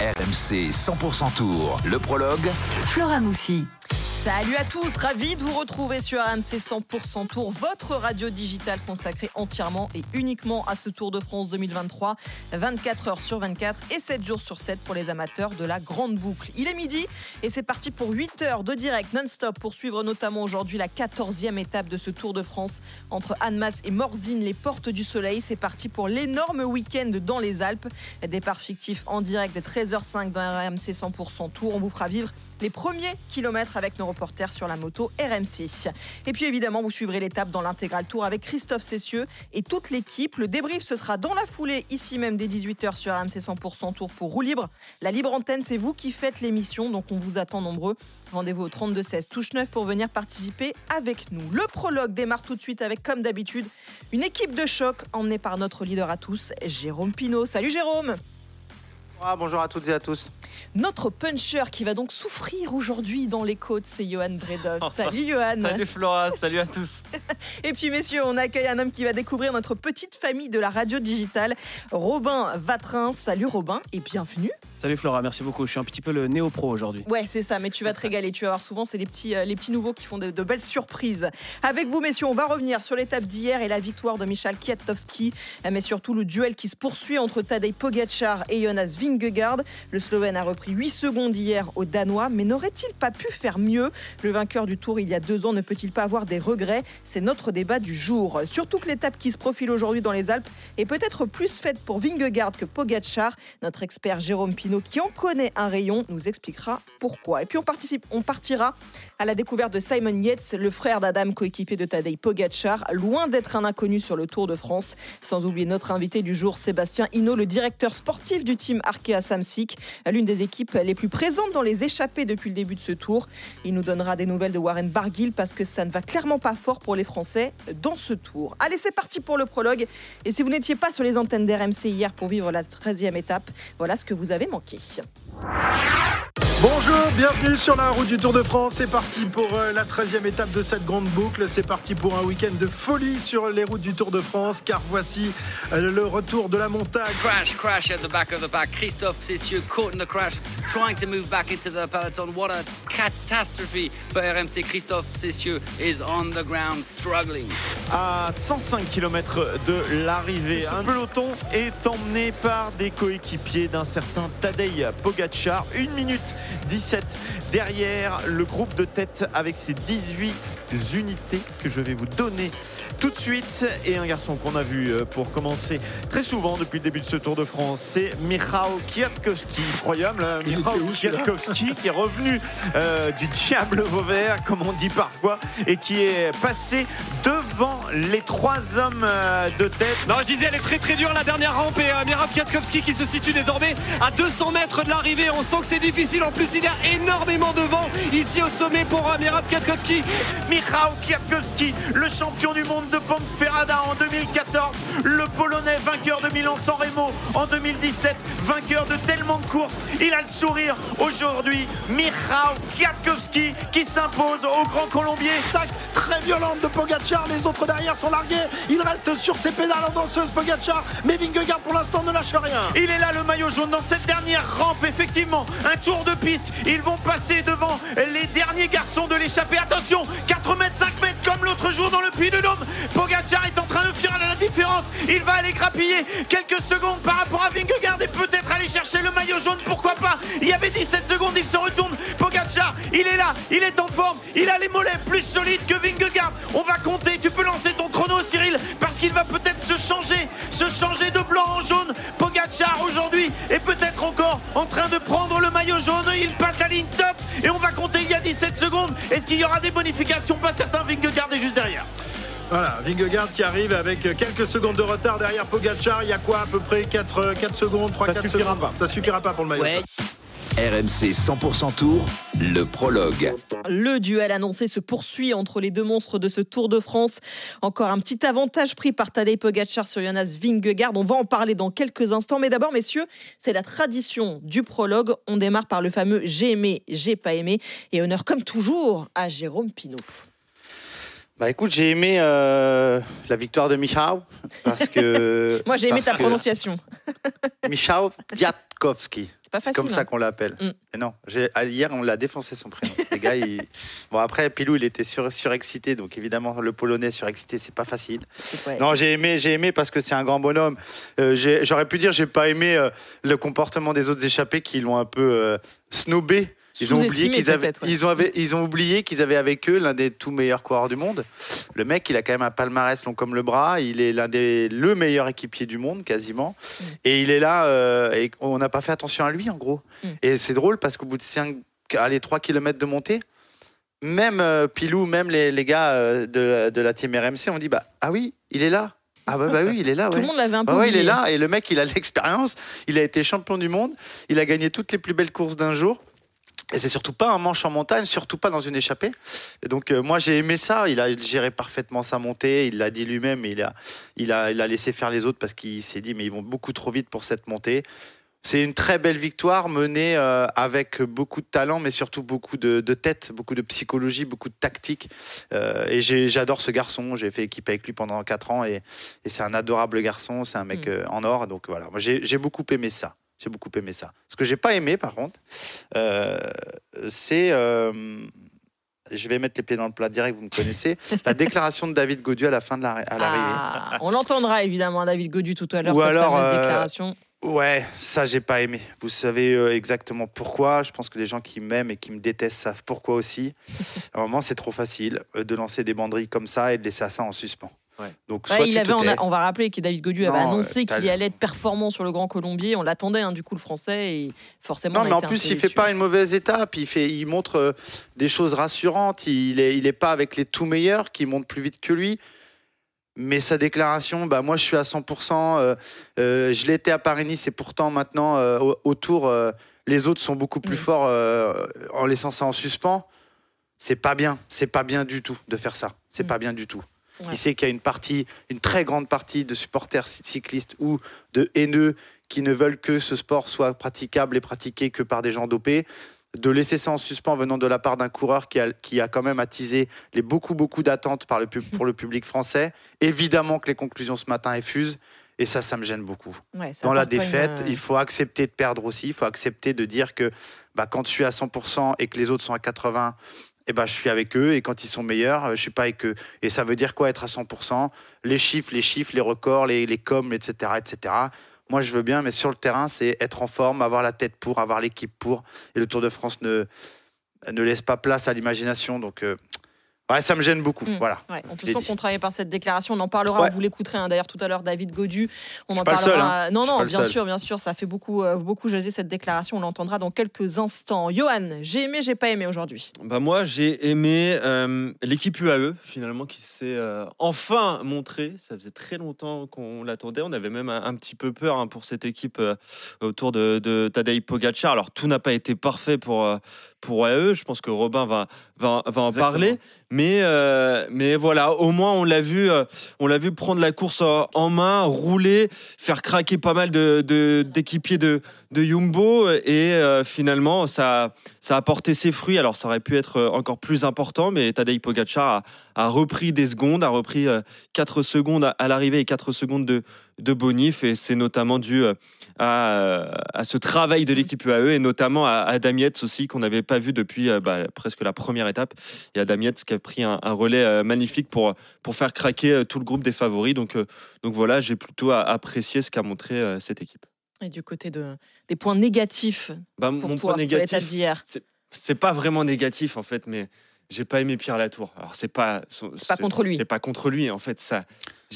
RMC 100% Tour. Le prologue. Flora Moussi. Salut à tous, ravi de vous retrouver sur RMC 100% Tour, votre radio digitale consacrée entièrement et uniquement à ce Tour de France 2023, 24 heures sur 24 et 7 jours sur 7 pour les amateurs de la grande boucle. Il est midi et c'est parti pour 8 heures de direct non-stop pour suivre notamment aujourd'hui la 14e étape de ce Tour de France entre Annemasse et Morzine, les portes du soleil. C'est parti pour l'énorme week-end dans les Alpes. Départ fictif en direct dès 13h05 dans RMC 100% Tour. On vous fera vivre les premiers kilomètres avec nos reporters sur la moto RMC. Et puis évidemment, vous suivrez l'étape dans l'intégral tour avec Christophe Cessieux et toute l'équipe. Le débrief, ce sera dans la foulée, ici même dès 18h sur RMC 100% Tour pour Roue Libre. La libre antenne, c'est vous qui faites l'émission, donc on vous attend nombreux. Rendez-vous au 32 16 touche 9 pour venir participer avec nous. Le prologue démarre tout de suite avec, comme d'habitude, une équipe de choc emmenée par notre leader à tous, Jérôme Pinault. Salut Jérôme ah, bonjour à toutes et à tous. Notre puncher qui va donc souffrir aujourd'hui dans les côtes, c'est Johan Bredov. Salut Johan. Salut Flora, salut à tous. et puis messieurs, on accueille un homme qui va découvrir notre petite famille de la radio digitale, Robin Vatrin. Salut Robin et bienvenue. Salut Flora, merci beaucoup. Je suis un petit peu le néo-pro aujourd'hui. Ouais, c'est ça, mais tu vas te régaler. Tu vas voir souvent, c'est les petits, euh, les petits nouveaux qui font de, belles surprises. Avec vous, messieurs, on va revenir sur l'étape d'hier et la victoire de Michal Kwiatkowski, mais surtout le duel qui se poursuit entre Tadej Pogacar et Jonas Vingegaard. Le Slovène a repris 8 secondes hier au Danois, mais n'aurait-il pas pu faire mieux? Le vainqueur du Tour il y a deux ans ne peut-il pas avoir des regrets? C'est notre débat du jour. Surtout que l'étape qui se profile aujourd'hui dans les Alpes est peut-être plus faite pour Vingegaard que Pogacar. Notre expert Jérôme Pinault qui en connaît un rayon, nous expliquera pourquoi. Et puis on, participe, on partira à la découverte de Simon Yates, le frère d'Adam, coéquipier de Tadej Pogacar, loin d'être un inconnu sur le Tour de France. Sans oublier notre invité du jour, Sébastien Hinault, le directeur sportif du team Arkea Samsic, l'une des équipes les plus présentes dans les échappées depuis le début de ce Tour. Il nous donnera des nouvelles de Warren Barguil parce que ça ne va clairement pas fort pour les Français dans ce Tour. Allez, c'est parti pour le prologue. Et si vous n'étiez pas sur les antennes d'RMC hier pour vivre la 13e étape, voilà ce que vous avez manqué. Bonjour, bienvenue sur la route du Tour de France. C'est parti pour euh, la 13e étape de cette grande boucle. C'est parti pour un week-end de folie sur les routes du Tour de France. Car voici euh, le retour de la montagne. Crash, crash at the back of the back. Christophe Cessieux caught in the crash, trying to move back into the peloton. What a catastrophe for RMC. Christophe Cessieux is on the ground struggling. À 105 km de l'arrivée, un peloton est emmené par des coéquipiers d'un certain Tadej Pogacar. Une minute 17 derrière le groupe de tête avec ses 18 unités que je vais vous donner tout de suite. Et un garçon qu'on a vu euh, pour commencer très souvent depuis le début de ce Tour de France, c'est Michał Kwiatkowski. Incroyable, hein Michał Kwiatkowski qui est revenu euh, du diable Vauvert, comme on dit parfois, et qui est passé devant les trois hommes euh, de tête. Non, je disais, elle est très très dure la dernière rampe et euh, Kwiatkowski qui se situe désormais à 200 mètres de l'arrivée. On sent que c'est difficile. En plus, il y a énormément de vent ici au sommet pour euh, Mirab Kwiatkowski. Michał Kwiatkowski, le champion du monde de Ponferrada en 2014, le Polonais vainqueur de Milan-San Remo en 2017, vainqueur de tellement de courses. Il a le sourire aujourd'hui. Michał Kwiatkowski qui s'impose au Grand Colombier. Violente de Pogacar. Les autres derrière sont largués. Il reste sur ses pédales en danseuse Pogacar. Mais Vingegaard pour l'instant ne lâche rien. Il est là le maillot jaune dans cette dernière rampe. Effectivement, un tour de piste. Ils vont passer devant les derniers garçons de l'échappée. Attention, 4 mètres, 5 mètres comme l'autre jour dans le Puy de Dôme. Pogacar est en train de faire la différence. Il va aller grappiller quelques secondes par rapport à Vingegaard et peut-être aller chercher le maillot jaune. Pourquoi pas? Il y avait 17 secondes. Il se retourne. Pogacar, il est là. Il est en forme. Il a les mollets plus solides que Vingegaard. On va compter. Tu peux lancer ton chrono, Cyril, parce qu'il va peut-être se changer, se changer de blanc en jaune. Pogacar aujourd'hui est peut-être encore en train de prendre le maillot jaune. Il passe la ligne top et on va compter il y a 17 secondes. Est-ce qu'il y aura des bonifications? Pas certain. Vingegaard est juste derrière. Voilà, Vingegaard qui arrive avec quelques secondes de retard derrière Pogacar. Il y a quoi à peu près 4, 4 secondes, 3-4 secondes suffira pas. Ça suffira pas pour le maillot. Ouais. RMC 100% Tour. Le prologue. Le duel annoncé se poursuit entre les deux monstres de ce Tour de France. Encore un petit avantage pris par Tadej Pogacar sur Jonas Vingegaard. On va en parler dans quelques instants. Mais d'abord, messieurs, c'est la tradition du prologue. On démarre par le fameux j'ai aimé, j'ai pas aimé. Et honneur comme toujours à Jérôme Pinault. Bah écoute, j'ai aimé euh, la victoire de Michał parce que. Moi, j'ai aimé ta prononciation. Michał Kwiatkowski. C'est pas C'est facile. comme ça hein. qu'on l'appelle. Mm. Non, ah, hier on l'a défoncé son prénom. Les gars, il- bon après Pilou il était sur, surexcité, donc évidemment le polonais surexcité c'est pas facile. Ouais. Non, j'ai aimé, j'ai aimé parce que c'est un grand bonhomme. Euh, J'aurais pu dire j'ai pas aimé euh, le comportement des autres échappés qui l'ont un peu snobé. Ils ont oublié qu'ils avaient, ouais. ils ont, avaient- ils ont oublié qu'ils avaient avec eux l'un des tout meilleurs coureurs du monde. Le mec, il a quand même un palmarès long comme le bras. Il est l'un des le meilleur équipier du monde quasiment. Mm. Et il est là euh, et on n'a pas fait attention à lui en gros. Mm. Et c'est drôle parce qu'au bout de 5, allez, 3 km de montée, même euh, Pilou, même les, les gars euh, de, de la team RMC ont dit bah ah oui, il est là. Ah bah, bah oui, il est là. Tout le monde l'avait un peu Bah ouais, il est là et le mec, il a l'expérience. Il a été champion du monde. Il a gagné toutes les plus belles courses d'un jour. Et c'est surtout pas un manche en montagne, surtout pas dans une échappée. Et donc euh, moi j'ai aimé ça. Il a géré parfaitement sa montée. Il l'a dit lui-même. Il a, il a, il a laissé faire les autres parce qu'il s'est dit mais ils vont beaucoup trop vite pour cette montée. C'est une très belle victoire menée euh, avec beaucoup de talent, mais surtout beaucoup de, de tête, beaucoup de psychologie, beaucoup de tactique. Euh, et j'adore ce garçon. J'ai fait équipe avec lui pendant 4 ans et, et c'est un adorable garçon. C'est un mec Mm. en or. Donc voilà, moi j'ai j'ai beaucoup aimé ça. J'ai beaucoup aimé ça. Ce que j'ai pas aimé, par contre, euh, c'est. euh, je vais mettre les pieds dans le plat direct, vous me connaissez. la déclaration de David Gaudu à la fin de la- l'arrivée. Ah, on l'entendra évidemment, David Godu, tout à l'heure, Ou cette alors, fameuse euh. Ouais, ça j'ai pas aimé. Vous savez exactement pourquoi. Je pense que les gens qui m'aiment et qui me détestent savent pourquoi aussi. À un moment, c'est trop facile de lancer des banderilles comme ça et de laisser ça en suspens. Ouais. Donc, Ouais, soit il tu avait, te on, a- tais. on va rappeler que David Godu avait Non, annoncé euh, qu'il allait être performant sur le Grand Colombier. On l'attendait, hein, du coup, le Français, et forcément. Non, mais en plus, il fait déçus. pas une mauvaise étape. Il, fait, il montre euh, des choses rassurantes. Il est, il est pas avec les tout meilleurs qui montent plus vite que lui. Mais sa déclaration, bah, moi, je suis à 100%. euh, euh, je l'étais à Paris-Nice et pourtant, maintenant, euh, au- autour, euh, les autres sont beaucoup plus Mm. forts euh, en laissant ça en suspens. C'est pas bien. C'est pas bien du tout de faire ça. C'est Mm. pas bien du tout. Ouais. Il sait qu'il y a une partie, une très grande partie de supporters cyclistes ou de haineux qui ne veulent que ce sport soit praticable et pratiqué que par des gens dopés. De laisser ça en suspens venant de la part d'un coureur qui a, qui a quand même attisé les beaucoup, beaucoup d'attentes par le pub- pour le public français. Évidemment que les conclusions ce matin effusent. Et ça, ça me gêne beaucoup. Ouais, Dans la défaite, une, euh, il faut accepter de perdre aussi. Il faut accepter de dire que bah, quand je suis à 100% et que les autres sont à 80%, eh ben, je suis avec eux. Et quand ils sont meilleurs, euh, je suis pas avec eux. Et ça veut dire quoi être à 100% Les chiffres, les chiffres, les records, les, les coms, etc., etc. Moi, je veux bien, mais sur le terrain, c'est être en forme, avoir la tête pour, avoir l'équipe pour. Et le Tour de France ne, ne laisse pas place à l'imagination. Donc, euh, ouais, ça me gêne beaucoup. Mm. Voilà. Ouais, on te sent contrarié par cette déclaration. On en parlera. Ouais. Vous l'écouterez hein, d'ailleurs tout à l'heure, David Godu. On en pas le seul, parlera. hein. Non, non, bien sûr, bien sûr. Ça fait beaucoup, euh, beaucoup jaser cette déclaration. On l'entendra dans quelques instants. Johan, j'ai aimé, j'ai pas aimé aujourd'hui? Bah moi, j'ai aimé euh, l'équipe UAE, finalement, qui s'est euh, enfin montrée. Ça faisait très longtemps qu'on l'attendait. On avait même un, un petit peu peur hein, pour cette équipe euh, autour de, de Tadej Pogacar. Alors, tout n'a pas été parfait pour, euh, pour UAE. Je pense que Robin va, va, va en Exactement. parler. Mais, euh, mais voilà, au moins, on l'a vu, euh, on l'a vu prendre la course en, en main, rouler, faire craquer pas mal de- de- d'équipiers de, de Jumbo. Et euh, finalement, ça, ça a porté ses fruits. Alors, ça aurait pu être encore plus important, mais Tadej Pogacar a, a repris des secondes, a repris 4 secondes à, à l'arrivée et 4 secondes de, de bonif. Et c'est notamment dû à, à ce travail de l'équipe UAE et notamment à, Adam Yates aussi, qu'on n'avait pas vu depuis euh, bah, presque la première étape. Et Adam Yates qui a pris un, un relais euh, magnifique pour, pour faire craquer euh, tout le groupe des favoris. Donc, donc voilà, j'ai plutôt apprécié ce qu'a montré cette équipe. Et du côté de, des points négatifs Bah, pour mon toi point négatif, d'hier. c'est pas vraiment négatif en fait, mais j'ai pas aimé Pierre Latour. Alors c'est pas C'est pas contre lui. C'est pas contre lui en fait. Ça.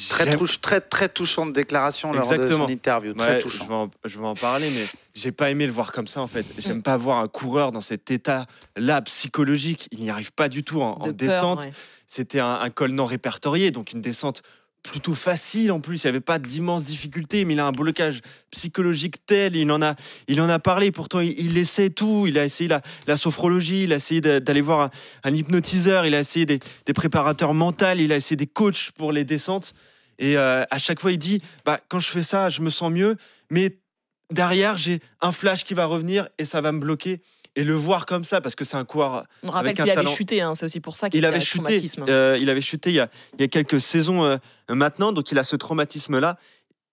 Très, touche- très, très touchante déclaration lors de son interview. Très Ouais, touchant. je, vais en, je vais en parler, mais j'ai pas aimé le voir comme ça en fait. J'aime Mm. pas voir un coureur dans cet état-là psychologique. Il n'y arrive pas du tout en, en de peur, descente. ouais. C'était un, un col non répertorié, donc une descente plutôt facile en plus. Il n'y avait pas d'immenses difficultés, mais il a un blocage psychologique tel. Il en a, il en a parlé. Pourtant, il, essaie tout. Il a essayé la, la sophrologie, il a essayé d'aller voir un, hypnotiseur, il a essayé des, des préparateurs mentaux, il a essayé des coachs pour les descentes. Et euh, à chaque fois, il dit bah, quand je fais ça, je me sens mieux, mais derrière, j'ai un flash qui va revenir et ça va me bloquer. Et le voir comme ça, parce que c'est un coureur On rappelle Avec un qu'il avait chuté, hein, c'est aussi pour ça qu'il il a avait un chuté. euh, il avait chuté il y a, il y a quelques saisons euh, maintenant, donc il a ce traumatisme-là.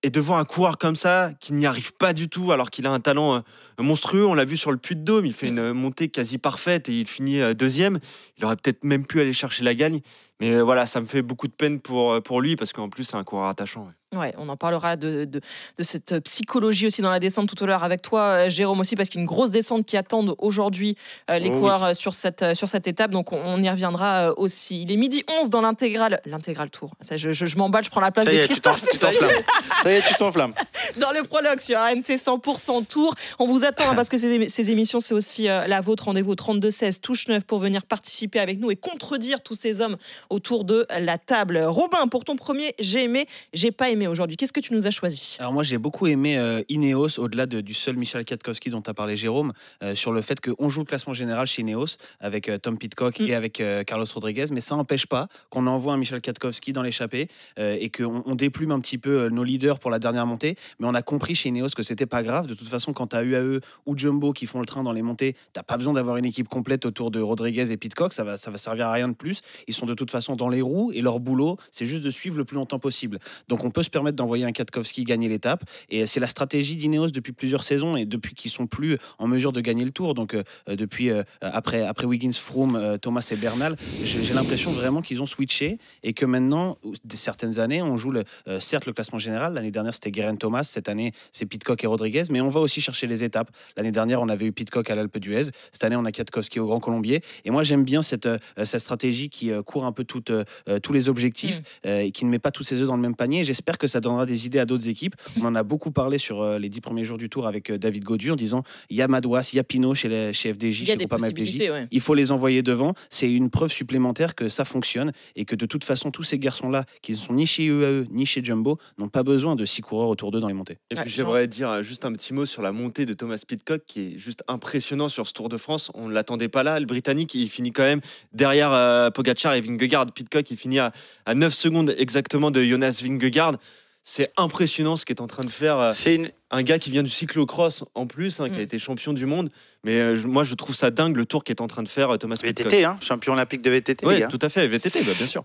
Et de voir un coureur comme ça, qui n'y arrive pas du tout, alors qu'il a un talent euh, monstrueux. On l'a vu sur le Puy de Dôme. Il fait une montée quasi parfaite et il finit euh, deuxième. Il aurait peut-être même pu aller chercher la gagne. Mais euh, voilà, ça me fait beaucoup de peine pour, euh, pour lui parce qu'en plus, c'est un coureur attachant. ouais. Ouais, on en parlera de, de, de cette psychologie aussi dans la descente tout à l'heure avec toi, euh, Jérôme aussi, parce qu'il y a une grosse descente qui attendent aujourd'hui euh, les Oh coureurs euh, sur, cette, euh, sur cette étape. Donc on, on y reviendra euh, aussi. Il est midi 11 dans l'intégrale. L'intégrale tour. Ça, je je- je m'emballe, je prends la place Ça y de est, tu t'en- Christophe. tu t'enflammes. Ça y est, tu t'enflammes. dans le prologue sur AMC 100% Tour. On vous attend hein, parce que ces, ces émissions, c'est aussi euh, la vôtre. Rendez-vous au 32-16, touche 9 pour venir participer avec nous et contredire tous ces hommes autour de la table. Robin, pour ton premier, j'ai aimé, j'ai pas aimé aujourd'hui. Qu'est-ce que tu nous as choisi? Alors moi j'ai beaucoup aimé euh, Ineos au-delà de- du seul Michel Kwiatkowski dont as parlé Jérôme euh, sur le fait qu'on joue le classement général chez Ineos avec euh, Tom Pitcock Mm. et avec euh, Carlos Rodriguez mais ça n'empêche pas qu'on envoie un Michel Kwiatkowski dans l'échappée euh, et qu'on on déplume un petit peu nos leaders pour la dernière montée mais on a compris chez Ineos que c'était pas grave de toute façon quand tu as UAE ou Jumbo qui font le train dans les montées t'as pas besoin d'avoir une équipe complète autour de Rodriguez et Pitcock ça va, ça va servir à rien de plus ils sont de toute façon dans les roues et leur boulot c'est juste de suivre le plus longtemps possible donc on peut se permettre d'envoyer un Kwiatkowski gagner l'étape et c'est la stratégie d'Ineos depuis plusieurs saisons et depuis qu'ils sont plus en mesure de gagner le tour. Donc euh, euh, depuis euh, après après Wiggins, Froome, euh, Thomas et Bernal, j'ai l'impression vraiment qu'ils ont switché et que maintenant, certaines années, on joue euh, certes le classement général. L'année dernière, c'était Guerin Thomas. Cette année, c'est Pitcock et Rodriguez. Mais on va aussi chercher les étapes. L'année dernière, on avait eu Pitcock à l'Alpe d'Huez. Cette année, on a Kwiatkowski au Grand Colombier. Et moi, j'aime bien cette, euh, cette stratégie qui euh, court un peu euh, tous les objectifs euh, et qui ne met pas tous ses œufs dans le même panier. J'espère que ça donnera des idées à d'autres équipes. On en a beaucoup parlé sur euh, les dix premiers jours du tour avec euh, David Godu en disant il y a Madouas, il y a Pinot chez, les- chez FDJ, Il y a chez des Groupama FDJ. possibilités, ouais. Il faut les envoyer devant. C'est une preuve supplémentaire que ça fonctionne et que de toute façon, tous ces garçons-là, qui ne sont ni chez UAE ni chez Jumbo, n'ont pas besoin de six coureurs autour d'eux dans les montées. Et puis j'aimerais dire juste un petit mot sur la montée de Thomas Pitcock qui est juste impressionnant sur ce Tour de France. On ne l'attendait pas là. Le Britannique, il finit quand même derrière euh, Pogacar et Vingegaard. Pitcock, il finit à, à 9 secondes exactement de Jonas Vingegaard. C'est impressionnant ce qu'est en train de faire euh, C'est une, un gars qui vient du cyclocross en plus, hein, qui a Mm. été champion du monde. Mais euh, je- moi, je trouve ça dingue le tour qu'est en train de faire euh, Thomas Pitcock. VTT, hein, champion olympique de VTT. Oui, tout à fait, VTT, bah, bien sûr.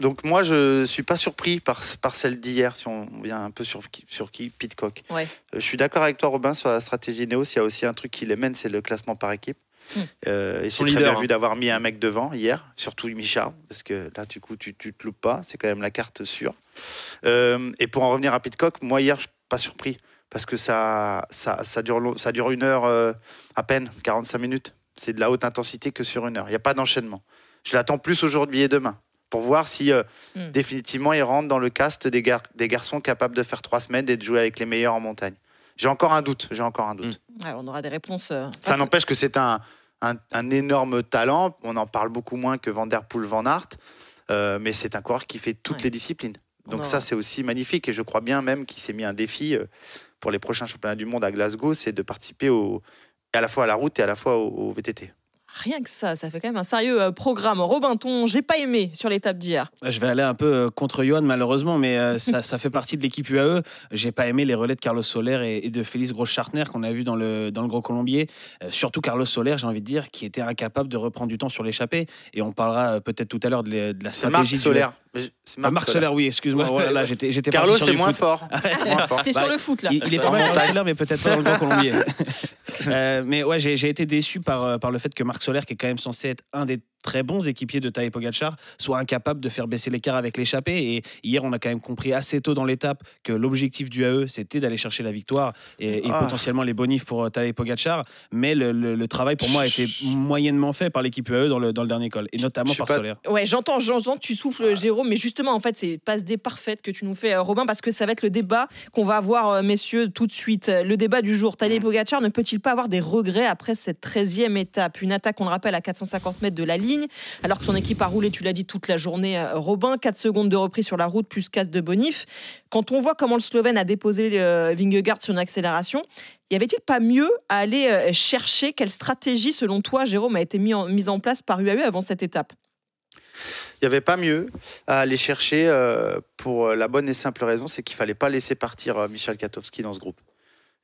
Donc moi, je suis pas surpris par, par celle d'hier, si on vient un peu sur, qui- sur qui Pitcock. Ouais. Euh, je suis d'accord avec toi, Robin, sur la stratégie Néos. Il y a aussi un truc qui les mène, c'est le classement par équipe. Hmm. Euh, et c'est très leader, bien hein. vu d'avoir mis un mec devant hier, surtout Michard, parce que là, du coup, tu, tu te loupes pas. C'est quand même la carte sûre. Euh, et pour en revenir à Pitcock, moi, hier, je suis pas surpris, parce que ça, ça, ça, dure, long- ça dure une heure euh, à peine, 45 minutes. C'est de la haute intensité que sur une heure. Il n'y a pas d'enchaînement. Je l'attends plus aujourd'hui et demain pour voir si euh, Hmm. définitivement il rentre dans le cast des, gar- des garçons capables de faire trois semaines et de jouer avec les meilleurs en montagne. J'ai encore un doute. J'ai encore un doute. Ouais, on aura des réponses. euh, Ça n'empêche que c'est un, un, un énorme talent. On en parle beaucoup moins que Van Der Poel, Van Aert, euh, mais c'est un coureur qui fait toutes Ouais. les disciplines. On Donc ça, c'est aussi magnifique. Et je crois bien même qu'il s'est mis un défi pour les prochains championnats du monde à Glasgow, c'est de participer au, à la fois à la route et à la fois au, au VTT. Rien que ça, ça fait quand même un sérieux euh, programme. Robin, ton j'ai pas aimé sur l'étape d'hier. Je vais aller un peu euh, contre Johan malheureusement, mais euh, ça, ça fait partie de l'équipe UAE. J'ai pas aimé les relais de Carlos Soler et, et de Félix Groschartner qu'on a vu dans le, dans le Gros Colombier. Euh, surtout Carlos Soler, j'ai envie de dire, qui était incapable de reprendre du temps sur l'échappée. Et on parlera peut-être tout à l'heure de, la- de la C'est Marc stratégie. Ah, Marc Soler, oui, excuse-moi. Ouais, Voilà, ouais. j'étais, j'étais Carlos, c'est moins moins fort. T'es Bah, sur le foot là. Il, il est pas mal. Marc Soler, mais peut-être pas dans le Grand Colombier. Euh, mais ouais, j'ai j'ai été déçu par, euh, par le fait que Marc Soler, qui est quand même censé être un des très bons équipiers de Tadej Pogacar, soit incapable de faire baisser l'écart avec l'échappée. Et hier, on a quand même compris assez tôt dans l'étape que l'objectif du AE, c'était d'aller chercher la victoire et, et Ah. potentiellement les bonifs pour euh, Tadej Pogacar. Mais le, le- le travail, pour moi, a été moyennement fait par l'équipe UAE dans le, dans le dernier col, et notamment par pas- Soler. Ouais, j'entends, j'entends tu souffles, Jérôme, mais justement, en fait, c'est passe des parfaite que tu nous fais, euh, Robin, parce que ça va être le débat qu'on va avoir, euh, messieurs, tout de suite. Euh, Le débat du jour. Tadej Pogacar ne peut-il pas avoir des regrets après cette 13e étape? Une attaque, on le rappelle, à 450 mètres de la ligne, alors que son équipe a roulé, tu l'as dit, toute la journée, Robin. 4 secondes de reprise sur la route, plus 4 de bonif. Quand on voit comment le Slovène a déposé Vingegaard sur une accélération, y avait-il pas mieux à aller chercher? Quelle stratégie, selon toi, Jérôme, a été mise en place par UAE avant cette étape? Il n'y avait pas mieux à aller chercher euh, pour la bonne et simple raison, c'est qu'il fallait pas laisser partir euh, Michel Katowski dans ce groupe.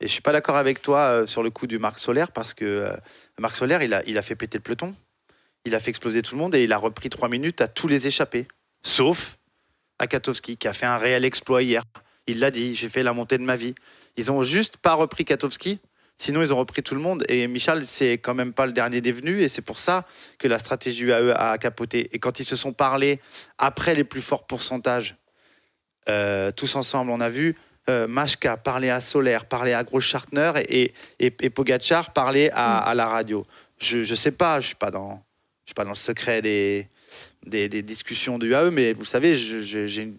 Et je suis pas d'accord avec toi euh, sur le coup du Marc Solaire parce que euh, Marc Solaire, il a, il a fait péter le peloton, il a fait exploser tout le monde et il a repris trois minutes à tous les échappés, sauf à Katowski qui a fait un réel exploit hier. Il l'a dit, j'ai fait la montée de ma vie. Ils ont juste pas repris Katowski Sinon, ils ont repris tout le monde. Et Michal, c'est quand même pas le dernier des venus. Et c'est pour ça que la stratégie UAE a capoté. Et quand ils se sont parlé après les plus forts pourcentages, euh, tous ensemble, on a vu euh, Mashka parler à Solaire, parler à Groschartner et, et, et Pogacar parler à, à la radio. Je ne sais pas, je suis pas dans, je suis pas dans le secret des, des, des discussions du UAE, mais vous savez, j'ai une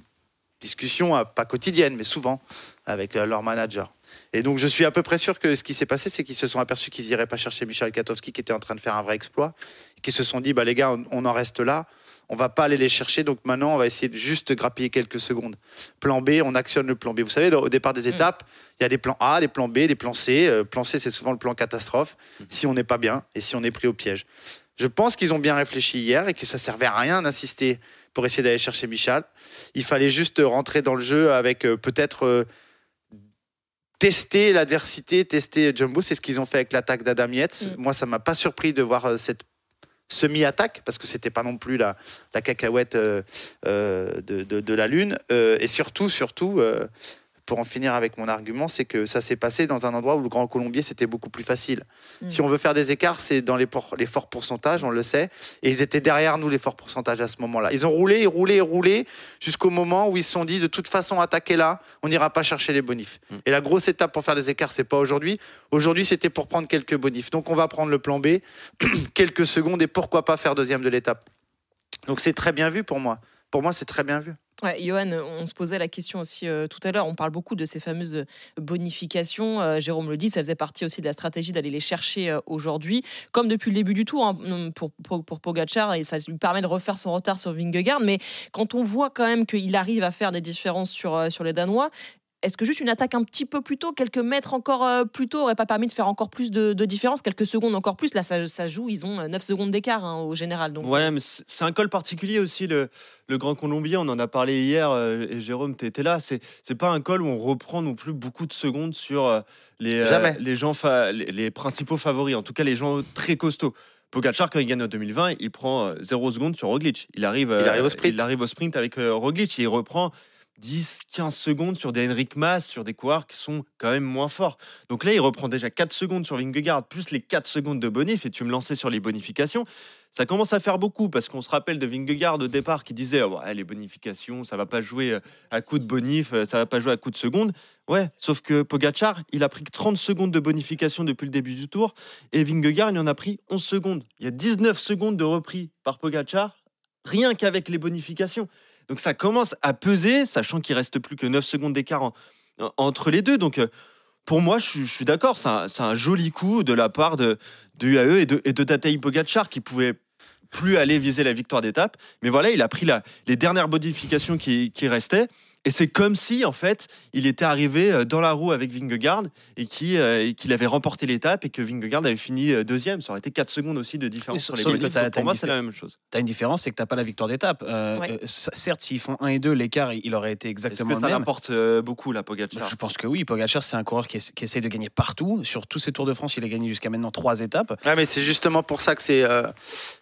discussion euh, pas quotidienne, mais souvent avec euh, leur manager. Et donc, je suis à peu près sûr que ce qui s'est passé, c'est qu'ils se sont aperçus qu'ils n'iraient pas chercher Michel Katowski, qui était en train de faire un vrai exploit, et qu'ils se sont dit, bah, les gars, on, on en reste là, on va pas aller les chercher, donc maintenant, on va essayer de juste grappiller quelques secondes. Plan B, on actionne le plan B. Vous savez, au départ des étapes, il y a des plans A, des plans B, des plans C. Euh, plan C, c'est souvent le plan catastrophe, si on n'est pas bien et si on est pris au piège. Je pense qu'ils ont bien réfléchi hier et que ça servait à rien d'insister pour essayer d'aller chercher Michal. Il fallait juste rentrer dans le jeu avec euh, peut-être euh, tester l'adversité, tester Jumbo. C'est ce qu'ils ont fait avec l'attaque d'Adam Yates. Mm. Moi, ça m'a pas surpris de voir euh, cette semi-attaque parce que c'était pas non plus la, la cacahuète euh, euh, de, de- de la lune. Euh, et surtout, surtout. Pour en finir avec mon argument, c'est que ça s'est passé dans un endroit où le Grand Colombier, c'était beaucoup plus facile. Mm. Si on veut faire des écarts, c'est dans les forts pourcentages, on le sait. Et ils étaient derrière nous, les forts pourcentages, à ce moment-là. Ils ont roulé, roulé, roulé, jusqu'au moment où ils se sont dit, de toute façon, attaquer là, on n'ira pas chercher les bonifs. Mm. Et la grosse étape pour faire des écarts, c'est pas aujourd'hui. Aujourd'hui, c'était pour prendre quelques bonifs. Donc, on va prendre le plan B, quelques secondes, et pourquoi pas faire deuxième de l'étape. Donc, c'est très bien vu pour moi. Pour moi, c'est très bien vu. Ouais, Johan, on se posait la question aussi euh, tout à l'heure. On parle beaucoup de ces fameuses bonifications. Euh, Jérôme le dit, ça faisait partie aussi de la stratégie d'aller les chercher euh, aujourd'hui, comme depuis le début du tour hein, pour, pour, pour Pogacar, et ça lui permet de refaire son retard sur Vingegaard. Mais quand on voit quand même qu'il arrive à faire des différences sur, euh, sur les Danois, est-ce que juste une attaque un petit peu plus tôt, quelques mètres encore euh, plus tôt, aurait pas permis de faire encore plus de, de différence, quelques secondes encore plus? Là, ça, ça joue, ils ont euh, 9 secondes d'écart hein, au général. Donc, Ouais, mais c'est un col particulier aussi, le, le Grand Colombier. On en a parlé hier, euh, et Jérôme, tu étais là. C'est c'est pas un col où on reprend non plus beaucoup de secondes sur euh, les, euh, les, gens fa- les, les principaux favoris, en tout cas les gens très costauds. Pogacar, quand il gagne en 2020, il prend 0 secondes sur Roglic. Il arrive, Il euh, arrive au sprint. il arrive au sprint avec euh, Roglic et il reprend 10, 15 secondes sur des Henrik Mas, sur des coureurs qui sont quand même moins forts. Donc là, il reprend déjà 4 secondes sur Vingegaard, plus les 4 secondes de bonif, et tu me lançais sur les bonifications. Ça commence à faire beaucoup, parce qu'on se rappelle de Vingegaard au départ qui disait oh, ouais, les bonifications, ça va pas jouer euh, à coup de bonif, euh, ça va pas jouer à coup de secondes. Ouais, sauf que Pogachar, il a pris que 30 secondes de bonification depuis le début du tour, et Vingegaard, il en a pris 11 secondes. Il y a 19 secondes de repris par Pogachar, rien qu'avec les bonifications. Donc ça commence à peser, sachant qu'il reste plus que 9 secondes d'écart en- en- entre les deux. Donc euh, pour moi, je suis, d'accord, c'est un, joli coup de la part de, de UAE et de, et de Pogacar qui pouvait plus aller viser la victoire d'étape. Mais voilà, il a pris les dernières modifications qui restaient. Et c'est comme si, en fait, il était arrivé euh, dans la roue avec Vingegaard et qui, euh, qu'il avait remporté l'étape et que Vingegaard avait fini euh, deuxième. Ça aurait été 4 secondes aussi de différence sur les sauf que t'as Pour moi, c'est la même chose. Tu as une différence, c'est que tu n'as pas la victoire d'étape. Euh, Ouais. euh, certes, s'ils font 1 et 2, l'écart, il aurait été Est-ce exactement que le ça même. l'importe euh, beaucoup, la Pogacar? Je pense que oui. Pogacar, c'est un coureur qui, essa- qui essaye de gagner partout. Sur tous ses Tours de France, il a gagné jusqu'à maintenant trois étapes. Ouais, mais c'est justement pour ça que c'est. euh,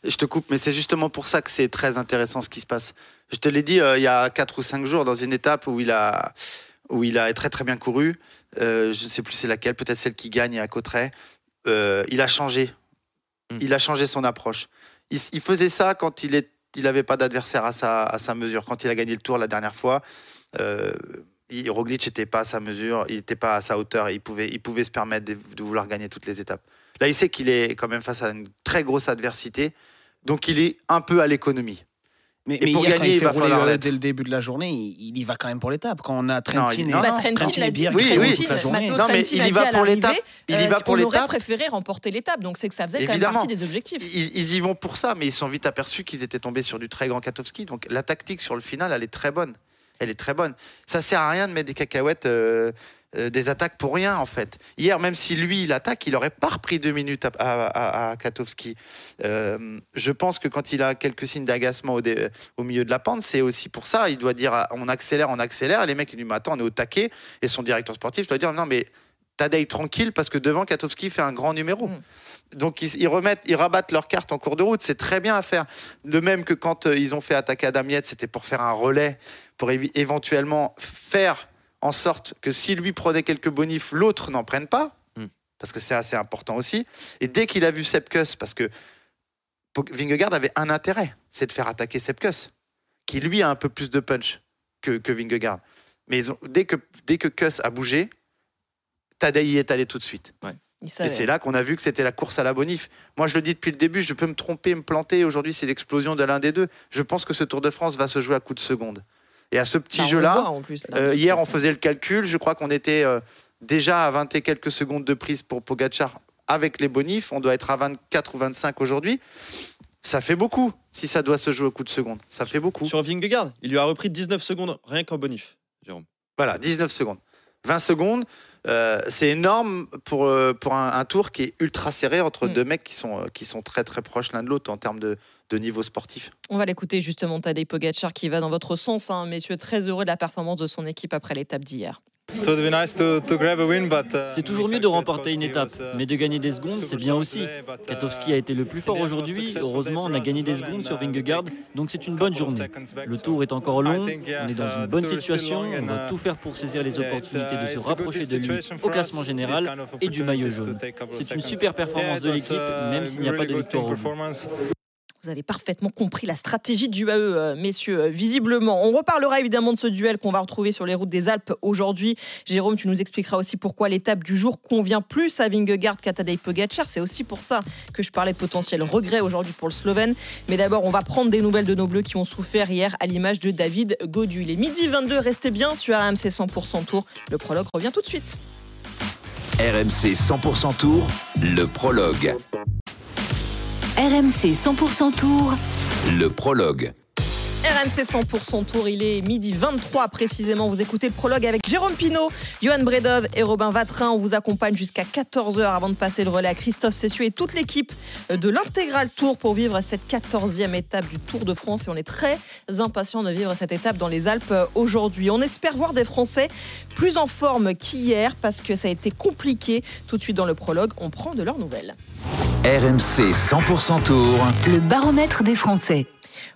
je te coupe, mais c'est justement pour ça que c'est très intéressant ce qui se passe. Je te l'ai dit euh, il y a 4 ou 5 jours dans une étape où il a, où il a très très bien couru. Euh, je ne sais plus c'est laquelle, peut-être celle qui gagne à Cotteret. Euh, il a changé. Mm. Il a changé son approche. Il, il faisait ça quand il est, il n'avait pas d'adversaire à sa, à sa mesure. Quand il a gagné le Tour la dernière fois, il- Roglic n'était pas à sa mesure, il n'était pas à sa hauteur. Il pouvait, il pouvait se permettre de, de vouloir gagner toutes les étapes. Là, il sait qu'il est quand même face à une très grosse adversité, donc il est un peu à l'économie. Mais, Et mais pour hier, gagner, il il fait va falloir l'être. dès le début de la journée, il, il y va quand même pour l'étape. Quand on a Trentin il- et, non, Bah, non, Trentin, Trentin l'a dit, Oui, oui. Non, mais il y va pour l'étape. Il y euh, va pour on aurait l'étape. préféré remporter l'étape, donc c'est que ça faisait quand même partie des objectifs. Ils, ils y vont pour ça, mais ils sont vite aperçus qu'ils étaient tombés sur du très grand Katowski. Donc la tactique sur le final, elle est très bonne. Elle est très bonne. Ça sert à rien de mettre des cacahuètes, euh, des attaques pour rien en fait. Hier, même si lui il attaque, il aurait pas repris deux minutes à, à, à- à Katowski. Euh, je pense que quand il a quelques signes d'agacement au, au milieu de la pente, c'est aussi pour ça. Il doit dire ah, on accélère, on accélère. Et les mecs ils lui disent attends, on est au taquet. Et son directeur sportif doit dire non mais Tadej tranquille parce que devant Katowski fait un grand numéro. Mm. Donc ils, ils remettent, ils rabattent leurs cartes en cours de route. C'est très bien à faire. De même que quand euh, ils ont fait attaquer Adam Yates, c'était pour faire un relais, pour éventuellement faire en sorte que si lui prenait quelques bonifs, l'autre n'en prenne pas. Mm. parce que c'est assez important aussi. Et dès qu'il a vu Sepkus, parce que Vingegaard avait un intérêt, c'est de faire attaquer Sepkus, qui lui a un peu plus de punch que, que Vingegaard. Mais ils ont- dès que dès que Kuss a bougé, Tadei y est allé tout de suite. Et c'est là qu'on a vu que c'était la course à la bonif. Moi, je le dis depuis le début, je peux me tromper, me planter. Aujourd'hui, c'est l'explosion de l'un des deux. Je pense que ce Tour de France va se jouer à coup de seconde. Et à ce petit Bah, jeu-là, euh, hier, on faisait le calcul. Je crois qu'on était euh, déjà à 20 et quelques secondes de prise pour Pogachar avec les bonifs. On doit être à 24 ou 25 aujourd'hui. Ça fait beaucoup si ça doit se jouer au coup de seconde. Ça fait beaucoup. Sur Vingegaard, il lui a repris 19 secondes rien qu'en bonif, Jérôme. Voilà, 19 secondes. 20 secondes, euh, c'est énorme pour, pour un, un tour qui est ultra serré entre Mm. deux mecs qui sont, qui sont très très proches l'un de l'autre en termes de, de niveau sportif. On va l'écouter justement, Tadej Pogacar, qui va dans votre sens, hein, messieurs, très heureux de la performance de son équipe après l'étape d'hier. C'est toujours mieux de remporter une étape, mais de gagner des secondes, c'est bien aussi. Katowski a été le plus fort aujourd'hui. Heureusement, on a gagné des secondes sur Vingegaard, donc c'est une bonne journée. Le tour est encore long, on est dans une bonne situation, on va tout faire pour saisir les opportunités de se rapprocher de lui au classement général et du maillot jaune. C'est une super performance de l'équipe, même s'il n'y a pas de victoire au bout. Vous avez parfaitement compris la stratégie du UAE, euh, messieurs, euh, visiblement. On reparlera évidemment de ce duel qu'on va retrouver sur les routes des Alpes aujourd'hui. Jérôme, tu nous expliqueras aussi pourquoi l'étape du jour convient plus à Vingegaard qu'à Tadej Pogacar. C'est aussi pour ça que je parlais de potentiel regret aujourd'hui pour le Slovène. Mais d'abord, on va prendre des nouvelles de nos Bleus qui ont souffert hier à l'image de David Godu. Il midi 22, restez bien sur RMC 100% Tour. Le prologue revient tout de suite. RMC 100% Tour, le prologue. RMC 100% Tour. Le prologue. RMC 100% Tour, il est midi 23 précisément. Vous écoutez le prologue avec Jérôme Pinault, Johan Bredov et Robin Vatrin. On vous accompagne jusqu'à 14h avant de passer le relais à Christophe Cessieux et toute l'équipe de l'intégral Tour pour vivre cette 14e étape du Tour de France. Et on est très impatients de vivre cette étape dans les Alpes aujourd'hui. On espère voir des Français plus en forme qu'hier parce que ça a été compliqué. Tout de suite dans le prologue, on prend de leurs nouvelles. RMC 100% Tour. Le baromètre des Français.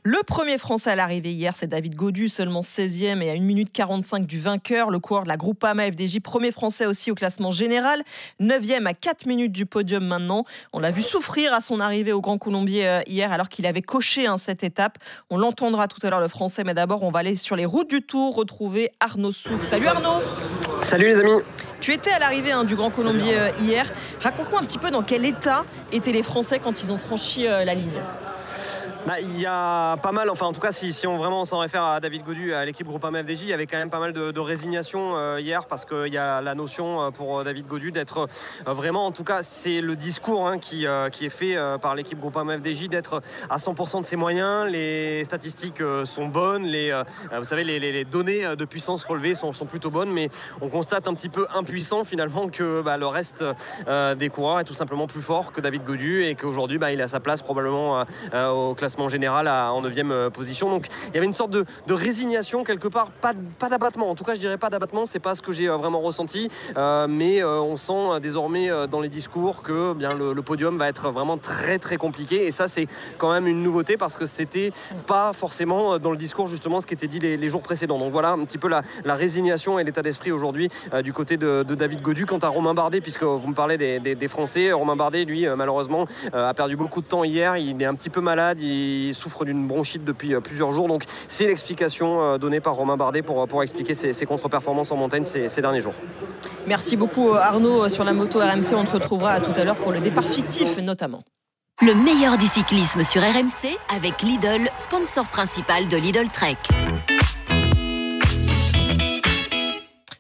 Le premier Français à l'arrivée hier, c'est David Godu, seulement 16e et à 1 minute 45 du vainqueur. Le coureur de la Groupama FDJ, premier Français aussi au classement général. 9e à 4 minutes du podium maintenant. On l'a vu souffrir à son arrivée au Grand Colombier euh, hier alors qu'il avait coché hein, cette étape. On l'entendra tout à l'heure le Français, mais d'abord on va aller sur les routes du Tour retrouver Arnaud Souk. Salut Arnaud Salut les amis tu étais à l'arrivée hein, du Grand Colombier euh, hier. Raconte-moi un petit peu dans quel état étaient les Français quand ils ont franchi euh, la ligne. Bah, il y a pas mal, enfin en tout cas si, on vraiment s'en réfère à David Godu, à l'équipe Groupama FDJ, il y avait quand même pas mal de, résignation euh, hier parce qu'il y a la notion euh, pour David Godu d'être euh, vraiment, en tout cas c'est le discours hein, qui, euh, qui est fait euh, par l'équipe Groupama FDJ d'être à 100% de ses moyens, les statistiques euh, sont bonnes, les, euh, vous savez les, données de puissance relevées sont, plutôt bonnes, mais on constate un petit peu impuissant finalement que bah, le reste euh, des coureurs est tout simplement plus fort que David Godu et qu'aujourd'hui bah, il a sa place probablement euh, euh, au classement général à- en 9 position. Donc il y avait une sorte de, résignation quelque part, pas, pas d'abattement. En tout cas, je dirais pas d'abattement, c'est pas ce que j'ai euh, vraiment ressenti. Euh, mais euh, on sent euh, désormais euh, dans les discours que eh bien le, podium va être vraiment très très compliqué. Et ça, c'est quand même une nouveauté parce que c'était pas forcément euh, dans le discours justement ce qui était dit les, jours précédents. Donc voilà un petit peu la, résignation et l'état d'esprit aujourd'hui euh, du côté de, David Godu. Quant à Romain Bardet, puisque vous me parlez des, des- Français, Romain Bardet, lui, euh, malheureusement, euh, a perdu beaucoup de temps hier. Il est un petit peu malade, il souffre d'une bronchite depuis euh, plusieurs jours. Donc c'est l'explication euh, donnée par Romain Bardet pour, pour expliquer ses, ses contre-performances en montagne ces, ces derniers jours. Merci beaucoup Arnaud euh, sur la moto RMC. On te retrouvera tout à l'heure pour le départ fictif notamment. Le meilleur du cyclisme sur RMC avec Lidl, sponsor principal de Lidl Trek.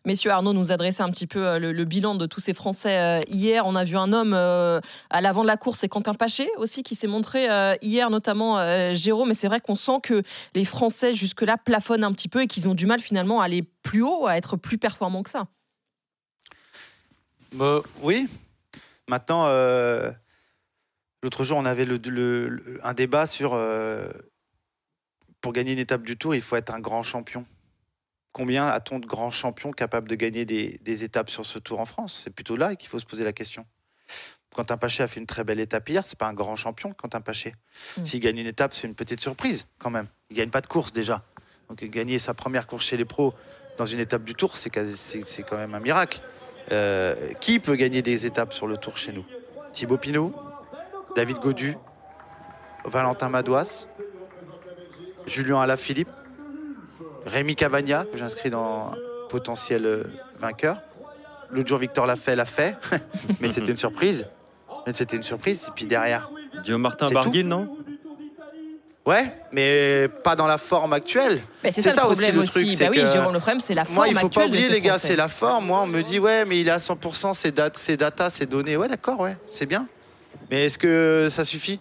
Messieurs, Arnaud nous adressait un petit peu euh, le, bilan de tous ces Français euh, hier. On a vu un homme euh, à l'avant de la course, c'est Quentin Paché aussi qui s'est montré hier, notamment Jérôme. Mais c'est vrai qu'on sent que les Français jusque-là plafonnent un petit peu et qu'ils ont du mal finalement à aller plus haut, à être plus performants que ça. Bah, oui. Maintenant, l'autre jour, on avait un débat sur pour gagner une étape du Tour, il faut être un grand champion. Combien a-t-on de grands champions capables de gagner des, des étapes sur ce Tour en France? C'est plutôt là qu'il faut se poser la question. Quentin Paché a fait une très belle étape hier. C'est pas un grand champion, Quentin Paché. Mm. S'il gagne une étape, c'est une petite surprise quand même. Il gagne pas de course déjà. Donc gagner sa première course chez les pros dans une étape du Tour, c'est quand même un miracle. Euh, qui peut gagner des étapes sur le tour chez nous? Thibaut Pinot, David Godu, Valentin Madouas, Julien Alaphilippe, Rémi Cavagna, que j'inscris dans potentiel vainqueur. L'autre jour, Victor l'a fait, l'a fait, mais c'était une surprise. Mais C'était une surprise. Et puis derrière, Guillaume Martin Barguil, non? Ouais, mais pas dans la forme actuelle. Bah, c'est ça, le problème le aussi. truc. Bah c'est oui, Jérôme, le problème, c'est la forme Moi, il faut pas oublier, les gars, c'est la forme. Moi, on me dit, ouais, mais il est à 100%, ses, dates, ses datas, ses données. Ouais, d'accord, ouais, c'est bien. Mais est-ce que ça suffit?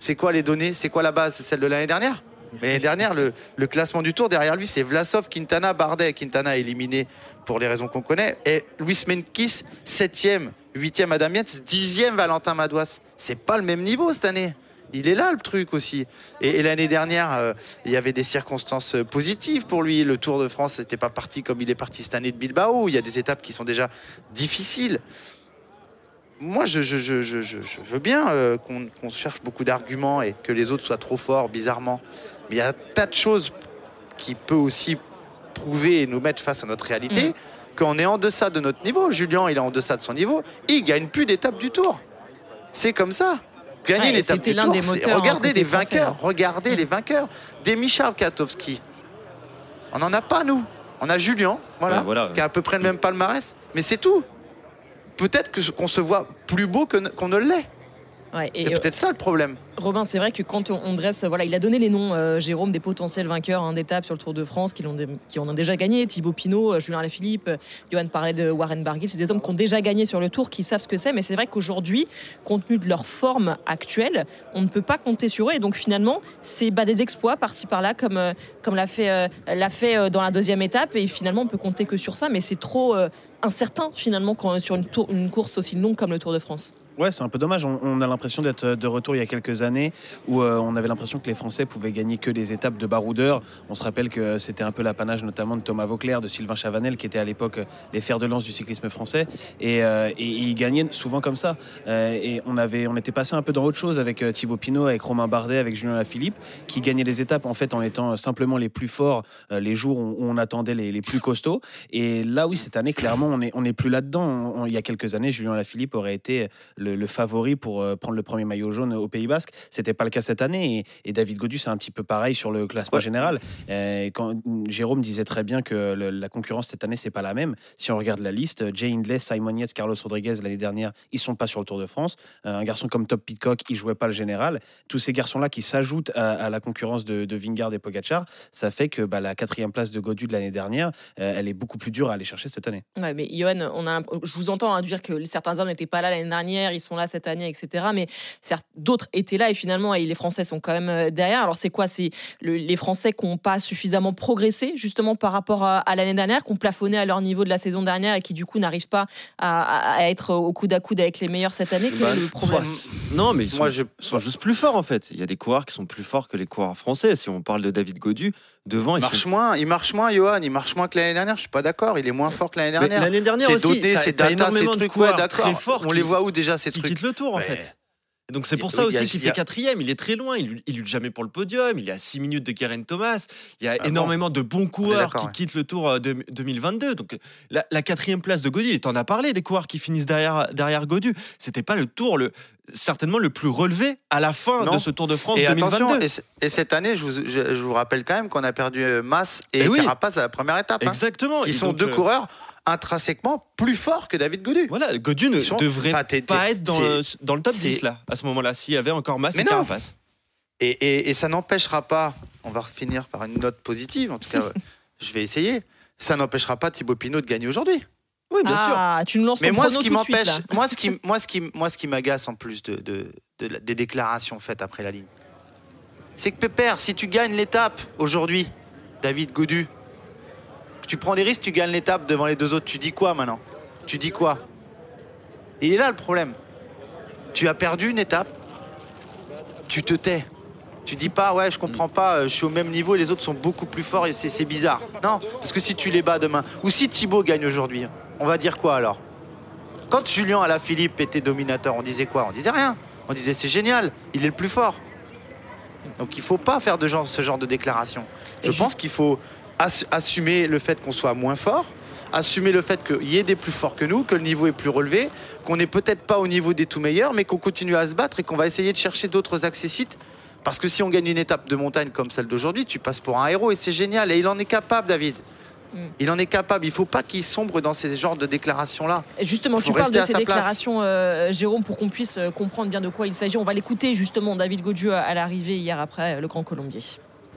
C'est quoi les données? C'est quoi la base? C'est celle de l'année dernière? Mais l'année dernière, le, classement du tour, derrière lui, c'est Vlasov, Quintana, Bardet. Quintana éliminé pour les raisons qu'on connaît. Et Luis Menkis, 7e, 8e Adam Yates, 10e Valentin Madouas. C'est pas le même niveau cette année. Il est là le truc aussi. Et, l'année dernière, euh, il y avait des circonstances positives pour lui. Le Tour de France n'était pas parti comme il est parti cette année de Bilbao. Il y a des étapes qui sont déjà difficiles. Moi, je, veux bien euh, qu'on cherche beaucoup d'arguments et que les autres soient trop forts, bizarrement. Mais il y a un tas de choses qui peut aussi prouver et nous mettre face à notre réalité Mm. qu'on est en deçà de notre niveau. Julien, il est en deçà de son niveau. Il gagne plus d'étapes du Tour. C'est comme ça. Gagner Ouais, l'étape du Tour, regardez les français, vainqueurs. hein. Regardez Mm. les vainqueurs. Des Michal Katowski. On n'en a pas, nous. On a Julien, voilà, Ouais, voilà, qui a à peu près le même palmarès. Mais c'est tout. Peut-être que- qu'on se voit plus beau qu'on ne l'est. Ouais, C'est euh, peut-être ça le problème. Robin, c'est vrai que quand on, dresse, voilà, il a donné les noms, euh, Jérôme, des potentiels vainqueurs hein, d'étapes sur le Tour de France qui, qui en ont déjà gagné. Thibaut Pinot, euh, Julien Alaphilippe, euh, Johan parlait de Warren Barguil. C'est des hommes qui ont déjà gagné sur le Tour, qui savent ce que c'est. Mais c'est vrai qu'aujourd'hui, compte tenu de leur forme actuelle, on ne peut pas compter sur eux. Et donc finalement, c'est bah, des exploits par-ci par-là, comme, euh, comme l'a fait, euh, fait euh, dans la deuxième étape. Et finalement, on peut compter que sur ça. Mais c'est trop euh, incertain finalement sur une course aussi longue comme le Tour de France. Ouais, c'est un peu dommage. On, a l'impression d'être de retour il y a quelques années où euh, on avait l'impression que les Français pouvaient gagner que des étapes de baroudeurs. On se rappelle que c'était un peu l'apanage notamment de Thomas Vauclair, de Sylvain Chavanel, qui étaient à l'époque euh, les fers de lance du cyclisme français. Et, euh, ils gagnaient souvent comme ça. Euh, et on, avait, on était passé un peu dans autre chose avec euh, Thibaut Pinot, avec Romain Bardet, avec Julien Lafilippe, qui gagnaient les étapes en fait en étant simplement les plus forts euh, les jours où on attendait les, plus costauds. Et là, oui, cette année, clairement, on n'est plus là-dedans. Il y a quelques années, Julien Lafilippe aurait été le, le favori pour euh, prendre le premier maillot jaune au Pays Basque. C'était pas le cas cette année. Et, et David Godu, c'est un petit peu pareil sur le classement Ouais. général. Euh, quand Jérôme disait très bien que le- la concurrence cette année, c'est pas la même. Si on regarde la liste, Jay Hindley, Simon Yates, Carlos Rodriguez l'année dernière, ils sont pas sur le Tour de France. Euh, un garçon comme Top Pitcock, il jouait pas le général. Tous ces garçons-là qui s'ajoutent à, à la concurrence de, de Vingard et Pogacar, ça fait que bah, la quatrième place de Godu de l'année dernière, euh, elle est beaucoup plus dure à aller chercher cette année. Ouais, mais Johan, on a, je vous entends hein, dire que certains hommes n'étaient pas là l'année dernière, ils sont là cette année, etc. Mais certes, d'autres étaient là et finalement, et les Français sont quand même euh, derrière. Alors c'est quoi? C'est le- les Français qui n'ont pas suffisamment progressé justement par rapport à, à l'année dernière, qui ont plafonné à leur niveau de la saison dernière et qui du coup n'arrivent pas à, à- à être au coude à coude avec les meilleurs cette année? Quel Bah, est le problème? ouais, Non, mais ils sont, Moi, je- sont juste plus forts en fait. Il y a des coureurs qui sont plus forts que les coureurs français. Si on parle de David Godu, devant, marche moins, il marche moins, Johan. Il marche moins que l'année dernière. Je suis pas d'accord. Il est moins fort que l'année dernière. L'année dernière aussi, données, t'as- ces t'as datas, ces trucs, ouais, d'accord. On qui- les voit où déjà ces qui trucs quitte le tour en fait. Et donc c'est pour ça aussi qu'il fait quatrième. Il est très loin. Il, il lutte jamais pour le podium. Il est à 6 minutes de Karen Thomas. Il y a Ah bon énormément de bons coureurs qui ouais. quittent le tour euh, de- 2022. Donc la, la quatrième place de Godu, tu en as parlé des coureurs qui finissent derrière, derrière Godu. C'était pas le tour le, certainement le plus relevé à la fin Non. de ce Tour de France Et 2022. attention, et, et cette année, je vous, je, je vous rappelle quand même qu'on a perdu euh, Mas et Eh oui. Carapace à la première étape. hein, Exactement. qui Et sont donc, deux euh, coureurs intrinsèquement plus forts que David Godu. Voilà, Godu ne sont- devrait enfin, pas être dans, le, dans le top c'est- 10 là, à ce moment-là, s'il y avait encore Mass Mais et. Carapace. Et, et- et ça n'empêchera pas, on va finir par une note positive, en tout cas, je vais essayer. Ça n'empêchera pas Thibaut Pinot de gagner aujourd'hui. Oui, bien sûr. Ah, tu nous lances Mais moi, ce qui m'empêche, moi, ce qui, moi, ce qui, moi, ce qui m'agace en plus de, de- de la- des déclarations faites après la ligne, c'est que Pépère, si tu gagnes l'étape aujourd'hui, David Godu, tu prends des risques, tu gagnes l'étape devant les deux autres, tu dis quoi maintenant? Tu dis quoi? Et il est là le problème. Tu as perdu une étape, tu te tais. Tu dis pas, ouais, je comprends pas, euh, je suis au même niveau, les autres sont beaucoup plus forts et c'est bizarre. Non, parce que si tu les bats demain, ou si Thibaut gagne aujourd'hui, on va dire quoi alors? Quand Julien Alaphilippe était dominateur, on disait quoi? On disait rien. On disait c'est génial, il est le plus fort. Donc il faut pas faire de genre, ce genre de déclaration. Je Et pense qu'il faut assumer le fait qu'on soit moins fort, assumer le fait qu'il y ait des plus forts que nous, que le niveau est plus relevé, qu'on n'est peut-être pas au niveau des tout meilleurs, mais qu'on continue à se battre et qu'on va essayer de chercher d'autres accessites. Parce que si on gagne une étape de montagne comme celle d'aujourd'hui, tu passes pour un héros et c'est génial. Et il en est capable, David. Mm. Il en est capable. Il faut pas qu'il sombre dans ces genres de déclarations-là. Justement, tu parles de ces déclarations, euh, Jérôme, pour qu'on puisse euh, comprendre bien de quoi il s'agit. On va l'écouter justement, David Godieu, à- à l'arrivée hier après euh, le Grand Colombier.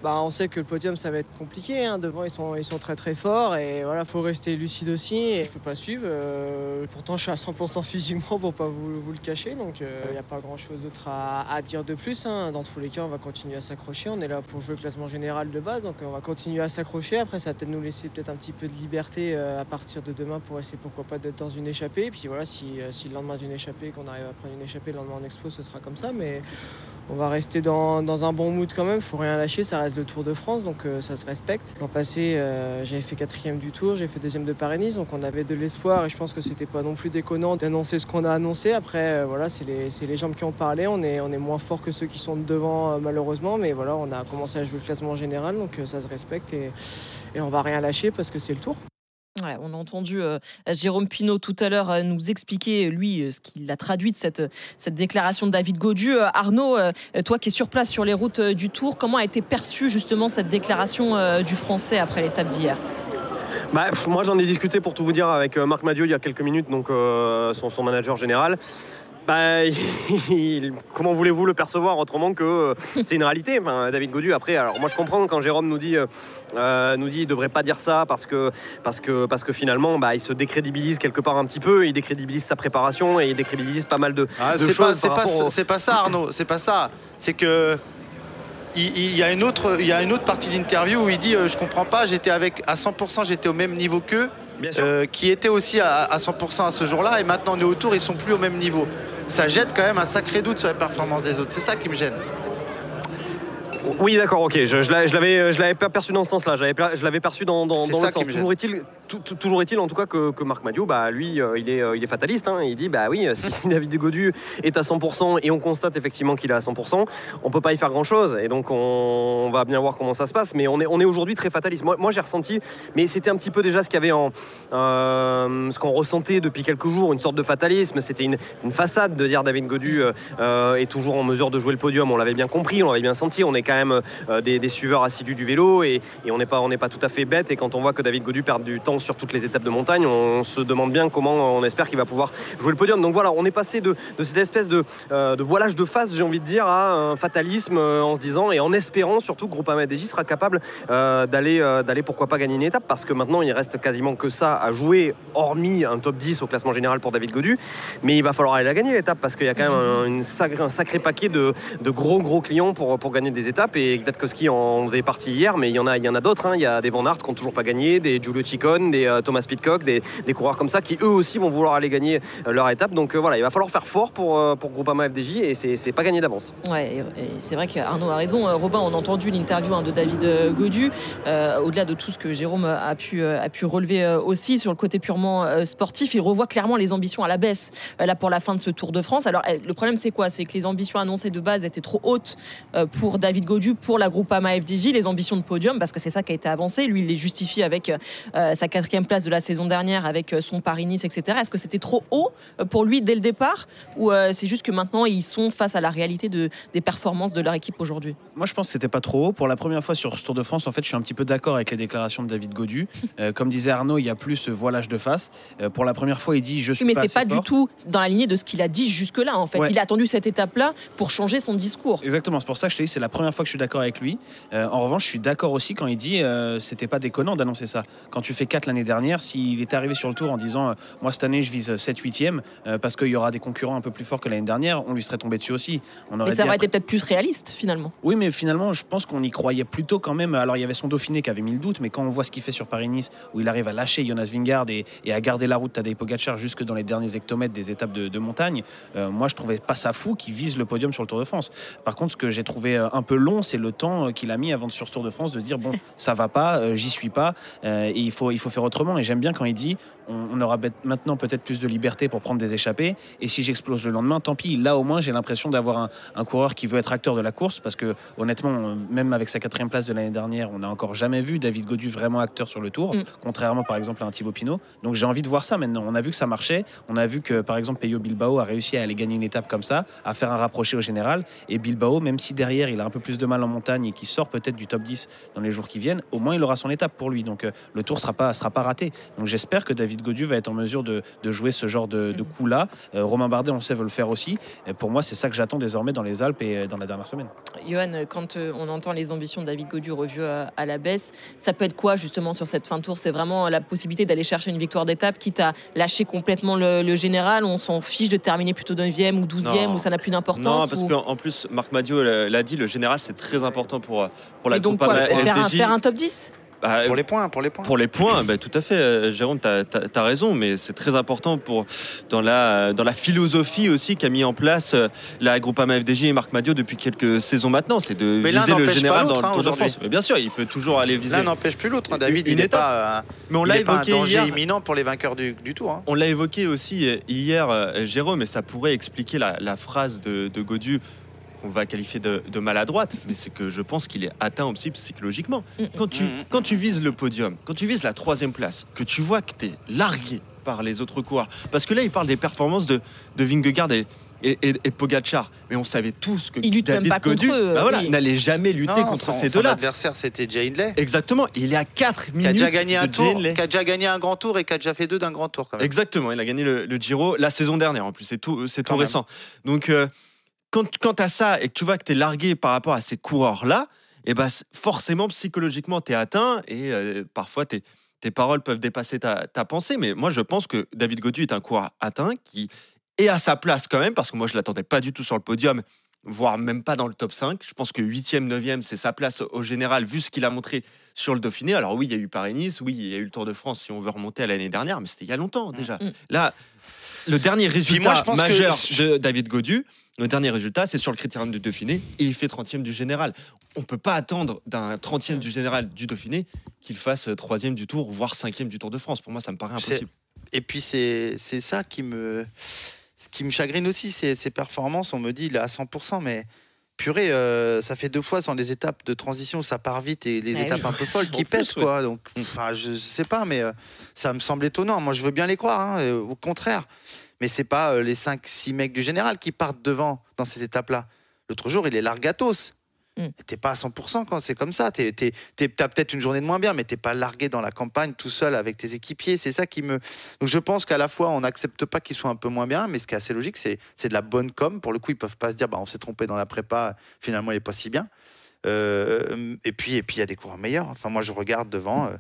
Bah, on sait que le podium ça va être compliqué. hein. Devant ils sont, ils sont très très forts et voilà faut rester lucide aussi. Et je peux pas suivre. euh, pourtant je suis à 100% physiquement pour pas vous, le cacher. Donc il n'y a pas grand chose d'autre à, à dire de plus. hein. Dans tous les cas on va continuer à s'accrocher. On est là pour jouer le classement général de base. Donc on va continuer à s'accrocher. Après ça va peut-être nous laisser peut-être un petit peu de liberté euh, à partir de demain pour essayer pourquoi pas d'être dans une échappée. Et puis voilà si, euh, si le lendemain d'une échappée qu'on arrive à prendre une échappée le lendemain en expo ce sera comme ça. Mais on va rester dans, dans un bon mood quand même, faut rien lâcher, le Tour de France, donc euh, ça se respecte. L'an passé, euh, j'avais fait quatrième du Tour, j'ai fait deuxième de Paris-Nice, donc on avait de l'espoir et je pense que c'était pas non plus déconnant d'annoncer ce qu'on a annoncé. Après, euh, voilà, c'est les, c'est les qui ont parlé, on est, moins fort que ceux qui sont devant malheureusement, mais voilà, on a commencé à jouer le classement général, donc ça se respecte et, et on va rien lâcher parce que c'est le Tour. On a entendu euh, Jérôme Pinault tout à l'heure euh, nous expliquer, lui, euh, ce qu'il a traduit de cette, cette déclaration de David Godu. Arnaud, toi qui es sur place sur les routes du Tour, comment a été perçue justement cette déclaration du Français après l'étape d'hier? Bah, moi j'en ai discuté pour tout vous dire avec Marc Madiot il y a quelques minutes, donc son, son manager général. Bah, il- comment voulez-vous le percevoir autrement que euh, c'est une réalité Enfin, David Godu après alors moi je comprends quand Jérôme nous dit euh, euh, nous dit il devrait pas dire ça parce que parce que parce que finalement bah, il se décrédibilise quelque part un petit peu il décrédibilise sa préparation et il décrédibilise pas mal de, Ah, de c'est choses pas, c'est pas, rapport au- c'est pas ça, Arnaud. C'est pas ça. C'est que il, il y a une autre, il y a une autre partie d'interview où il dit euh, je comprends pas. J'étais avec à 100%, j'étais au même niveau qu'eux, euh, qui étaient aussi à, à 100% à ce jour-là, et maintenant on est autour, ils sont plus au même niveau. Ça jette quand même un sacré doute sur la performance des autres. C'est ça qui me gêne. Oui, d'accord, ok. Je, je l'avais- je l'avais, pas perçu dans ce sens-là. Je l'avais perçu dans, dans, dans l'autre sens. Toujours est-il, toujours en tout cas que, que Marc Madiot, bah, lui, euh, il, est, euh, il est fataliste. hein. Il dit, bah oui, euh, si David Godu est à 100% et on constate effectivement qu'il est à 100%, on peut pas y faire grand-chose. Et donc, on, on va bien voir comment ça se passe. Mais on est, on est aujourd'hui très fataliste. Moi, moi j'ai ressenti, mais c'était un petit peu déjà ce qu'il y avait en. euh, ce qu'on ressentait depuis quelques jours, une sorte de fatalisme. C'était une, une façade de dire David Godu euh, euh, est toujours en mesure de jouer le podium. On l'avait bien compris, on l'avait bien senti. On est quand même euh, des, des suiveurs assidus du vélo et, et on n'est pas, on n'est pas tout à fait bête. Et quand on voit que David Godu perd du temps sur toutes les étapes de montagne, on se demande bien comment on espère qu'il va pouvoir jouer le podium. Donc voilà, on est passé de, de cette espèce de, euh, de voilage de face, j'ai envie de dire, à un fatalisme euh, en se disant et en espérant surtout que Groupama FDJ sera capable euh, d'aller, euh, d'aller pourquoi pas gagner une étape parce que maintenant il reste quasiment que ça à jouer, hormis un top 10 au classement général pour David Godu. Mais il va falloir aller la gagner l'étape parce qu'il y a quand même un, une sacrée- un sacré paquet de, de gros gros clients pour, pour gagner des étapes. Et Kwiatkowski en faisait partie hier, mais il y en a, d'autres. hein. Il y a des Van Aert qui n'ont toujours pas gagné, des Giulio Ciccone, des euh, Thomas Pitcock, des, coureurs comme ça qui eux aussi vont vouloir aller gagner euh, leur étape. Donc euh, voilà, il va falloir faire fort pour, pour Groupama FDJ et c'est pas gagné d'avance. Ouais, c'est vrai qu'Arnaud a raison. Robin, on a entendu l'interview hein, de David Godu, au-delà de tout ce que Jérôme a pu, a pu relever aussi sur le côté purement sportif. Il revoit clairement les ambitions à la baisse là pour la fin de ce Tour de France. Alors, euh, le problème, c'est quoi? C'est que les ambitions annoncées de base étaient trop hautes pour David Godu, pour la Groupama FDJ, les ambitions de podium, parce que c'est ça qui a été avancé. Lui, il les justifie avec euh, sa quatrième place de la saison dernière, avec euh, son Paris-Nice, etc. Est-ce que c'était trop haut euh, pour lui dès le départ ou euh, c'est juste que maintenant ils sont face à la réalité de, des performances de leur équipe aujourd'hui? Moi, je pense que c'était pas trop haut. Pour la première fois sur ce Tour de France, en fait, je suis un petit peu d'accord avec les déclarations de David Godu. Euh, comme disait Arnaud, il y a plus ce voilage de face. Pour la première fois, il dit Je suis Oui, mais pas c'est pas du tout dans la lignée de ce qu'il a dit jusque-là. En fait, Ouais. il a attendu cette étape-là pour changer son discours. Exactement, c'est pour ça que je te dis, c'est la première fois que je suis d'accord avec lui. Euh, en revanche, je suis d'accord aussi quand il dit euh, c'était pas déconnant d'annoncer ça. Quand tu fais 4 l'année dernière, s'il était arrivé sur le tour en disant euh, moi cette année je vise 7-8e parce qu'il y aura des concurrents un peu plus forts que l'année dernière, on lui serait tombé dessus aussi. On Mais ça aurait après- été peut-être plus réaliste finalement. Oui, mais finalement, je pense qu'on y croyait plutôt quand même. Alors, il y avait son Dauphiné qui avait mis le doute, mais quand on voit ce qu'il fait sur Paris-Nice, où il arrive à lâcher Jonas Vingard et, et à garder la route Tadej Pogacar jusque dans les derniers hectomètres des étapes de, de montagne, moi, je trouvais pas ça fou qu'il vise le podium sur le Tour de France. Par contre, ce que j'ai trouvé un peu long, c'est le temps euh, qu'il a mis avant de sur Tour de France de dire bon, ça va pas, euh, j'y suis pas, euh, il faut, faire autrement. Et j'aime bien quand il dit on, aura maintenant peut-être plus de liberté pour prendre des échappées. Et si j'explose le lendemain, tant pis. Là, au moins, j'ai l'impression d'avoir un, un coureur qui veut être acteur de la course. Parce que, honnêtement, euh, même avec sa quatrième place de l'année dernière, on n'a encore jamais vu David Godu vraiment acteur sur le tour. Mm. Contrairement, par exemple, à un Thibaut Pinot. Donc, j'ai envie de voir ça maintenant. On a vu que ça marchait. On a vu que, par exemple, Peyo Bilbao a réussi à aller gagner une étape comme ça, à faire un rapproché au général. Et Bilbao, même si derrière, il a un peu plus de mal en montagne et qu'il sort peut-être du top 10 dans les jours qui viennent, au moins, il aura son étape pour lui. Donc, euh, le tour sera pas, sera pas raté. Donc, j'espère que David Godu va être en mesure de, de jouer ce genre de, de coup-là. Euh, Romain Bardet, on le sait, veut le faire aussi. Et pour moi, c'est ça que j'attends désormais dans les Alpes et euh, dans la dernière semaine. Johan, quand euh, on entend les ambitions de David Godu revues à, à la baisse, ça peut être quoi justement sur cette fin de tour? C'est vraiment la possibilité d'aller chercher une victoire d'étape, quitte à lâcher complètement le, le général? On s'en fiche de terminer plutôt 9e ou 12e, Non. où ça n'a plus d'importance. Non, parce ou- qu'en en plus, Marc Madio l'a dit, le général, c'est très important pour, pour la Et donc Coupe quoi, AMA pour faire un, faire un top 10 Bah, Pour les points, pour les points. Pour les points, bah, tout à fait, euh, Jérôme, tu as, raison, mais c'est très important pour, dans, la, dans la philosophie aussi qu'a mis en place euh, la Groupama FDJ et Marc Madio depuis quelques saisons maintenant. C'est de Mais viser le n'empêche pas général dans le hein, Tour de. France. Mais bien sûr, il peut toujours aller viser. L'un n'empêche plus l'autre. hein. David, il n'est pas, euh, Mais on il est pas un évoqué danger hier. imminent pour les vainqueurs du, du tour. hein. On l'a évoqué aussi hier, Jérôme, et ça pourrait expliquer la, la phrase de, de Godu qu'on va qualifier de, de maladroite, mais c'est que je pense qu'il est atteint aussi psychologiquement. Quand tu, Mhm. quand tu vises le podium, quand tu vises la troisième place, que tu vois que tu es largué par les autres coureurs, parce que là, il parle des performances de, de Vingegaard et, et, et- et de Pogacar, mais on savait tous que Il lutte même David pas Godu bah voilà, oui. n'allait jamais lutter Non, contre son, ces son deux-là. adversaire, c'était Jay Hindley. Exactement, il est à 4 minutes Qui a déjà gagné un de tour, Hindley. qui a déjà gagné un grand tour et qui a déjà fait deux d'un grand tour quand même. Exactement, il a gagné le, le Giro la saison dernière en plus, c'est tout, c'est tout Quand même. récent. Donc euh, quand, quand tu as ça et que tu vois que tu es largué par rapport à ces coureurs-là, et ben, c- forcément psychologiquement tu es atteint et euh, parfois tes, tes paroles peuvent dépasser ta, ta pensée. Mais moi je pense que David Godu est un coureur atteint qui est à sa place quand même, parce que moi je l'attendais pas du tout sur le podium voire même pas dans le top 5. Je pense que 8e, 9e, c'est sa place au général, vu ce qu'il a montré sur le Dauphiné. Alors oui, il y a eu Paris-Nice, oui, il y a eu le Tour de France, si on veut remonter à l'année dernière, mais c'était il y a longtemps déjà. Mm. Là, le dernier résultat moi, je pense que- majeur de David Godu, le dernier résultat, c'est sur le critérium du Dauphiné, et il fait 30e du général. On peut pas attendre d'un 30e du général du Dauphiné qu'il fasse 3e du Tour, voire 5e du Tour de France. Pour moi, ça me paraît impossible. Et puis c'est c'est ça qui me, ce qui me chagrine aussi, c'est ses performances. On me dit il est à 100%, mais purée, euh, ça fait deux fois dans les étapes de transition où ça part vite et les Ouais, étapes oui. un peu folles qui ouais. quoi. Donc, enfin, je sais pas, mais euh, ça me semble étonnant. Moi, je veux bien les croire, hein, euh, au contraire. Mais c'est pas euh, les 5-6 mecs du général qui partent devant dans ces étapes-là. L'autre jour, il est largatos. Mm. T'es pas à 100% quand c'est comme ça. T'es- T'as peut-être une journée de moins bien, mais t'es pas largué dans la campagne tout seul avec tes équipiers. C'est ça qui me. Donc je pense qu'à la fois, on n'accepte pas qu'ils soient un peu moins bien, mais ce qui est assez logique, c'est c'est de la bonne com. Pour le coup, ils peuvent pas se dire, bah, on s'est trompé dans la prépa, finalement, il est pas si bien. Euh, et puis, et puis il y a des coureurs meilleurs. Enfin, moi, je regarde devant. euh,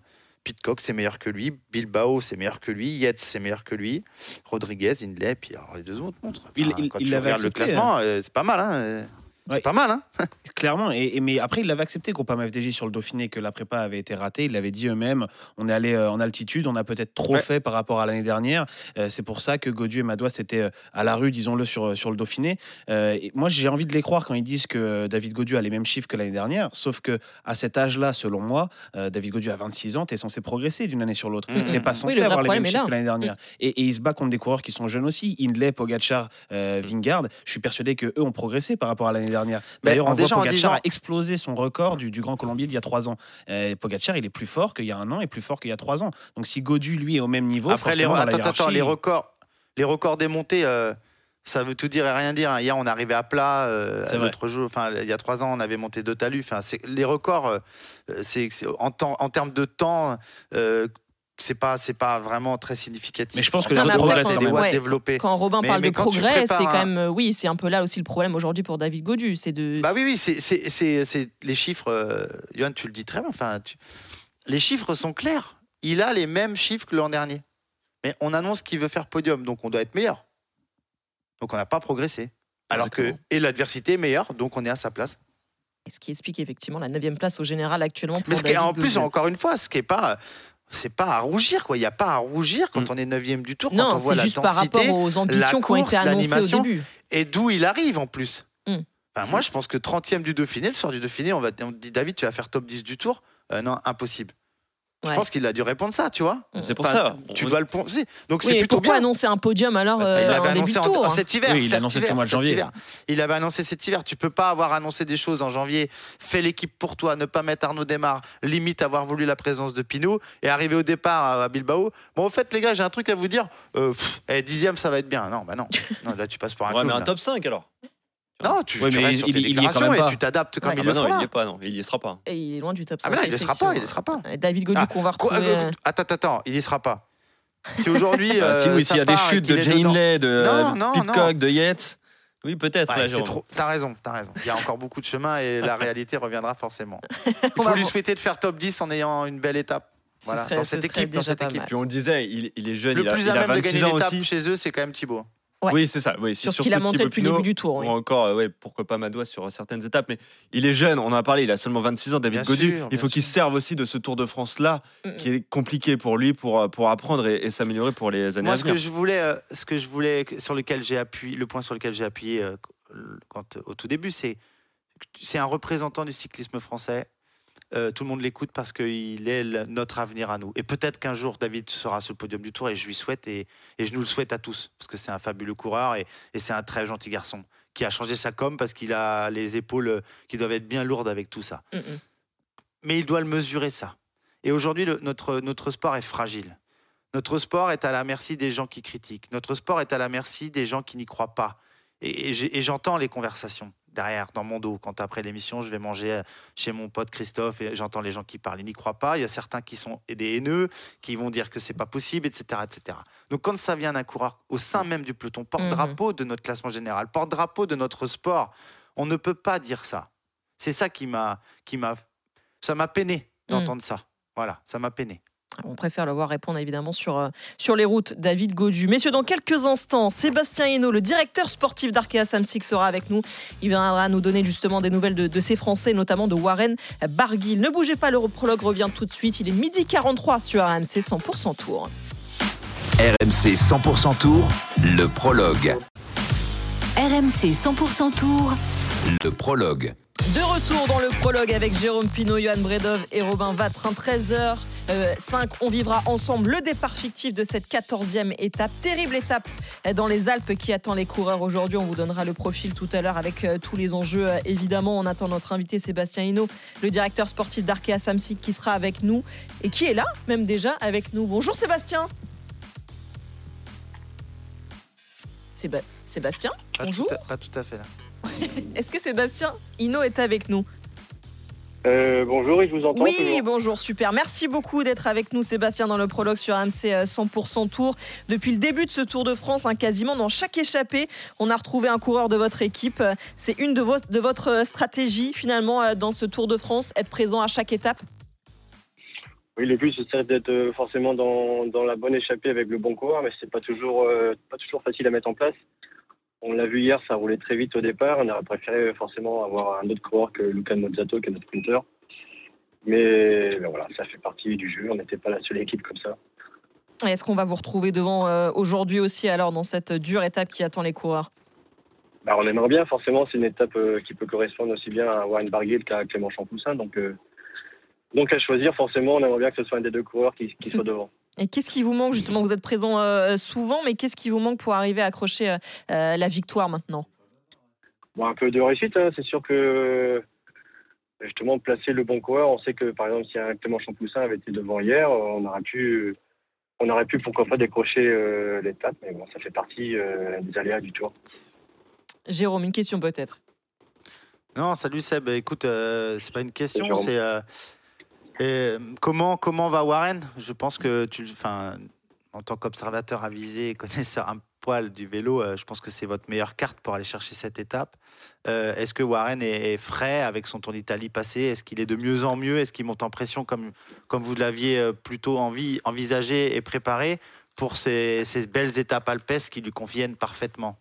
Pitcock, c'est meilleur que lui. Bilbao, c'est meilleur que lui. Yates, c'est meilleur que lui. Rodriguez, Hindley, puis alors, les deux autres montrent. Enfin, Il- il- quand il tu regardes le classement, euh, c'est pas mal. Hein. C'est Ouais. pas mal. Hein. Clairement, et, et- mais après il l'avait accepté Groupama FDJ sur le Dauphiné que la prépa avait été ratée. Ils l'avaient dit eux-mêmes. On est allé euh, en altitude, on a peut-être trop Ouais. fait par rapport à l'année dernière. Euh, c'est pour ça que Godu et Madois étaient euh, à la rue, disons-le, sur, sur le Dauphiné. Euh, et moi, j'ai envie de les croire quand ils disent que David Godu a les mêmes chiffres que l'année dernière. Sauf que à cet âge-là, selon moi, euh, David Godu a 26 ans, tu es censé progresser d'une année sur l'autre. Tu n'es pas Oui, censé avoir les mêmes chiffres que l'année dernière. Et, et il se bat contre des coureurs qui sont jeunes aussi. Hindley, Pogacar, euh, Vingard. Je suis persuadé que eux ont progressé par rapport à l'année dernière. Mais D'ailleurs, en- on voit déjà, Pogacar a explosé son record du, du Grand Colombier d'il y a trois ans. Euh, Pogacar, il est plus fort qu'il y a un an et plus fort qu'il y a trois ans. Donc si Godu, lui, est au même niveau, Après, les, attends, attends, records, les records des montées, euh, ça veut tout dire et rien dire. hein. Hier, on est arrivé à plat. euh. L'autre jour, enfin, il y a trois ans, on avait monté deux talus. Enfin, les records, euh, c'est c'est- en, temps, en termes de temps. C'est pas c'est pas vraiment très significatif. Mais je pense En que progressent progrès, quand des Ouais. développées. Quand Robin Mais- parle mais de progrès, c'est quand un- même. euh, Oui, c'est un peu là aussi le problème aujourd'hui pour David Godu. C'est de. Bah oui, oui, c'est- c'est c'est- c'est- les chiffres. Euh, Johan, tu le dis très bien. Enfin, tu- les chiffres sont clairs. Il a les mêmes chiffres que l'an dernier. Mais on annonce qu'il veut faire podium, donc on doit être meilleur. Donc on n'a pas progressé. Alors que et l'adversité est meilleure, donc on est à sa place. Ce qui explique effectivement la 9 place au général actuellement. Pour Mais ce qui est, en plus, encore une fois, ce qui est pas, c'est pas à rougir quoi. Il n'y a pas à rougir quand Mm. on est 9 du tour, quand on voit la densité aux ont course, l'animation. et d'où il arrive en plus. Mm. Enfin, moi, je pense que 30e du Dauphiné, le soir du Dauphiné, on va on dit David, tu vas faire top 10 du tour? Euh, non, impossible. Je Ouais. pense qu'il a dû répondre ça, tu vois. C'est pour Enfin, ça. Tu dois le penser. Donc Oui, c'est plutôt pourquoi bien. annoncer un podium alors euh, il en avait début annoncé tour en hein cet hiver. Oui, il a cet annoncé hiver, au mois de cet janvier. hiver. Il avait annoncé cet hiver. Tu peux pas avoir annoncé des choses en janvier, fait l'équipe pour toi, ne pas mettre Arnaud Desmar, limite avoir voulu la présence de Pinot et arriver au départ à Bilbao. Bon, au fait, les gars, j'ai un truc à vous dire. Euh, pff, eh, dixième, ça va être bien. Non, bah non. non là, tu passes pour un Ouais, clown, mais un là. top 5 alors. Non, tu, Ouais, tu restes sur il- tes il déclarations même et tu t'adaptes comme Ouais. il Ah le bah non, faut. il là. y est pas, non, il y sera pas. Et il est loin du top 5. Ah, mais là, il ne sera pas, il ne sera pas. Et David Godu Ah, qu'on va retrouver. euh, euh, Attends, attends, attends, il y sera pas. Si aujourd'hui. Bah, euh, si oui, ça s'il y a des chutes de Jane Lay, de, euh, Pitcock, de Yates. Oui, peut-être. Ouais, trop. T'as raison, t'as raison. Il y a encore beaucoup de chemin et la réalité reviendra forcément. Il faut lui souhaiter de faire top 10 en ayant une belle étape. Ce Voilà, serait- dans ce cette équipe, dans cette équipe. Puis on le disait, il, il est jeune, Le il a, plus il à a même de 26 gagner ans l'étape aussi. chez eux, c'est quand même Thibaut. Ouais. Oui, c'est ça. Oui, c'est Sur ce surtout qu'il a montré depuis le début du tour. oui. Ou encore, euh, ouais, pourquoi pas Madois sur certaines étapes. Mais il est jeune, on en a parlé, il a seulement 26 ans, David Bien Godu. sûr, il faut qu'il se serve aussi de ce Tour de France-là, Mm, qui est compliqué pour lui, pour, euh, pour apprendre et, et s'améliorer pour les années Moi, à ce venir. que je voulais, euh, ce que je voulais, sur lequel j'ai appuyé, le point sur lequel j'ai appuyé euh, quand, au tout début, c'est c'est un représentant du cyclisme français. Euh, tout le monde l'écoute parce qu'il est le- notre avenir à nous. Et peut-être qu'un jour, David sera sur le podium du Tour et je lui souhaite et, et je nous le souhaite à tous parce que c'est un fabuleux coureur et, et c'est un très gentil garçon qui a changé sa com parce qu'il a les épaules qui doivent être bien lourdes avec tout ça. Mais il doit le mesurer ça. Et aujourd'hui, notre, notre sport est fragile. Notre sport est à la merci des gens qui critiquent. Notre sport est à la merci des gens qui n'y croient pas. Et j'entends les conversations derrière, dans mon dos. Quand après l'émission, je vais manger euh, chez mon pote Christophe et j'entends les gens qui parlent. Ils n'y croient pas. Il y a certains qui sont des haineux, qui vont dire que c'est pas possible, etc., etc. Donc quand ça vient d'un coureur au sein même du peloton, porte-drapeau de notre classement général, porte-drapeau de notre sport, on ne peut pas dire ça. C'est ça qui m'a, qui m'a, ça m'a peiné d'entendre ça. Voilà, ça m'a peiné. On préfère le voir répondre évidemment sur, euh, sur les routes, David Godu. Messieurs, dans quelques instants, Sébastien Hainaut, le directeur sportif d'Arkea Samsic, sera avec nous. Il viendra nous donner justement des nouvelles de, de ces Français, notamment de Warren Barguil. Ne bougez pas, le prologue revient tout de suite. Il est midi 43 sur AMC 100% Tour. RMC 100% Tour, le prologue. RMC 100% Tour. Le prologue. De retour dans le prologue avec Jérôme Pinault, Johan Bredov et Robin Vatrin, 13h. 5, on vivra ensemble le départ fictif de cette 14e étape. Terrible étape dans les Alpes qui attend les coureurs aujourd'hui. On vous donnera le profil tout à l'heure avec euh, tous les enjeux. euh, Évidemment, on attend notre invité Sébastien Hinault, le directeur sportif d'Arkea Samsic qui sera avec nous et qui est là même déjà avec nous. Bonjour Sébastien. Séba- Sébastien, Pas bonjour. Tout à, pas tout à fait là. Est-ce que Sébastien Hinault est avec nous? Euh, bonjour, et je vous entends Oui, toujours. bonjour, super. Merci beaucoup d'être avec nous, Sébastien, dans le prologue sur AMC euh, 100% Tour. Depuis le début de ce Tour de France, hein, quasiment dans chaque échappée, on a retrouvé un coureur de votre équipe. C'est une de, vo- de votre stratégie, finalement, euh, dans ce Tour de France, être présent à chaque étape? Oui, le but, ce serait d'être euh, forcément dans, dans la bonne échappée avec le bon coureur, mais c'est pas toujours, euh, pas toujours facile à mettre en place. On l'a vu hier, ça roulait très vite au départ. On aurait préféré forcément avoir un autre coureur que Luca Mozzato, qui est notre sprinter. Mais, ben voilà, ça fait partie du jeu. On n'était pas la seule équipe comme ça. Est-ce qu'on va vous retrouver devant euh, aujourd'hui aussi, alors, dans cette dure étape qui attend les coureurs? Bah, on aimerait bien, forcément, c'est une étape euh, qui peut correspondre aussi bien à Warren Barguil qu'à Clément Champoussin. Donc, euh, donc, à choisir, forcément, on aimerait bien que ce soit un des deux coureurs qui, qui soit devant. Et qu'est-ce qui vous manque, justement? Vous êtes présent euh, souvent, mais qu'est-ce qui vous manque pour arriver à accrocher euh, euh, la victoire maintenant? Bon, un peu de réussite, hein. c'est sûr que justement placer le bon coureur, on sait que par exemple si un Clément Champoussin avait été devant hier, on aurait pu, on aurait pu pourquoi pas décrocher euh, l'étape, mais bon, ça fait partie euh, des aléas du tour. Jérôme, une question peut-être Non, salut Seb. Écoute, euh, c'est pas une question, c'est euh, comment comment va Warren? Je pense que tu, en tant qu'observateur avisé, et connaisseur un poil du vélo, euh, je pense que c'est votre meilleure carte pour aller chercher cette étape. Euh, Est-ce que Warren est, frais avec son Tour d'Italie passé? Est-ce qu'il est de mieux en mieux? Est-ce qu'il monte en pression comme comme vous l'aviez plutôt envie, envisagé et préparé pour ces, belles étapes alpesques qui lui conviennent parfaitement?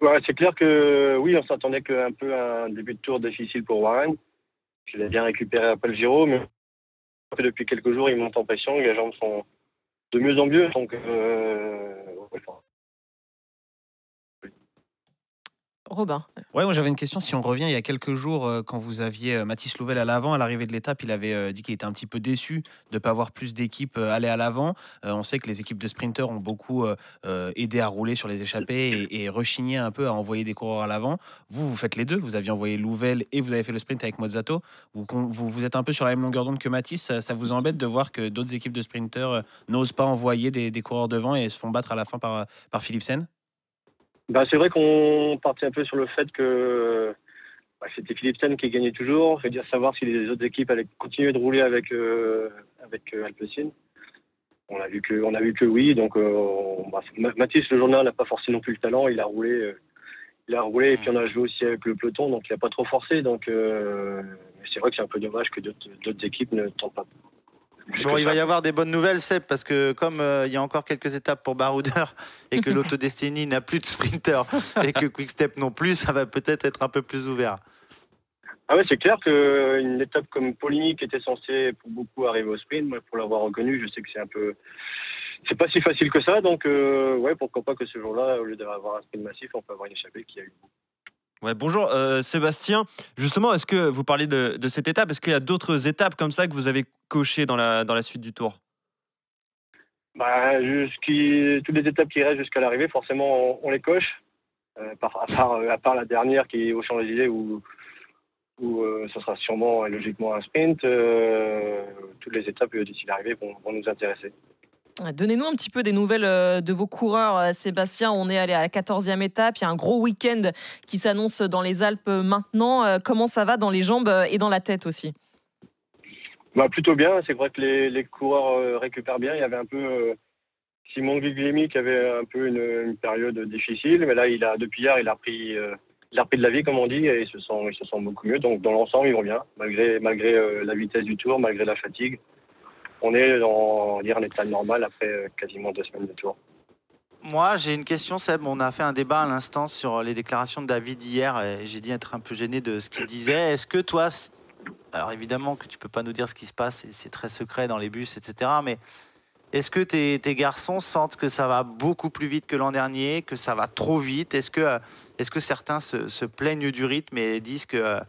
Ouais, c'est clair que oui, on s'attendait qu'un peu un début de tour difficile pour Warren. Je l'ai bien récupéré après le Giro, mais depuis quelques jours, il monte en pression, les jambes sont de mieux en mieux, donc euh, Robin. Ouais, moi j'avais une question. Si on revient il y a quelques jours, euh, quand vous aviez euh, Mathis Louvel à l'avant, à l'arrivée de l'étape, il avait euh, dit qu'il était un petit peu déçu de ne pas avoir plus d'équipes euh, aller à l'avant. On sait que les équipes de sprinters ont beaucoup aidé à rouler sur les échappées et, rechigné un peu à envoyer des coureurs à l'avant. Vous, vous faites les deux. Vous aviez envoyé Louvel et vous avez fait le sprint avec Mozzato. Vous, êtes un peu sur la même longueur d'onde que Mathis. Ça, vous embête de voir que d'autres équipes de sprinters euh, n'osent pas envoyer des, des coureurs devant et se font battre à la fin par, par Philipsen? Bah, c'est vrai qu'on partait un peu sur le fait que bah, c'était Philipsen qui gagnait toujours. Je veux dire savoir si les autres équipes allaient continuer de rouler avec euh, avec euh. On a vu que on a vu que oui. Donc euh, bah, Ma- Mathis le journal n'a pas forcément non plus le talent. Il a roulé. euh, il a roulé et puis on a joué aussi avec le peloton, donc il n'a pas trop forcé. Donc c'est vrai que c'est un peu dommage que d'autres équipes ne tentent pas. Bon, il va y avoir des bonnes nouvelles, Seb, parce que comme euh, il y a encore quelques étapes pour Barouder et que l'Autodestiny n'a plus de sprinter et que Quickstep non plus, ça va peut-être être un peu plus ouvert. Ah ouais, c'est clair qu'une étape comme Poligny qui était censée pour beaucoup arriver au sprint, moi, pour l'avoir reconnu, je sais que c'est un peu, c'est pas si facile que ça. Donc euh, ouais, pourquoi pas que ce jour-là, au lieu d'avoir un sprint massif, on peut avoir une échappée qui a eu. Ouais, bonjour euh, Sébastien. Justement, est-ce que vous parlez de, cette étape? Est-ce qu'il y a d'autres étapes comme ça que vous avez cochées dans la, dans la suite du tour? Bah, toutes les étapes qui restent jusqu'à l'arrivée, forcément, on, les coche. Euh, par- à, part, la dernière qui est au Champs-Élysées où, où euh, ça sera sûrement et logiquement un sprint, euh, toutes les étapes euh, d'ici l'arrivée vont nous intéresser. Donnez-nous un petit peu des nouvelles euh, de vos coureurs, euh, Sébastien. On est allé à la 14e étape. Il y a un gros week-end qui s'annonce dans les Alpes maintenant. Euh, Comment ça va dans les jambes euh, et dans la tête aussi? Bah, plutôt bien, c'est vrai que les, les coureurs euh, récupèrent bien. Il y avait un peu euh, Simon Guglielmi qui avait un peu une, période difficile, mais là, il a, depuis hier, il a euh, il a de la vie, comme on dit, et se sent, ils se sent beaucoup mieux. Donc, dans l'ensemble, vont bien, malgré, malgré euh, la vitesse du tour, malgré la fatigue. On est dans dire, un état normal après euh, quasiment deux semaines de tour. Moi, j'ai une question, Seb. On a fait un débat à l'instant sur les déclarations de David hier j'ai dit être un peu gêné de ce qu'il disait. Est-ce que toi, alors évidemment que tu peux pas nous dire ce qui se passe, c'est très secret dans les bus, etc. Mais est-ce que tes, tes garçons sentent que ça va beaucoup plus vite que l'an dernier, que ça va trop vite? Est-ce que, euh, que certains se, se plaignent du rythme et disent que euh,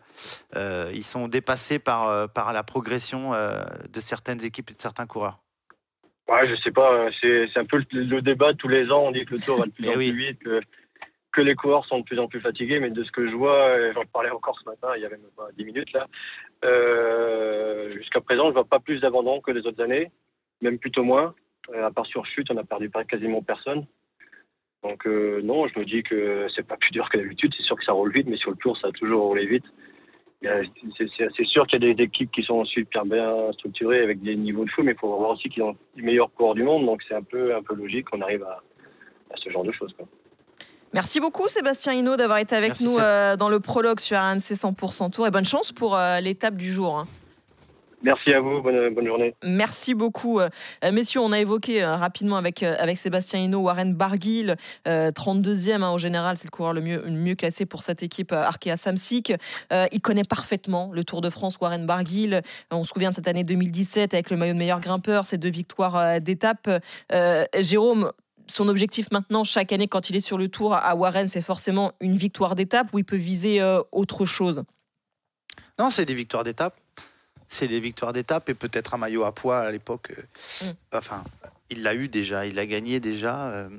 euh, sont dépassés par, par la progression euh, de certaines équipes et de certains coureurs? Ouais, je sais pas, c'est un peu le, le débat tous les ans. On dit que le tour va de plus en oui. plus vite, que, que les coureurs sont de plus en plus fatigués, mais de ce que je vois, j'en parlais encore ce matin, il y avait même pas 10 minutes là, euh, jusqu'à présent, je vois pas plus d'abandon que les autres années, même plutôt moins. Euh, à part sur chute, on a perdu quasiment personne. Donc euh, non, je me dis que c'est pas plus dur que d'habitude. C'est sûr que ça roule vite, mais sur le tour, ça a toujours roulé vite. C'est sûr qu'il y a des équipes qui sont super bien structurées avec des niveaux de fou, mais il faut voir aussi qu'ils ont les meilleurs coureurs du monde. Donc c'est un peu, un peu logique qu'on arrive à, à ce genre de choses. quoi. Merci beaucoup, Sébastien Hinault, d'avoir été avec Merci, nous euh, dans le prologue sur RMC 100% Tour. Et bonne chance pour euh, l'étape du jour. hein. Merci à vous, bonne, bonne journée. Merci beaucoup. Euh, messieurs, on a évoqué euh, rapidement avec, euh, avec Sébastien Hinault, Warren Barguil, euh, 32e hein, en général, c'est le coureur le mieux, le mieux classé pour cette équipe euh, Arkea Samsic. Euh, il connaît parfaitement le Tour de France, Warren Barguil. Euh, on se souvient de cette année 2017 avec le maillot de meilleur grimpeur, ces deux victoires euh, d'étape. Euh, Jérôme, son objectif maintenant, chaque année, quand il est sur le Tour à Warren, c'est forcément une victoire d'étape ou il peut viser euh, autre chose? Non, c'est des victoires d'étape. C'est des victoires d'étape et peut-être un maillot à poids à l'époque. euh, Enfin, il l'a eu déjà, il l'a gagné déjà. euh,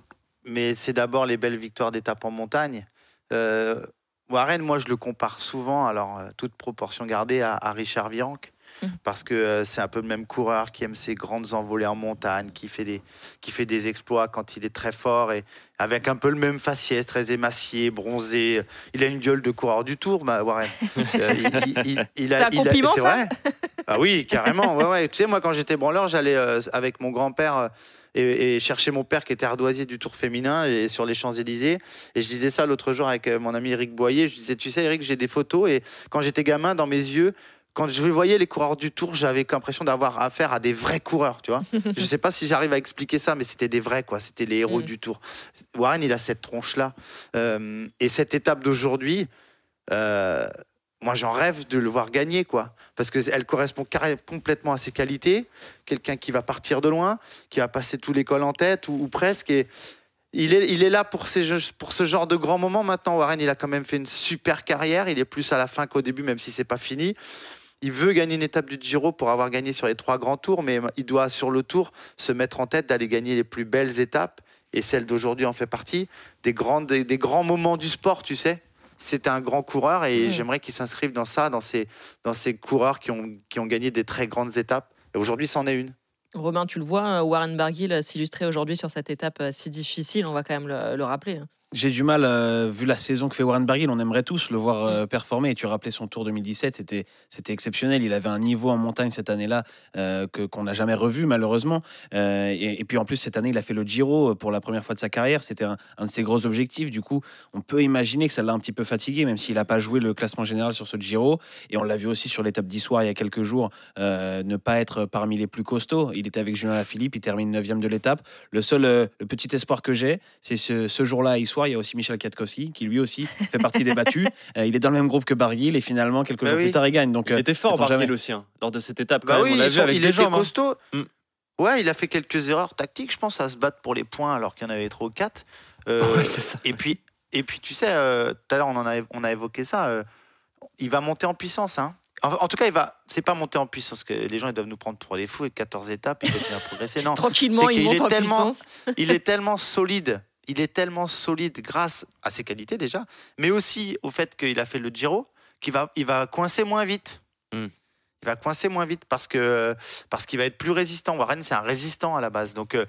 mais c'est d'abord les belles victoires d'étape en montagne. Euh, Warren, moi, je le compare souvent, alors toute proportion gardée, à, à Richard Virenque. Parce que euh, c'est un peu le même coureur qui aime ses grandes envolées en montagne, qui fait, des, qui fait des exploits quand il est très fort et avec un peu le même faciès, très émacié, bronzé. Il a une gueule de coureur du tour, bah, Warren. Euh, il- il- il- a- il a- c'est vrai. Ah oui, carrément. Ouais, ouais. Tu sais, moi, quand j'étais branleur, j'allais euh, avec mon grand-père euh, et, et chercher mon père qui était ardoisier du Tour féminin et sur les Champs-Élysées. Et je disais ça l'autre jour avec mon ami Eric Boyer. Je disais, tu sais, Eric, j'ai des photos et quand j'étais gamin, dans mes yeux, quand je voyais les coureurs du Tour, j'avais l'impression d'avoir affaire à des vrais coureurs, tu vois. je sais pas si j'arrive à expliquer ça, mais c'était des vrais, quoi. C'était les héros Mm. du Tour. Warren, il a cette tronche-là. Euh, et cette étape d'aujourd'hui, euh, moi, j'en rêve de le voir gagner, quoi. Parce qu'elle correspond complètement à ses qualités. Quelqu'un qui va partir de loin, qui va passer tous les cols en tête, ou, ou presque. Et, il est, il est là pour, ces pour ce genre de grands moments maintenant. Warren, il a quand même fait une super carrière. Il est plus à la fin qu'au début, même si c'est pas fini. Il veut gagner une étape du Giro pour avoir gagné sur les trois grands tours, mais il doit sur le tour se mettre en tête d'aller gagner les plus belles étapes. Et celle d'aujourd'hui en fait partie. Des, grandes, des, des grands moments du sport, tu sais. C'est un grand coureur et j'aimerais qu'il s'inscrive dans ça, dans ces, dans ces coureurs qui ont, qui ont gagné des très grandes étapes. Et aujourd'hui, c'en est une. Romain, tu le vois, Warren Barguil euh, s'illustrer aujourd'hui sur cette étape euh, si difficile, on va quand même le, le rappeler. J'ai du mal, euh, vu la saison que fait Warren Barguil, on aimerait tous le voir euh, performer. Et tu rappelais son tour 2017, c'était exceptionnel. Il avait un niveau en montagne cette année-là euh, que qu'on n'a jamais revu malheureusement. Et, puis en plus cette année, il a fait le Giro pour la première fois de sa carrière. C'était un, de ses gros objectifs. Du coup, on peut imaginer que ça l'a un petit peu fatigué, même s'il n'a pas joué le classement général sur ce Giro. Et on l'a vu aussi sur l'étape d'Issoire il y a quelques jours, ne pas être parmi les plus costauds. Il était avec Julien Lafilippe, il termine 9 de l'étape. Le seul, le petit espoir que j'ai, c'est ce, ce jour-là à Il y a aussi Michel Katkowski, qui lui aussi fait partie des battus. Euh, il est dans le même groupe que Barguil et finalement, quelques Bah jours oui. plus tard, il gagne. Donc, Il euh, était fort, Barguil jamais. aussi, hein, lors de cette étape. Bah quand oui, même. on l'a ils vu sont- avec il des était jambes. hein. costaud. Mm. Ouais, il a fait quelques erreurs tactiques, je pense, à se battre pour les points alors qu'il y en avait trop quatre. Euh, Ouais, c'est ça. Et puis, et puis, tu sais, euh, tout à l'heure on en a, on a évoqué ça. euh, il va monter en puissance. Hein. En, en tout cas, il va. C'est pas monter en puissance que les gens ils doivent nous prendre pour les fous. Et 14 étapes, il va bien progresser. Non, Tranquillement, il monte est en tellement- puissance. il est tellement solide. Il est tellement solide grâce à ses qualités déjà, mais aussi au fait qu'il a fait le Giro, qu'il va, il va coincer moins vite. Mm. Il va coincer moins vite parce que parce qu'il va être plus résistant. Warren, c'est un résistant à la base, donc euh,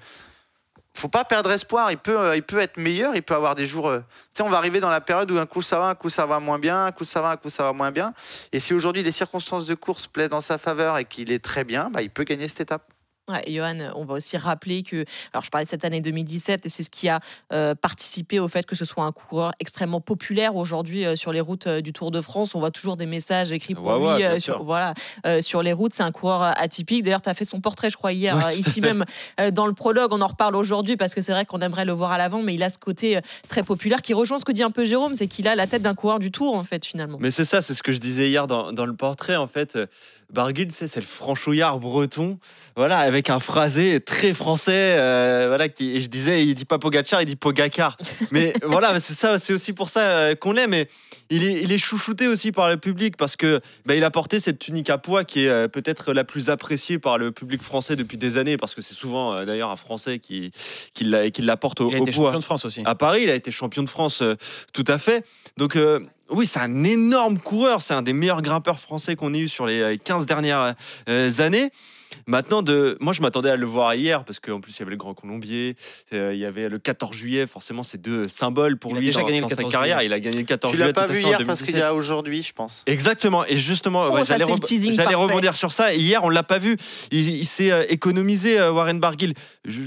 faut pas perdre espoir. Il peut, euh, il peut être meilleur. Il peut avoir des jours. euh, tu sais, on va arriver dans la période où un coup ça va, un coup ça va moins bien, un coup ça va, un coup ça va moins bien. Et si aujourd'hui les circonstances de course plaident en sa faveur et qu'il est très bien, bah, il peut gagner cette étape. Ouais, Johan, on va aussi rappeler que, alors je parlais de cette année 2017 et c'est ce qui a euh, participé au fait que ce soit un coureur extrêmement populaire aujourd'hui euh, sur les routes euh, du Tour de France. On voit toujours des messages écrits pour Ouais, lui ouais, sur, voilà, sur les routes. C'est un coureur atypique. D'ailleurs, tu as fait son portrait, je crois, hier, ici même dans le prologue. On en reparle aujourd'hui parce que c'est vrai qu'on aimerait le voir à l'avant, mais il a ce côté très populaire qui rejoint ce que dit un peu Jérôme, c'est qu'il a la tête d'un coureur du Tour en fait finalement. Mais c'est ça, c'est ce que je disais hier dans, dans le portrait. En fait, Barguil, c'est le franchouillard breton, voilà, avec un phrasé très français, euh, voilà. Qui, et je disais, il dit pas Pogacar, il dit Pogacar. Mais voilà, c'est ça, c'est aussi pour ça euh, qu'on l'aime. Mais il est, il est chouchouté aussi par le public parce que bah, il a porté cette tunique à pois qui est euh, peut-être la plus appréciée par le public français depuis des années, parce que c'est souvent d'ailleurs un Français qui, qui, la, qui la porte au, Il a au été poids. champion de France aussi. À Paris, il a été champion de France, tout à fait. Donc, euh, oui, c'est un énorme coureur. C'est un des meilleurs grimpeurs français qu'on ait eu sur les euh, 15 dernières euh, années. Maintenant, de... moi, je m'attendais à le voir hier parce qu'en plus, il y avait le Grand Colombier, euh, il y avait le 14 juillet. Forcément, c'est deux symboles pour Il a lui déjà dans, gagné le dans sa 14 carrière. juillet. Il a gagné le 14 Tu juillet. l'as pas vu hier parce qu'il 2017. y a aujourd'hui, je pense. Exactement. Et justement, Oh, ouais, j'allais re- rebondir sur ça. Hier, on l'a pas vu. Il, il s'est euh, économisé, euh, Warren Barguil. Je,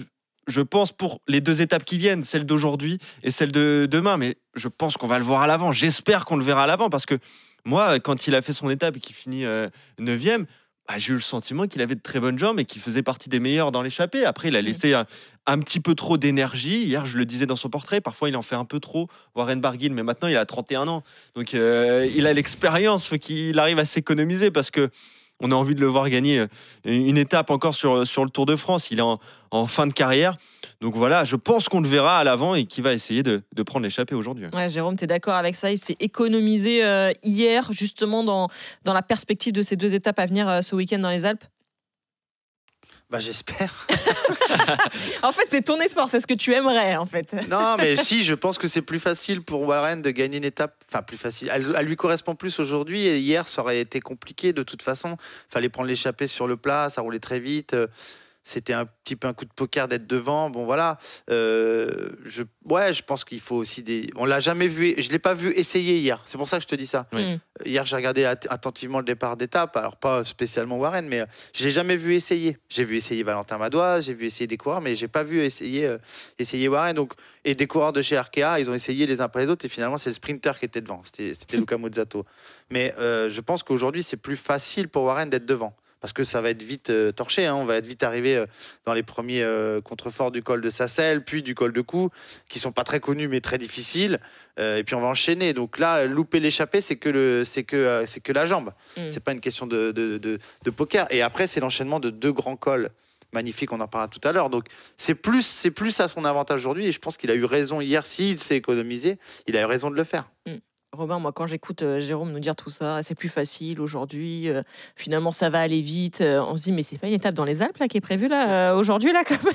je pense pour les deux étapes qui viennent, celle d'aujourd'hui et celle de demain. Mais je pense qu'on va le voir à l'avant. J'espère qu'on le verra à l'avant parce que moi, quand il a fait son étape et qu'il finit 9 bah, j'ai eu le sentiment qu'il avait de très bonnes jambes et qu'il faisait partie des meilleurs dans l'échappée. Après, il a laissé un, un petit peu trop d'énergie. Hier, je le disais dans son portrait, parfois il en fait un peu trop, Warren Barguil, mais maintenant il a 31 ans. Donc euh, il a l'expérience, faut qu'il arrive à s'économiser parce que on a envie de le voir gagner euh, une étape encore sur, sur le Tour de France. Il est en, fin de carrière. Donc voilà, je pense qu'on le verra à l'avant et qu'il va essayer de, de prendre l'échappée aujourd'hui. Ouais, Jérôme, tu es d'accord avec ça Il s'est économisé euh, hier, justement, dans, dans la perspective de ces deux étapes à venir euh, ce week-end dans les Alpes? Bah j'espère. En fait, c'est ton espoir, c'est ce que tu aimerais, en fait. Non, mais si, je pense que c'est plus facile pour Warren de gagner une étape. Enfin, plus facile. Elle, elle lui correspond plus aujourd'hui. Et hier, ça aurait été compliqué de toute façon. Fallait prendre l'échappée sur le plat, ça roulait très vite. C'était un petit peu un coup de poker d'être devant. Bon, voilà. Euh, je, ouais, je pense qu'il faut aussi des. On l'a jamais vu. Je l'ai pas vu essayer hier. C'est pour ça que je te dis ça. Oui. Mm. Hier, j'ai regardé att- attentivement le départ d'étape. Alors, pas spécialement Warren, mais euh, je l'ai jamais vu essayer. J'ai vu essayer Valentin Madoise, j'ai vu essayer des coureurs, mais j'ai pas vu essayer, euh, essayer Warren. Donc, et des coureurs de chez Arkea, ils ont essayé les uns après les autres. Et finalement, c'est le sprinter qui était devant. C'était c'était Luca Mozzato. Mais euh, je pense qu'aujourd'hui, c'est plus facile pour Warren d'être devant. Parce que ça va être vite euh, torché. hein. On va être vite arrivé euh, dans les premiers euh, contreforts du col de Sassel, puis du col de Cou, qui sont pas très connus mais très difficiles. Et puis on va enchaîner. Donc là, louper l'échappée, c'est que, le, c'est que, c'est que la jambe. Mm. C'est pas une question de, de, de- de poker. Et après, c'est l'enchaînement de deux grands cols magnifique, on en parlera tout à l'heure. Donc c'est plus, c'est plus à son avantage aujourd'hui et je pense qu'il a eu raison hier. S'il s'est économisé, il a eu raison de le faire. Robin, moi, quand j'écoute euh, Jérôme nous dire tout ça, c'est plus facile aujourd'hui. euh, finalement, ça va aller vite. euh, on se dit, mais c'est pas une étape dans les Alpes là qui est prévue là euh, aujourd'hui là quand même.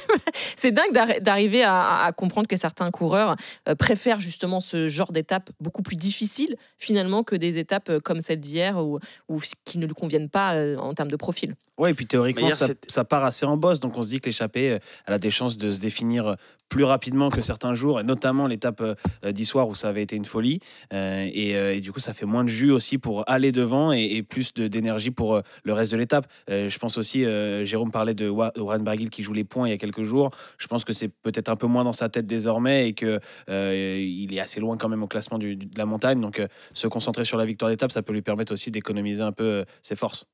c'est dingue d'arri- d'arriver à, comprendre que certains coureurs euh, préfèrent justement ce genre d'étape beaucoup plus difficile finalement que des étapes euh, comme celle d'hier ou, ou qui ne lui conviennent pas euh, en termes de profil. Ouais, et puis théoriquement, Mais hier, ça, c'était- ça part assez en bosse. Donc on se dit que l'échappée, euh, elle a des chances de se définir euh, plus rapidement que certains jours, et notamment l'étape euh, euh, d'histoire où ça avait été une folie. Euh, et, euh, et du coup, ça fait moins de jus aussi pour aller devant et, plus d'énergie pour euh, le reste de l'étape. Euh, je pense aussi, euh, Jérôme parlait de Wa- Warren Barguil qui joue les points il y a quelques jours. Je pense que c'est peut-être un peu moins dans sa tête désormais et que euh, il est assez loin quand même au classement de la montagne. Donc euh, se concentrer sur la victoire d'étape, ça peut lui permettre aussi d'économiser un peu euh, ses forces.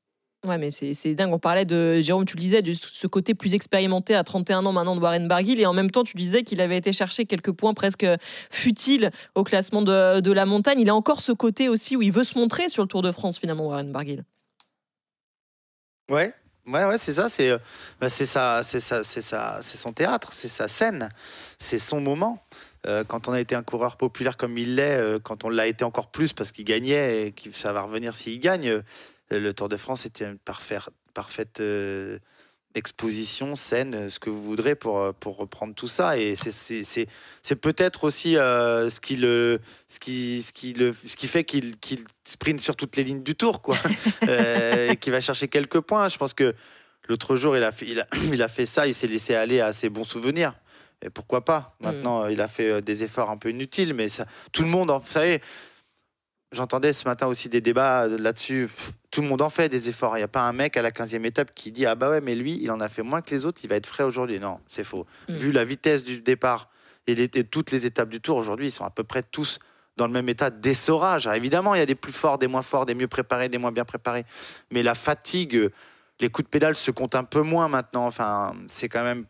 Ouais, mais c'est dingue. On parlait de, Jérôme, tu le disais, de ce côté plus expérimenté à 31 ans maintenant de Warren Barguil. Et en même temps, tu disais qu'il avait été chercher quelques points presque futiles au classement de, de la montagne. Il a encore ce côté aussi où il veut se montrer sur le Tour de France, finalement, Warren Barguil. Ouais, ouais, ouais, c'est ça. C'est, euh, bah, c'est ça, c'est ça, c'est ça, c'est son théâtre, c'est sa scène, c'est son moment. Euh, quand on a été un coureur populaire comme il l'est, euh, quand on l'a été encore plus parce qu'il gagnait et que ça va revenir s'il gagne, le Tour de France était une parfaire- parfaite euh, exposition, scène, ce que vous voudrez pour, euh, pour reprendre tout ça. Et c'est- peut-être aussi euh, ce, qui le, ce, qui, ce, qui le, ce qui fait qu'il qu'il sprint sur toutes les lignes du Tour, quoi. Et qui va chercher quelques points. Je pense que l'autre jour, il a fait, il a, il a fait ça, il s'est laissé aller à ses bons souvenirs. Et pourquoi pas? Maintenant, euh, il a fait des efforts un peu inutiles, mais ça, tout le monde, en, vous savez, j'entendais ce matin aussi des débats euh, là-dessus. Tout le monde en fait des efforts. Il n'y a pas un mec à la 15e étape qui dit Ah bah ouais, mais lui, il en a fait moins que les autres, il va être frais aujourd'hui. Non, c'est faux. Mm. Vu la vitesse du départ et, les- et toutes les étapes du tour aujourd'hui, ils sont à peu près tous dans le même état d'essorage. Évidemment, il y a des plus forts, des moins forts, des mieux préparés, des moins bien préparés. Mais la fatigue, les coups de pédale se comptent un peu moins maintenant. Enfin, c'est quand même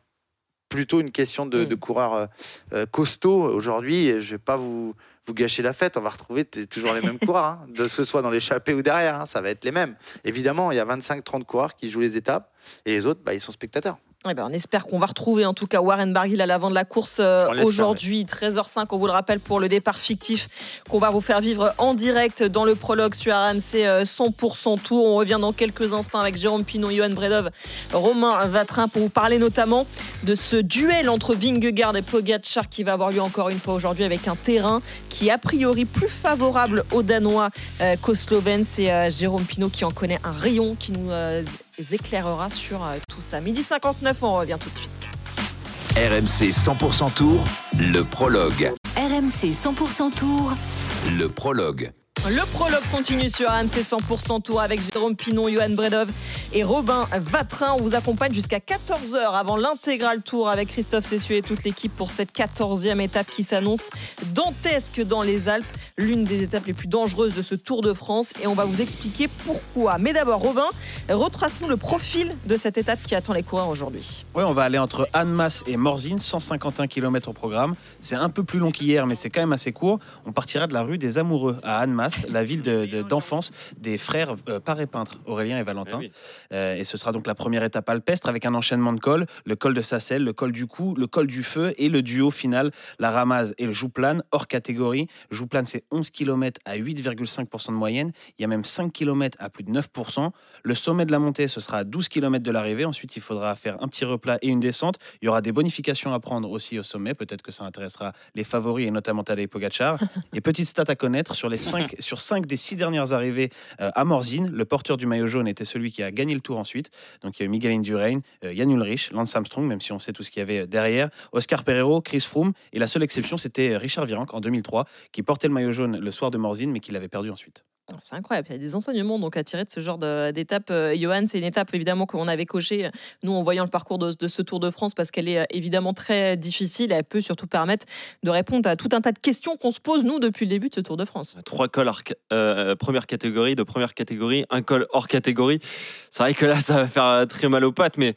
plutôt une question de, de coureurs euh, euh, costauds aujourd'hui. Je vais pas vous, vous gâcher la fête. On va retrouver toujours les mêmes coureurs, hein, de ce soit dans l'échappée ou derrière. hein, ça va être les mêmes. Évidemment, il y a 25-30 coureurs qui jouent les étapes et les autres, bah, ils sont spectateurs. Eh ben, on espère qu'on va retrouver en tout cas Warren Barguil à l'avant de la course euh, aujourd'hui, 13h05, on vous le rappelle pour le départ fictif qu'on va vous faire vivre en direct dans le prologue sur RMC euh, 100% Tour. On revient dans quelques instants avec Jérôme Pinot, Johan Bredov, Romain Vatrin pour vous parler notamment de ce duel entre Vingegaard et Pogacar qui va avoir lieu encore une fois aujourd'hui avec un terrain qui est a priori plus favorable aux Danois euh, qu'aux Slovènes. C'est Jérôme Pinot qui en connaît un rayon qui nous éclairera sur euh, tout ça. Midi 59, on revient tout de suite. RMC 100% Tour, le prologue. RMC 100% Tour. Le prologue. Le prologue continue sur RMC 100% Tour avec Jérôme Pinon, Johan Bredov et Robin Vatrin. On vous accompagne jusqu'à 14h avant l'intégral tour avec Christophe Cessieux et toute l'équipe pour cette 14e étape qui s'annonce dantesque dans les Alpes, l'une des étapes les plus dangereuses de ce Tour de France. Et on va vous expliquer pourquoi. Mais d'abord, Robin, retrace-nous le profil de cette étape qui attend les coureurs aujourd'hui. Ouais, on va aller entre Annemasse et Morzine, 151 km au programme. C'est un peu plus long qu'hier, mais c'est quand même assez court. On partira de la rue des Amoureux à Annemasse, la ville de- de- d'enfance des frères euh, Paré-Peintre, Aurélien et Valentin. Euh, et ce sera donc la première étape alpestre avec un enchaînement de cols le col de Sassel, le col du Cou, le col du Feu et le duo final, la Ramaz et le Jouplane, hors catégorie. Jouplane, c'est 11 km à 8,5% de moyenne. Il y a même 5 km à plus de 9%. Le sommet de la montée, ce sera à 12 km de l'arrivée. Ensuite, il faudra faire un petit replat et une descente. Il y aura des bonifications à prendre aussi au sommet. Peut-être que ça intéressera les favoris et notamment Tadej Pogacar. Et petite stat à connaître sur les 5 sur 5 des 6 dernières arrivées euh, à Morzine, le porteur du maillot jaune était celui qui a gagné le tour ensuite. Donc il y a eu Miguel Indurain, euh, Jan Ulrich, Lance Armstrong, même si on sait tout ce qu'il y avait derrière, Oscar Pereiro, Chris Froome. Et la seule exception, c'était Richard Virenque en 2003, qui portait le maillot jaune le soir de Morzine, mais qui l'avait perdu ensuite. C'est incroyable, il y a des enseignements donc à tirer de ce genre d'étape. Euh, Johan, c'est une étape évidemment qu'on avait cochée, euh, nous en voyant le parcours de, ce Tour de France, parce qu'elle est euh, évidemment très difficile. Elle peut surtout permettre de répondre à tout un tas de questions qu'on se pose, nous, depuis le début de ce Tour de France. Trois cols hors euh, première catégorie, de première catégorie, un col hors catégorie. C'est vrai que là, ça va faire très mal aux pattes, mais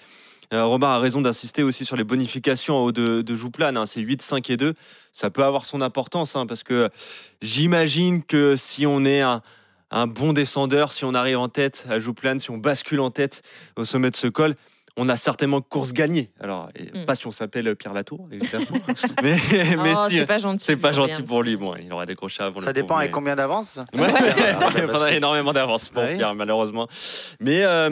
Robin a raison d'insister aussi sur les bonifications en haut de, de Jouplane. hein. C'est 8, 5 et 2. Ça peut avoir son importance, hein, parce que j'imagine que si on est un, un bon descendeur, si on arrive en tête à Jouplane, si on bascule en tête au sommet de ce col, on a certainement course gagnée. Alors, et Mm. pas si on s'appelle Pierre Latour, évidemment. mais mais Oh, si, c'est pas gentil. c'est pas pour gentil pour lui. Bon, il aura décroché avant Ça le dépend avec mais- combien d'avance. Ouais, il énormément d'avance pour Ah. Pierre, malheureusement. Mais, euh,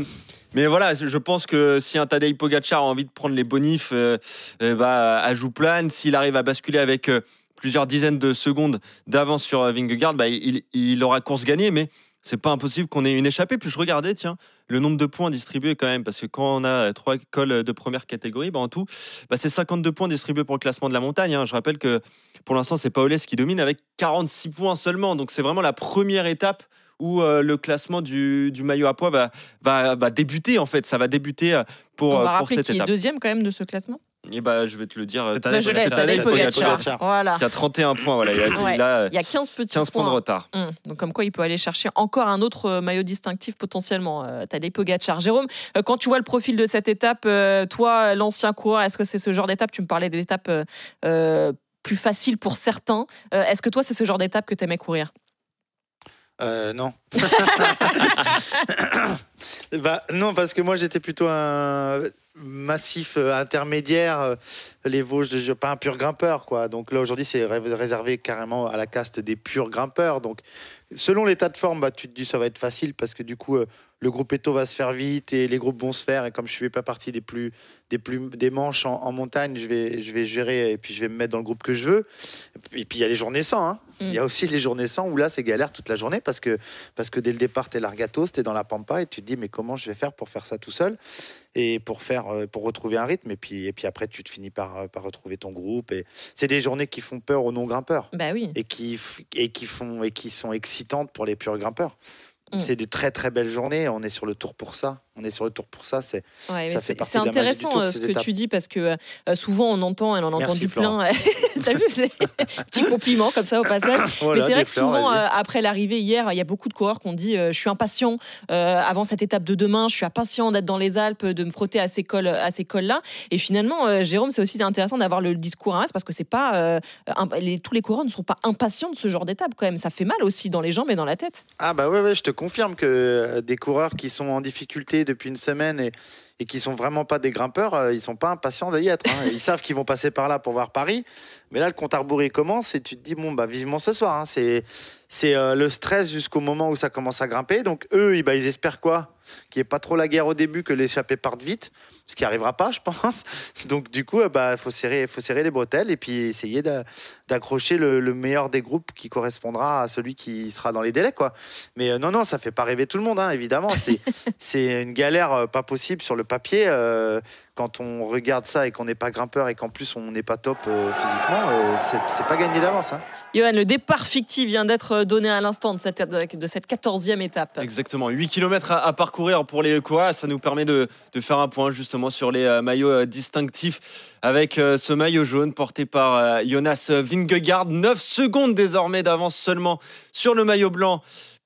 mais voilà, je pense que si un Tadej Pogacar a envie de prendre les bonifs euh, euh, bah, à Jouplane, s'il arrive à basculer avec euh, plusieurs dizaines de secondes d'avance sur euh, Vingegaard, bah, il, il aura course gagnée, mais c'est pas impossible qu'on ait une échappée. Puis je regardais, tiens, le nombre de points distribués quand même, parce que quand on a trois cols de première catégorie, bah, en tout, bah, c'est 52 points distribués pour le classement de la montagne. hein. Je rappelle que pour l'instant, c'est Paoles qui domine avec 46 points seulement. Donc c'est vraiment la première étape où euh, le classement du, du maillot à poids va, va, va débuter en fait. Ça va débuter euh, pour, On euh, va pour rappeler cette qui est deuxième quand même de ce classement? Et bah, je vais te le dire. euh, Bah, je l'ai, Tadej Tadej Pogacar. Voilà. qui a 31 points. Voilà, il a, Ouais. il a, Il y a 15 petits 15 points de retard. Hum, Donc comme quoi il peut aller chercher encore un autre euh, maillot distinctif potentiellement. Euh, Tadej Pogacar. Jérôme, euh, quand tu vois le profil de cette étape, euh, toi, l'ancien coureur, est-ce que c'est ce genre d'étape? Tu me parlais d'étapes euh, plus faciles pour certains. Euh, est-ce que toi, c'est ce genre d'étape que tu aimais courir? Euh, non. bah, non, parce que moi j'étais plutôt un massif euh, intermédiaire, euh, les Vosges, pas un pur grimpeur. quoi. Donc là aujourd'hui c'est ré- réservé carrément à la caste des purs grimpeurs. Donc selon l'état de forme, bah, tu te dis ça va être facile parce que du coup euh, le groupe Eto va se faire vite et les groupes vont se faire. Et comme je ne fais pas partie des plus des plus des manches en, en montagne, je vais je vais gérer et puis je vais me mettre dans le groupe que je veux. Et puis il y a les journées sans. hein. Mm. Il y a aussi les journées sans où là c'est galère toute la journée parce que parce que dès le départ t'es largatos, t'es dans la pampa et tu te dis mais comment je vais faire pour faire ça tout seul? Et pour faire euh, pour retrouver un rythme et puis et puis après tu te finis par euh, par retrouver ton groupe et c'est des journées qui font peur aux non grimpeurs Bah oui. et qui et qui font et qui sont excitantes pour les purs grimpeurs. Mm. C'est de très très belles journées. On est sur le tour pour ça. On est sur le tour pour ça. C'est Ouais, ça fait partie c'est de la magie du intéressant tour, euh, ce que étapes. tu dis parce que euh, souvent on entend, on en entendu Florent. plein. T'as vu, c'est petit compliment comme ça au passage. Voilà, mais c'est vrai que fleurs, souvent euh, après l'arrivée hier, il y a beaucoup de coureurs qui ont dit euh, je suis impatient euh, avant cette étape de demain, je suis impatient d'être dans les Alpes, de me frotter à ces cols, à ces cols là. Et finalement, euh, Jérôme, c'est aussi intéressant d'avoir le discours inverse parce que c'est pas euh, les- tous les coureurs ne sont pas impatients de ce genre d'étape quand même. Ça fait mal aussi dans les jambes et dans la tête. Ah bah ouais, ouais, je te confirme que euh, des coureurs qui sont en difficulté depuis une semaine et, et qui sont vraiment pas des grimpeurs, euh, ils sont pas impatients d'y être. hein. Ils savent qu'ils vont passer par là pour voir Paris, mais là le compte à rebours il commence et tu te dis bon bah vivement ce soir. hein. C'est c'est euh, le stress jusqu'au moment où ça commence à grimper. Donc eux, ils, bah, ils espèrent quoi? Qu'il n'y ait pas trop la guerre au début, que l'échappée parte vite, ce qui arrivera pas, je pense. Donc du coup, euh, bah faut serrer, faut serrer les bretelles et puis essayer d'a- d'accrocher le, le meilleur des groupes qui correspondra à celui qui sera dans les délais, quoi. Mais euh, non, non, ça fait pas rêver tout le monde, hein, évidemment. C'est c'est une galère pas possible sur le papier. Quand on regarde ça et qu'on n'est pas grimpeur et qu'en plus on n'est pas top euh, physiquement, euh, c'est pas gagné d'avance. hein. Johan, le départ fictif vient d'être donné à l'instant de cette, de cette 14e étape. Exactement, 8 km à, à parcourir pour les coureurs, ça nous permet de, de faire un point justement sur les euh, maillots euh, distinctifs avec euh, ce maillot jaune porté par euh, Jonas Vingegaard, 9 secondes désormais d'avance seulement sur le maillot blanc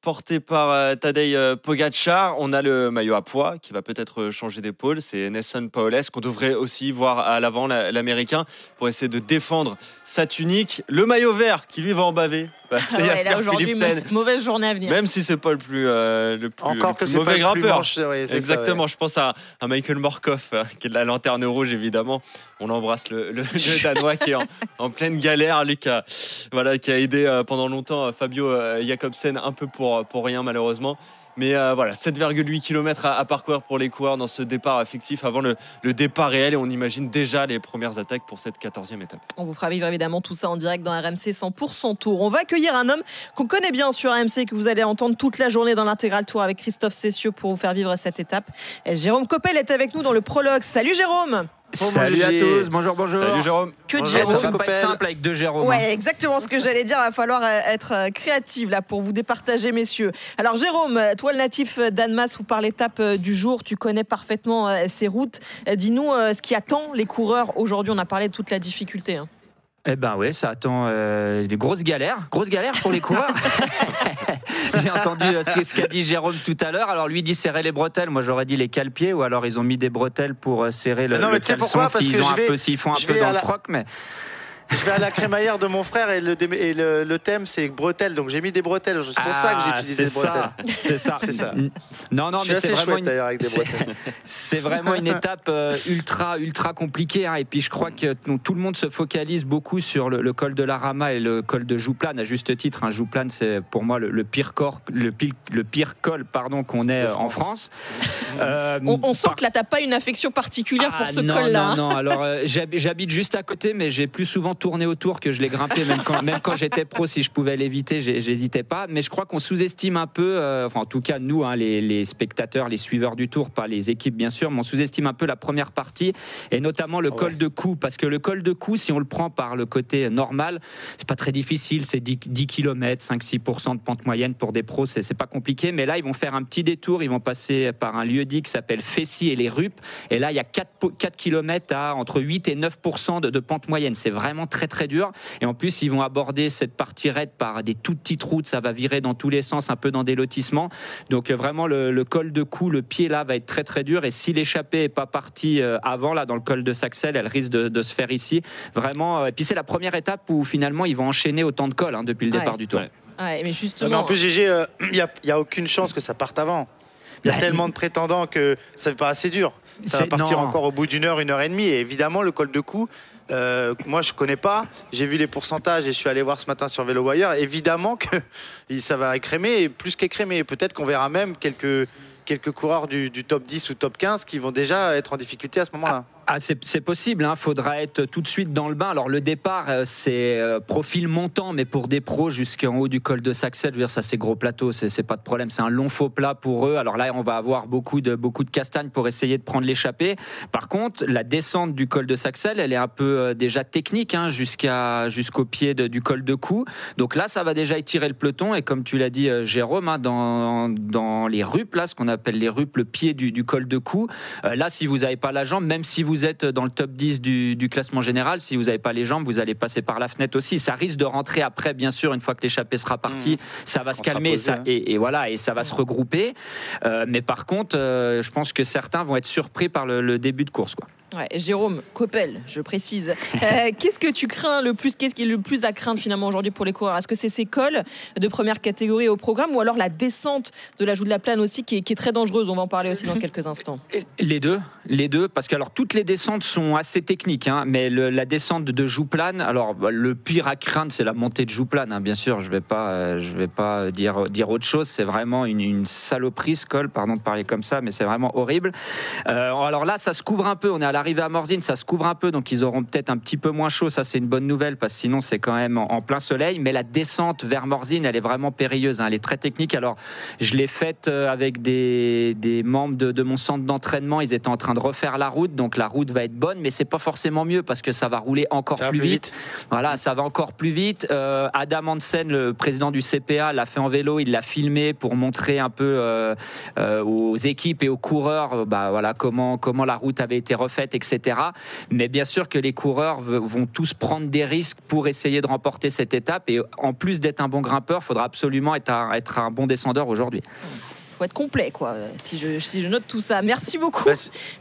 porté par euh, Tadej euh, Pogacar. On a le maillot à poids qui va peut-être euh, changer d'épaule, c'est Nelson Paoles qu'on devrait aussi voir à l'avant, la- l'américain, pour essayer de défendre sa tunique. Le maillot vert qui lui va en baver, bah, c'est Ah ouais, Jasper là aujourd'hui, mauvaise journée à venir. Même si c'est pas le plus, euh, le plus, Encore le que plus c'est pas mauvais le plus grimpeur. manche, ouais, c'est ça, Exactement, ouais. je pense à, à Michael Morkov, euh, qui est de la lanterne rouge évidemment. On embrasse le, le- le Danois qui est en, en pleine galère, lui qui a, voilà, qui a aidé euh, pendant longtemps euh, Fabio euh, Jacobsen un peu pour, pour rien malheureusement. Mais euh, voilà, 7,8 km à, à parcourir pour les coureurs dans ce départ fictif avant le, départ réel et on imagine déjà les premières attaques pour cette 14e étape. On vous fera vivre évidemment tout ça en direct dans RMC 100% Tour. On va accueillir un homme qu'on connaît bien sur RMC, que vous allez entendre toute la journée dans l'intégral Tour avec Christophe Cessieux pour vous faire vivre cette étape. Et Jérôme Coppel est avec nous dans le prologue. Salut Jérôme Salut à tous, bonjour, bonjour. Salut Jérôme. Que de Bonjour, Jérôme. Ça va pas être simple avec deux Jérôme. Ouais, exactement ce que j'allais dire. Il va falloir euh, être euh, créative là pour vous départager, messieurs. Alors, Jérôme, euh, toi, le natif d'Annemasse ou par l'étape du jour, tu connais parfaitement ces routes. Dis-nous ce qui attend les coureurs aujourd'hui. On a parlé de toute la difficulté. hein. Eh ben ouais, ça attend euh, des grosses galères, grosses galères pour les coureurs. J'ai entendu euh, ce qu'a dit Jérôme tout à l'heure. Alors lui dit serrer les bretelles, moi j'aurais dit les calepieds, ou alors ils ont mis des bretelles pour euh, serrer le, Mais non, le caleçon pourquoi? Parce s'ils que ont je un vais- peu, s'ils font un peu dans à le la- froc, mais Je vais à la crémaillère de mon frère et le, dé- et le, le thème c'est bretelles, donc j'ai mis des bretelles. C'est pour ça que j'ai Ah, utilisé c'est des bretelles. C'est ça. C'est ça. Non, non, Je suis mais c'est vraiment chouette, une... d'ailleurs, avec des c'est- bretelles. C'est vraiment une étape euh, ultra, ultra compliquée. hein. Et puis je crois que donc, tout le monde se focalise beaucoup sur le, le col de la Rama et le col de Jouplane, à juste titre. Un Jouplane, c'est pour moi le, le pire corps, le pire, le pire col, pardon, qu'on ait euh, en France. Euh, On, on sent par- que là, t'as pas une affection particulière pour ah, ce non, col-là. Non, hein. non, alors euh, j'hab- j'habite juste à côté, mais j'ai plus souvent tourné autour que je l'ai grimpé, même quand, même quand j'étais pro, si je pouvais l'éviter, j'hésitais pas. Mais je crois qu'on sous-estime un peu, euh, enfin en tout cas nous, hein, les, les spectateurs, les suiveurs du tour, pas les équipes bien sûr, mais on sous-estime un peu la première partie, et notamment le col de cou, parce que le col de cou, si on le prend par le côté normal, c'est pas très difficile, c'est 10, 10 km, 5-6% de pente moyenne pour des pros, c'est pas compliqué, mais là ils vont faire un petit détour, ils vont passer par un lieu dit qui s'appelle Fessy et les Rupes, et là il y a 4, po- 4 km à entre 8 et 9% de, de pente moyenne, c'est vraiment très très dur, et en plus ils vont aborder cette partie raide par des toutes petites routes, ça va virer dans tous les sens, un peu dans des lotissements, donc euh, vraiment le, le col de cou, le pied là va être très très dur, et si l'échappée est pas partie euh, avant là dans le col de Saxel, elle risque de, de se faire ici, vraiment, euh, et puis c'est la première étape où finalement ils vont enchaîner autant de cols hein, depuis le Ouais. départ du tour. Ouais, mais Non, mais justement. en plus, GG, euh, il n'y a, y a aucune chance que ça parte avant. Il y a Bah, tellement de prétendants que ça n'est pas assez dur. Ça va partir non. encore au bout d'une heure, une heure et demie. Et évidemment, le col de cou, euh, moi je connais pas. J'ai vu les pourcentages et je suis allé voir ce matin sur Vélo Wire. Évidemment que ça va écrémer, plus qu'écrémer. Peut-être qu'on verra même quelques, quelques coureurs du, du top 10 ou top 15 qui vont déjà être en difficulté à ce moment-là. Ah, c'est possible, il faudra être tout de suite dans le bain. Alors le départ, euh, c'est euh, profil montant, mais pour des pros jusqu'en haut du col de Saxel, je veux dire, ça c'est gros plateau, c'est pas de problème, c'est un long faux plat pour eux. Alors là, on va avoir beaucoup de, beaucoup de castagnes pour essayer de prendre l'échappée. Par contre, la descente du col de Saxel, elle est un peu euh, déjà technique hein, jusqu'au pied du col de cou. Donc là, ça va déjà étirer le peloton. Et comme tu l'as dit, Jérôme, hein, dans, dans les rupes, là, ce qu'on appelle les rupes, le pied du, du col de cou, là, si vous n'avez pas la jambe, même si vous êtes dans le top 10 du, du classement général, si vous n'avez pas les jambes, vous allez passer par la fenêtre aussi. Ça risque de rentrer après, bien sûr, une fois que l'échappée sera partie, ça va se Mmh. calmer posé, ça, hein. et, et voilà, et ça va se regrouper. Euh, mais par contre, euh, je pense que certains vont être surpris par le, le début de course. Quoi. Ouais, Jérôme Coppel, je précise. Euh, Qu'est-ce que tu crains le plus Qu'est-ce qui est le plus à craindre finalement aujourd'hui pour les coureurs? Est-ce que c'est ces cols de première catégorie au programme ou alors la descente de la joue de la Plaine aussi qui est, qui est très dangereuse? On va en parler aussi dans quelques instants. Les deux, les deux, parce que alors toutes les descentes sont assez techniques, hein, mais le- la descente de Jouplane, alors bah, le pire à craindre, c'est la montée de Jouplane, hein, bien sûr. Je vais pas, euh, je vais pas dire dire autre chose. C'est vraiment une, une saloperie ce col, pardon de parler comme ça, mais c'est vraiment horrible. Euh, alors là, ça se couvre un peu. On est à l'arrivée à Morzine, ça se couvre un peu, donc ils auront peut-être un petit peu moins chaud. Ça, c'est une bonne nouvelle, parce que sinon c'est quand même en, en plein soleil. Mais la descente vers Morzine, elle est vraiment périlleuse. hein, elle est très technique. Alors je l'ai faite euh, avec des, des membres de, de mon centre d'entraînement. Ils étaient en train de refaire la route, donc la route va être bonne, mais c'est pas forcément mieux parce que ça va rouler encore plus, plus vite. Voilà, ça va encore plus vite. Euh, Adam Hansen, le président du CPA, l'a fait en vélo. Il l'a filmé pour montrer un peu euh, euh, aux équipes et aux coureurs, bah voilà comment comment la route avait été refaite, etc. Mais bien sûr que les coureurs vont tous prendre des risques pour essayer de remporter cette étape. Et en plus d'être un bon grimpeur, il faudra absolument être un bon descendeur aujourd'hui. Faut être complet, quoi, euh, si je, si je note tout ça. Merci beaucoup. Bah,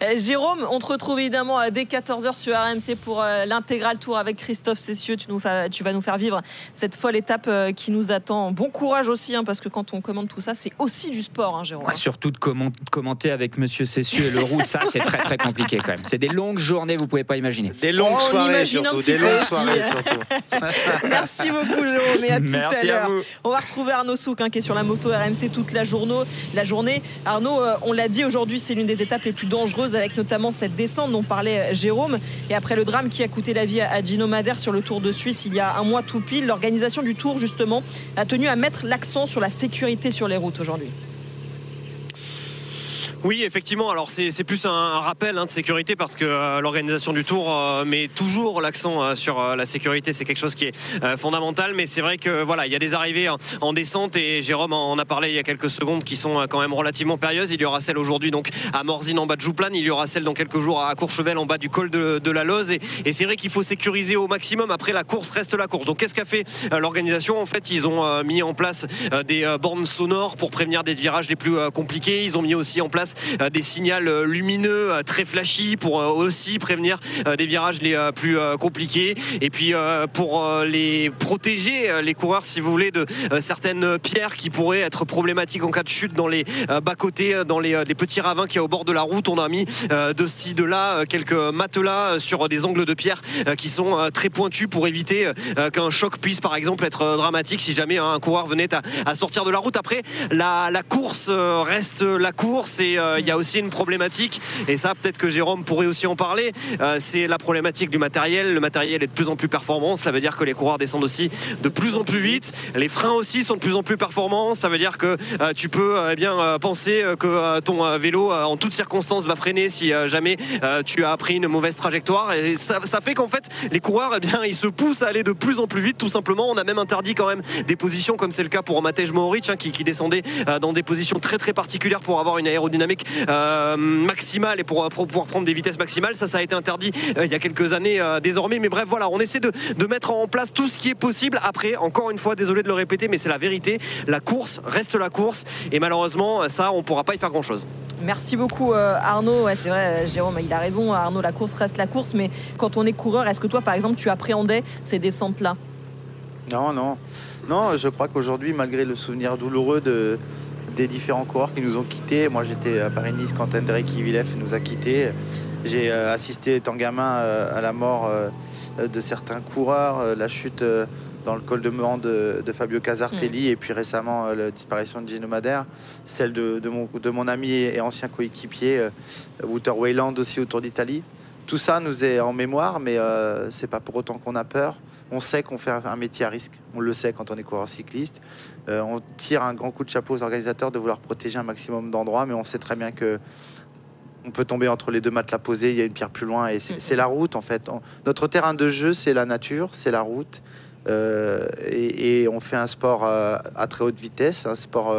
Euh, Jérôme, on te retrouve évidemment euh, dès 14h sur RMC pour euh, l'intégral tour avec Christophe Cessieux. Tu, nous fa- tu vas nous faire vivre cette folle étape euh, qui nous attend. Bon courage aussi, hein, parce que quand on commande tout ça, c'est aussi du sport, hein, Jérôme. Ouais, surtout de comment- commenter avec Monsieur Cessieux et Leroux, ça c'est très très compliqué quand même. C'est des longues journées, vous pouvez pas imaginer. Des longues Oh, on soirées surtout, des longues aussi, soirées surtout. Merci beaucoup, Jérôme, et à tout Merci à à l'heure. vous. On va retrouver Arnaud Souk hein, qui est sur la moto RMC toute la, journée. La journée. Arnaud, euh, on l'a dit aujourd'hui, c'est l'une des étapes les plus dangereuses avec notamment cette descente dont parlait euh, Jérôme. Et après le drame qui a coûté la vie à à Gino Madère sur le Tour de Suisse il y a un mois tout pile, l'organisation du Tour justement a tenu à mettre l'accent sur la sécurité sur les routes aujourd'hui. Oui, effectivement. Alors c'est plus un, rappel hein, de sécurité parce que euh, l'organisation du Tour euh, met toujours l'accent euh, sur euh, la sécurité. C'est quelque chose qui est euh, fondamental. Mais c'est vrai que voilà, il y a des arrivées en, en descente et Jérôme en a parlé il y a quelques secondes qui sont euh, quand même relativement périlleuses. Il y aura celle aujourd'hui donc à Morzine en bas de Jouplane. Il y aura celle dans quelques jours à Courchevel en bas du col de, de la Loze. Et, et c'est vrai qu'il faut sécuriser au maximum. Après la course reste la course. Donc qu'est-ce qu'a fait l'organisation? En fait, ils ont mis en place des bornes sonores pour prévenir des virages les plus compliqués. Ils ont mis aussi en place euh, des signaux euh, lumineux euh, très flashy pour aussi prévenir des virages les plus compliqués. Et puis pour les protéger les coureurs si vous voulez de certaines pierres qui pourraient être problématiques en cas de chute dans les bas-côtés dans les, petits ravins qu'il y a au bord de la route on a mis de ci de là quelques matelas sur des angles de pierre qui sont très pointus pour éviter qu'un choc puisse par exemple être dramatique si jamais hein, un coureur venait à, sortir de la route. Après la, course reste la course et il y a aussi une problématique et ça peut-être que Jérôme pourrait aussi en parler euh, c'est la problématique du matériel. Le matériel est de plus en plus performant. Cela veut dire que les coureurs descendent aussi de plus en plus vite. Les freins aussi sont de plus en plus performants. Ça veut dire que euh, tu peux euh, eh bien euh, penser euh, que euh, ton euh, vélo euh, en toutes circonstances va freiner si euh, jamais euh, tu as pris une mauvaise trajectoire. Et ça, fait qu'en fait les coureurs eh bien ils se poussent à aller de plus en plus vite tout simplement. On a même interdit quand même des positions comme c'est le cas pour Matej Mohoric hein, qui, qui descendait euh, dans des positions très très particulières pour avoir une aérodynamique euh, maximale et pour, pour pouvoir prendre des vitesses maximales ça ça a été interdit euh, il y a quelques années euh, désormais. Mais bref voilà on essaie de, de mettre en place tout ce qui est possible. Après encore une fois désolé de le répéter mais c'est la vérité. La course reste la course. Et malheureusement ça on pourra pas y faire grand chose Merci beaucoup euh, Arnaud. Ouais, c'est vrai, euh, Jérôme, il a raison. Arnaud, la course reste la course, mais quand on est coureur, est-ce que toi, par exemple, tu appréhendais ces descentes-là? Non, non. Non, je crois qu'aujourd'hui, malgré le souvenir douloureux de, des différents coureurs qui nous ont quittés, moi j'étais à Paris-Nice quand André Kivilev nous a quittés. J'ai euh, assisté étant gamin euh, à la mort euh, de certains coureurs, la chute dans le col de Meran de, de Fabio Casartelli et puis récemment la disparition de Gino Madère, celle de, de mon, de mon ami et ancien coéquipier Wouter Weyland aussi au Tour d'Italie. Tout ça nous est en mémoire, mais euh, c'est pas pour autant qu'on a peur. On sait qu'on fait un métier à risque. On le sait quand on est coureur cycliste. Euh, on tire un grand coup de chapeau aux organisateurs de vouloir protéger un maximum d'endroits, mais on sait très bien que on peut tomber entre les deux matelas posés. Il y a une pierre plus loin et c'est la route en fait. On- notre terrain de jeu, c'est la nature, c'est la route. Euh, et, et on fait un sport euh, à très haute vitesse, un sport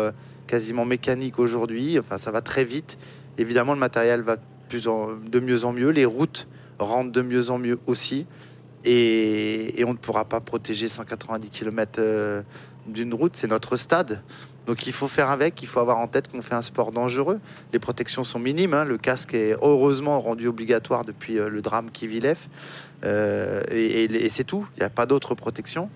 quasiment mécanique aujourd'hui. Enfin, ça va très vite. Évidemment, le matériel va de plus en- de mieux en mieux. Les routes rentrent de mieux en mieux aussi. Et, on ne pourra pas protéger 190 km euh, d'une route. C'est notre stade. Donc il faut faire avec, il faut avoir en tête qu'on fait un sport dangereux. Les protections sont minimes. hein. Le casque est heureusement rendu obligatoire depuis euh, le drame Kivilev. Euh, et et- c'est tout. Il n'y a pas d'autre protection.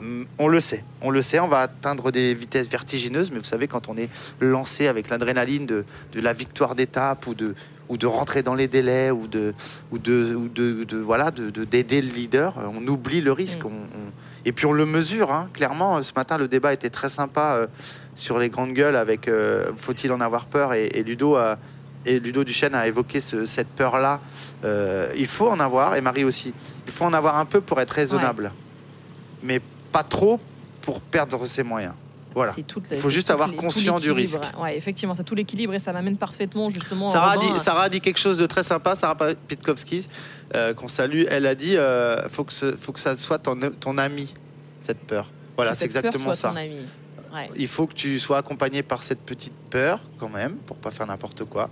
Hum, On le sait, on le sait, on va atteindre des vitesses vertigineuses, mais vous savez, quand on est lancé avec l'adrénaline de la victoire d'étape ou de, ou de rentrer dans les délais ou de, ou de, ou de, de- voilà, de, de- d'aider le leader, euh, on oublie le risque. On- on- et puis on le mesure, hein. clairement. Ce matin, le débat était très sympa euh, sur les grandes gueules avec euh, faut-il en avoir peur et, et Ludo a, et Ludo Duchesne a évoqué ce- cette peur-là. Euh, il faut en avoir, et Marie aussi. Il faut en avoir un peu pour être raisonnable, mais pas trop pour perdre ses moyens. Voilà. Il faut juste avoir les- tout conscience du risque. Ouais, effectivement, c'est tout l'équilibre et ça m'amène parfaitement justement. Sarah a, Robin, dit, Sarah a dit quelque chose de très sympa, Sarah Pitkowski, euh, qu'on salue. Elle a dit euh, faut, que ce- faut que ça soit ton, ton ami, cette peur. Voilà, c'est exactement ça. Ouais. Il faut que tu sois accompagné par cette petite peur, quand même, pour pas faire n'importe quoi.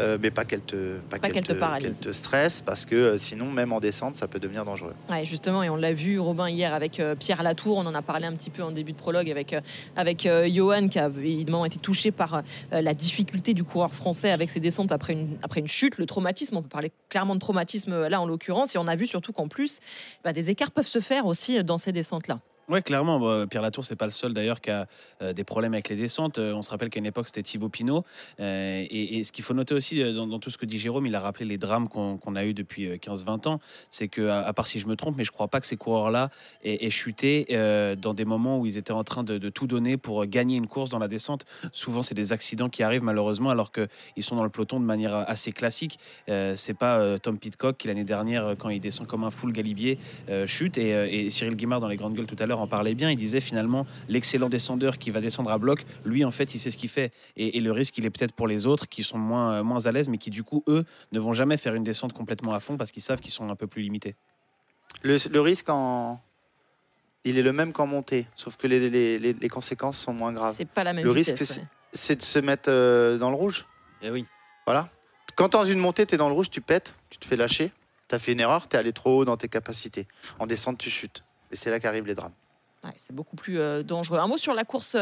Euh, mais pas qu'elle te, pas Pas qu'elle te paralyse. te stresse, parce que euh, sinon, même en descente, ça peut devenir dangereux. Ouais, justement, et on l'a vu, Robin, hier avec euh, Pierre Latour. On en a parlé un petit peu en début de prologue avec, euh, avec Johan, qui a évidemment été touché par la difficulté du coureur français avec ses descentes après une, après une chute, le traumatisme. On peut parler clairement de traumatisme là, en l'occurrence. Et on a vu surtout qu'en plus, bah, des écarts peuvent se faire aussi dans ces descentes-là. Ouais, clairement. Bah, Pierre Latour, c'est pas le seul d'ailleurs qui a euh, des problèmes avec les descentes. Euh, on se rappelle qu'à une époque, c'était Thibaut Pinot. Euh, et, ce qu'il faut noter aussi euh, dans, tout ce que dit Jérôme, il a rappelé les drames qu'on a eu depuis euh, 15-20 ans. C'est que, à, part si je me trompe, mais je crois pas que ces coureurs-là aient, chuté euh, dans des moments où ils étaient en train de, tout donner pour gagner une course dans la descente. Souvent, c'est des accidents qui arrivent malheureusement alors qu'ils sont dans le peloton de manière assez classique. Euh, c'est pas euh, Tom Pitcock qui l'année dernière, euh, quand il descend comme un full galibier, euh, chute. Euh, et Cyril Guimard dans les grandes gueules tout à l'heure en parlait bien. Il disait finalement l'excellent descendeur qui va descendre à bloc, lui en fait il sait ce qu'il fait. Et, et le risque il est peut-être pour les autres qui sont moins, euh, moins à l'aise, mais qui du coup eux ne vont jamais faire une descente complètement à fond parce qu'ils savent qu'ils sont un peu plus limités. Le, le risque, en... il est le même qu'en montée, sauf que les, les- les- les conséquences sont moins graves. C'est pas la même le vitesse, risque, c'est- ouais. c'est de se mettre euh, dans le rouge. Eh oui. Voilà. Quand dans une montée, tu es dans le rouge, tu pètes, tu te fais lâcher, tu as fait une erreur, tu es allé trop haut dans tes capacités. En descente, tu chutes. Et c'est là qu'arrivent les drames. C'est beaucoup plus euh, dangereux. Un mot sur la course,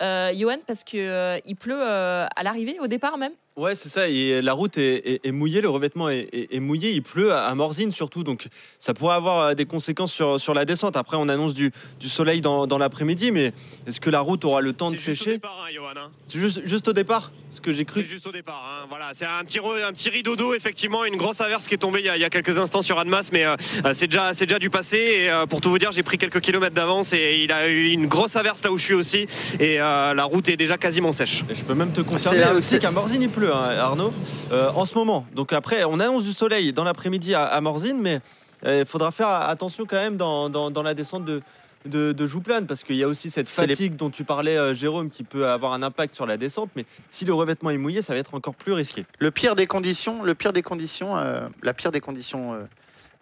euh, Johan, parce qu'il euh, il pleut euh, à l'arrivée, au départ même? Ouais, c'est ça. Et la route est, est- est mouillée, le revêtement est, est- est mouillé. Il pleut à à Morzine surtout, donc ça pourrait avoir euh, des conséquences sur, sur la descente. Après, on annonce du, du soleil dans, dans l'après-midi, mais est-ce que la route aura le temps de C'est juste au sécher? départ, hein, Johan, hein. C'est juste, juste au départ, ce que j'ai cru. C'est juste au départ. hein. Voilà, c'est un petit, un petit rideau d'eau, effectivement, une grosse averse qui est tombée il y a, il y a quelques instants sur Annemasse, mais euh, euh, c'est déjà, c'est déjà du passé. Et euh, pour tout vous dire, j'ai pris quelques kilomètres d'avance et il a eu une grosse averse là où je suis aussi. Et euh, la route est déjà quasiment sèche. Et je peux même te confirmer aussi c'est- qu'à Morzine il pleut, hein, Arnaud, euh, en ce moment. Donc après, on annonce du soleil dans l'après-midi à, à Morzine, mais euh, il faudra faire attention quand même dans, dans- dans la descente de, de, de Jouplane, parce qu'il y a aussi cette les- fatigue dont tu parlais, euh, Jérôme, qui peut avoir un impact sur la descente. Mais si le revêtement est mouillé, ça va être encore plus risqué. Le pire des conditions, le pire des conditions, euh, la pire des conditions euh,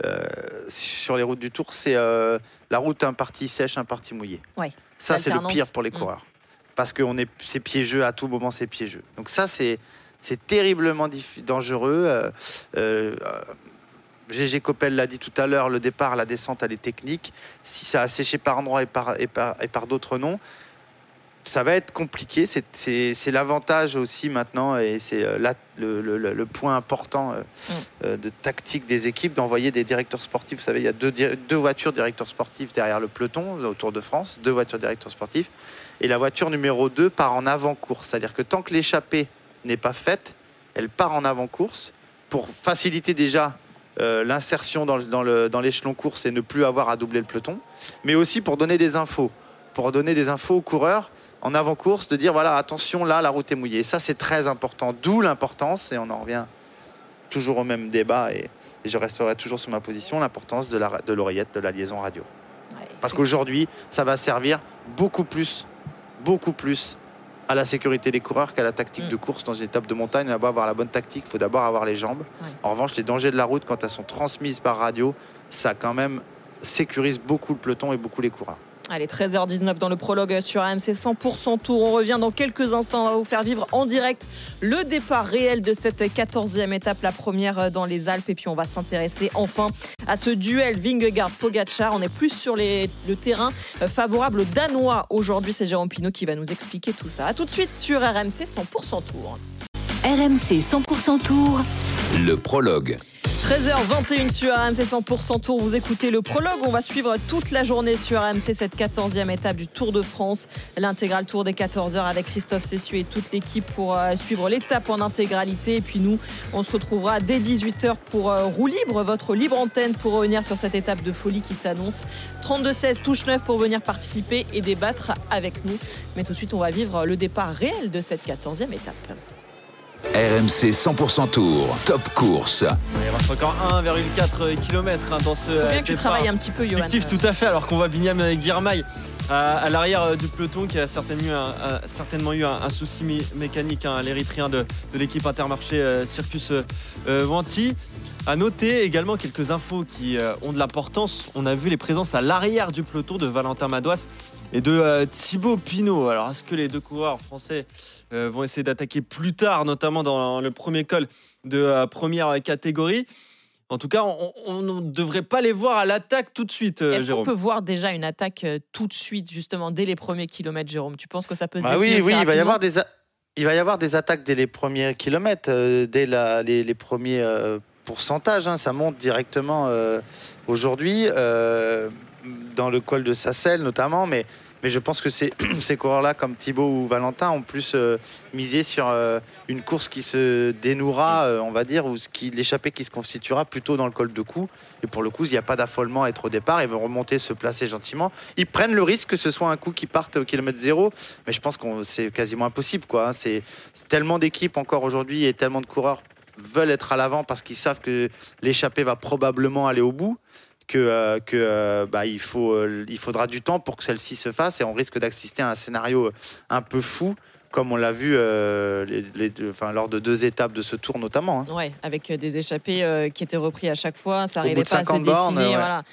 euh, sur les routes du Tour, c'est euh, la route un parti sèche, un parti mouillé. Ouais. Ça, c'est le pire pour les Mm. coureurs. Parce que c'est piégeux, à tout moment, c'est piégeux. Donc ça, c'est, c'est terriblement dangereux. Euh, euh, euh, GG Coppel l'a dit tout à l'heure, le départ, la descente, elle est technique. Si ça a séché par endroits et par, et par, et par d'autres non, ça va être compliqué. C'est, l'avantage aussi maintenant, et c'est euh, le, le- point important euh, euh, de tactique des équipes, d'envoyer des directeurs sportifs. Vous savez, il y a deux, deux voitures directeurs sportifs derrière le peloton au Tour de France, deux voitures directeurs sportifs. Et la voiture numéro 2 part en avant-course. C'est-à-dire que tant que l'échappée n'est pas faite, elle part en avant-course pour faciliter déjà euh, l'insertion dans, dans l'échelon course et ne plus avoir à doubler le peloton, mais aussi pour donner des infos, pour donner des infos aux coureurs en avant-course, de dire voilà, attention, là, la route est mouillée. Et ça, c'est très important, d'où l'importance, et on en revient toujours au même débat, et, et je resterai toujours sur ma position, l'importance de, la, de l'oreillette, de la liaison radio. Parce qu'aujourd'hui, ça va servir beaucoup plus, beaucoup plus à la sécurité des coureurs qu'à la tactique de course dans une étape de montagne. On va avoir la bonne tactique, il faut d'abord avoir les jambes. En revanche, les dangers de la route, quand elles sont transmises par radio, ça quand même sécurise beaucoup le peloton et beaucoup les coureurs. Allez, 13h19 dans le prologue sur AMC 100% Tour. On revient dans quelques instants. On va vous faire vivre en direct le départ réel de cette 14e étape, la première dans les Alpes. Et puis on va s'intéresser enfin à ce duel Vingegaard-Pogacar. On est plus sur les- le terrain favorable aux Danois aujourd'hui. C'est Jérôme Pinot qui va nous expliquer tout ça. A tout de suite sur RMC 100% Tour. RMC 100% Tour. Le prologue. 13h21 sur RMC 100% Tour, vous écoutez le prologue. On va suivre toute la journée sur RMC cette 14e étape du Tour de France, l'intégral Tour des 14h avec Christophe Cessieux et toute l'équipe pour euh, suivre l'étape en intégralité. Et puis nous, on se retrouvera dès 18h pour euh, Roue Libre, votre libre antenne pour revenir sur cette étape de folie qui s'annonce. 32-16 touche 9 pour venir participer et débattre avec nous. Mais tout de suite, on va vivre le départ réel de cette 14e étape. RMC 100% Tour. Top course. Il reste encore 1,4 km dans ce. Faut bien euh, que tu travailles un petit peu, Johan. Tout à fait, alors qu'on voit Binyam Guirmail à, à l'arrière euh, du peloton qui a certainement eu un, un- certainement eu un, un souci mé- mécanique, hein, l'érythréen de, de l'équipe Intermarché euh, Circus euh, euh, Vanti. À noter également quelques infos qui euh, ont de l'importance. On a vu les présences à l'arrière du peloton de Valentin Madouas et de euh, Thibaut Pinot. Alors, est-ce que les deux coureurs français euh, vont essayer d'attaquer plus tard, notamment dans le premier col de euh, première catégorie En tout cas, on- on ne devrait pas les voir à l'attaque tout de suite, euh, Est-ce qu'on Jérôme. peut voir déjà une attaque tout de suite, justement, dès les premiers kilomètres, Jérôme? Tu penses que ça peut se Bah oui, oui, il va y avoir des, a- il va y avoir des attaques dès les premiers kilomètres, euh, dès la- les, les premiers euh, pourcentages. hein, ça monte directement euh, aujourd'hui, euh, dans le col de Sassel notamment, mais, mais je pense que ces, coureurs-là, comme Thibaut ou Valentin, ont plus euh, misé sur euh, une course qui se dénouera, euh, on va dire, ou l'échappée qui se constituera plutôt dans le col de cou. Et pour le coup, il n'y a pas d'affolement à être au départ. Ils vont remonter, se placer gentiment. Ils prennent le risque que ce soit un coup qui parte au kilomètre zéro, mais je pense que c'est quasiment impossible. quoi. hein. C'est tellement d'équipes encore aujourd'hui et tellement de coureurs veulent être à l'avant parce qu'ils savent que l'échappée va probablement aller au bout. Que, euh, que euh, bah, il, faut, euh, il faudra du temps pour que celle-ci se fasse et on risque d'assister à un scénario un peu fou comme on l'a vu les- les deux- enfin, lors de deux étapes de ce tour notamment. hein. Ouais, avec des échappés euh, qui étaient repris à chaque fois, ça n'arrivait pas à se 50 dessiner. bornes, ouais. voilà.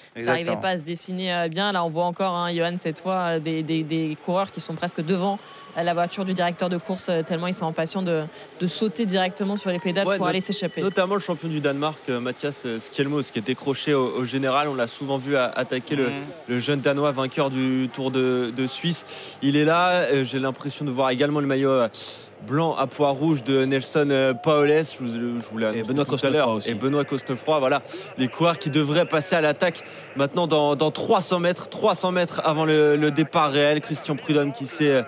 Pas à se dessiner bien. Là, on voit encore, hein, Johan, cette fois, des, des- des coureurs qui sont presque devant la voiture du directeur de course, euh, tellement ils sont impatients de, de sauter directement sur les pédales Ouais, pour not- aller s'échapper. Notamment le champion du Danemark, euh, Mathias euh, Skjelmos, qui est décroché au, au général. On l'a souvent vu à- attaquer le, le jeune Danois vainqueur du Tour de, de Suisse. Il est là. J'ai l'impression de voir également le maillot. Blanc à pois rouge de Nelson euh, Paoles, je vous, l'ai Benoît tout à l'heure, et Benoît Cosnefroy, voilà, les coureurs qui devraient passer à l'attaque maintenant dans, dans 300 mètres, 300 mètres avant le, le départ réel. Christian Prudhomme qui s'est euh,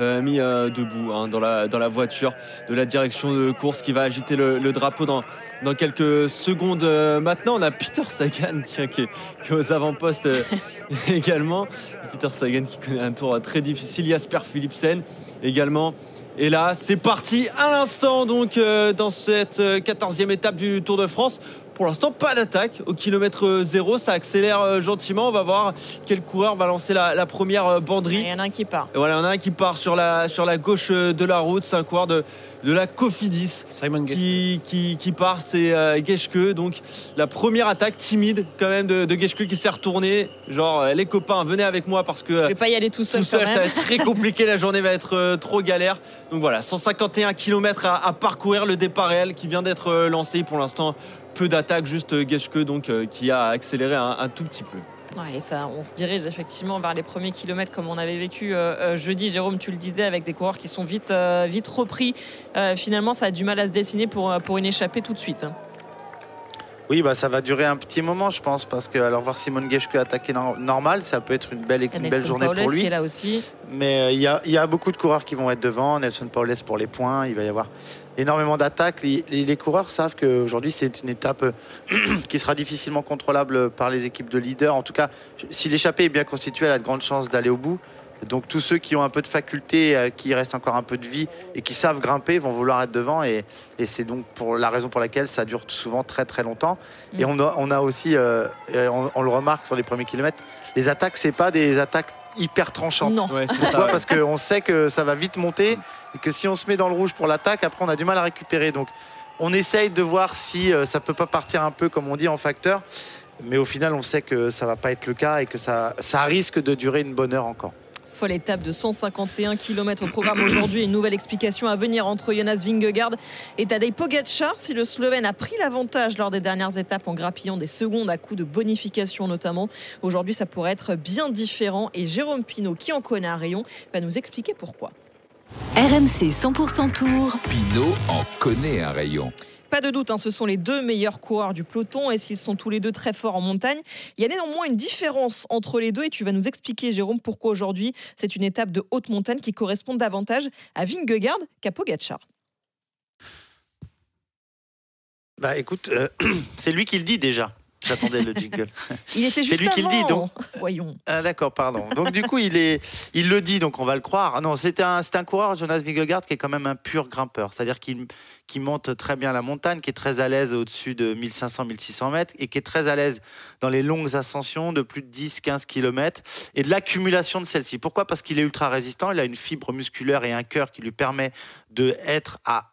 euh, mis euh, debout hein, dans, la, dans la voiture de la direction de course qui va agiter le, le drapeau dans, dans quelques secondes. Euh, maintenant, on a Peter Sagan tiens, qui, est, qui est aux avant-postes euh, également. Peter Sagan qui connaît un tour très difficile. Jasper Philipsen également. Et là, c'est parti à l'instant donc euh, dans cette euh, 14e étape du Tour de France. Pour l'instant, pas d'attaque au kilomètre zéro. Ça accélère euh, gentiment. On va voir quel coureur va lancer la, la première euh, banderie. Il y en a un qui part. Et voilà, il y en a un qui part sur la, sur la gauche euh, de la route. C'est un coureur de, de la Cofidis Simon qui, qui, qui part. C'est euh, Geschke. Donc la première attaque timide quand même de, de Geschke qui s'est retourné. Genre, les copains, venez avec moi parce que Je vais pas y aller tout seul, tout seul, quand ça va être très compliqué. La journée va être euh, trop galère. Donc voilà, 151 km à, à parcourir le départ réel qui vient d'être euh, lancé. Pour l'instant, peu d'attaques, juste euh, Geschke donc, euh, qui a accéléré un, un tout petit peu. Ouais, et ça, on se dirige effectivement vers les premiers kilomètres comme on avait vécu euh, jeudi. Jérôme, tu le disais, avec des coureurs qui sont vite, euh, vite repris. Euh, finalement, ça a du mal à se dessiner pour, pour une échappée tout de suite. hein. Oui, bah, ça va durer un petit moment, je pense, parce que alors voir Simon Geschke attaquer nor- normal, ça peut être une belle, une belle journée Paoles pour qui lui. est là aussi. Mais euh, il y, a, il y a beaucoup de coureurs qui vont être devant. Nelson Paoles pour les points. Il va y avoir énormément d'attaques. Les, les- les coureurs savent qu'aujourd'hui, c'est une étape euh, qui sera difficilement contrôlable par les équipes de leaders. En tout cas, si l'échappée est bien constituée, elle a de grandes chances d'aller au bout. Donc tous ceux qui ont un peu de faculté, euh, qui restent encore un peu de vie et qui savent grimper vont vouloir être devant. Et, et c'est donc pour la raison pour laquelle ça dure souvent très très longtemps. Et on a, on a aussi, euh, on, on le remarque sur les premiers kilomètres, les attaques, c'est pas des attaques hyper tranchantes. Non. Ouais, Pourquoi ça. Parce qu'on sait que ça va vite monter et que si on se met dans le rouge pour l'attaque, après on a du mal à récupérer. Donc on essaye de voir si euh, ça peut pas partir un peu comme on dit en facteur. Mais au final, on sait que ça va pas être le cas et que ça, ça risque de durer une bonne heure encore. Folle étape de 151 km au programme aujourd'hui. Une nouvelle explication à venir entre Jonas Vingegaard et Tadej Pogacar. Si le Slovène a pris l'avantage lors des dernières étapes en grappillant des secondes à coups de bonification notamment, aujourd'hui ça pourrait être bien différent. Et Jérôme Pinault, qui en connaît un rayon, va nous expliquer pourquoi. RMC 100% Tour. Pinot en connaît un rayon. Pas de doute, hein, ce sont les deux meilleurs coureurs du peloton et s'ils sont tous les deux très forts en montagne, il y a néanmoins une différence entre les deux et tu vas nous expliquer, Jérôme, pourquoi aujourd'hui c'est une étape de haute montagne qui correspond davantage à Vingegaard qu'à Pogacar. Bah écoute, euh, c'est lui qui le dit déjà. J'attendais le jingle. Il était C'est lui qui le dit, donc. Voyons. Ah, D'accord, pardon. Donc du coup, il, est, il le dit, donc on va le croire. Ah Non, c'est un, c'est un coureur, Jonas Vingegaard, qui est quand même un pur grimpeur. C'est-à-dire qu'il qui monte très bien la montagne, qui est très à l'aise au-dessus de 1500-1600 mètres et qui est très à l'aise dans les longues ascensions de plus de 10-15 km et de l'accumulation de celles-ci. Pourquoi? Parce qu'il est ultra résistant, il a une fibre musculaire et un cœur qui lui permet d'être à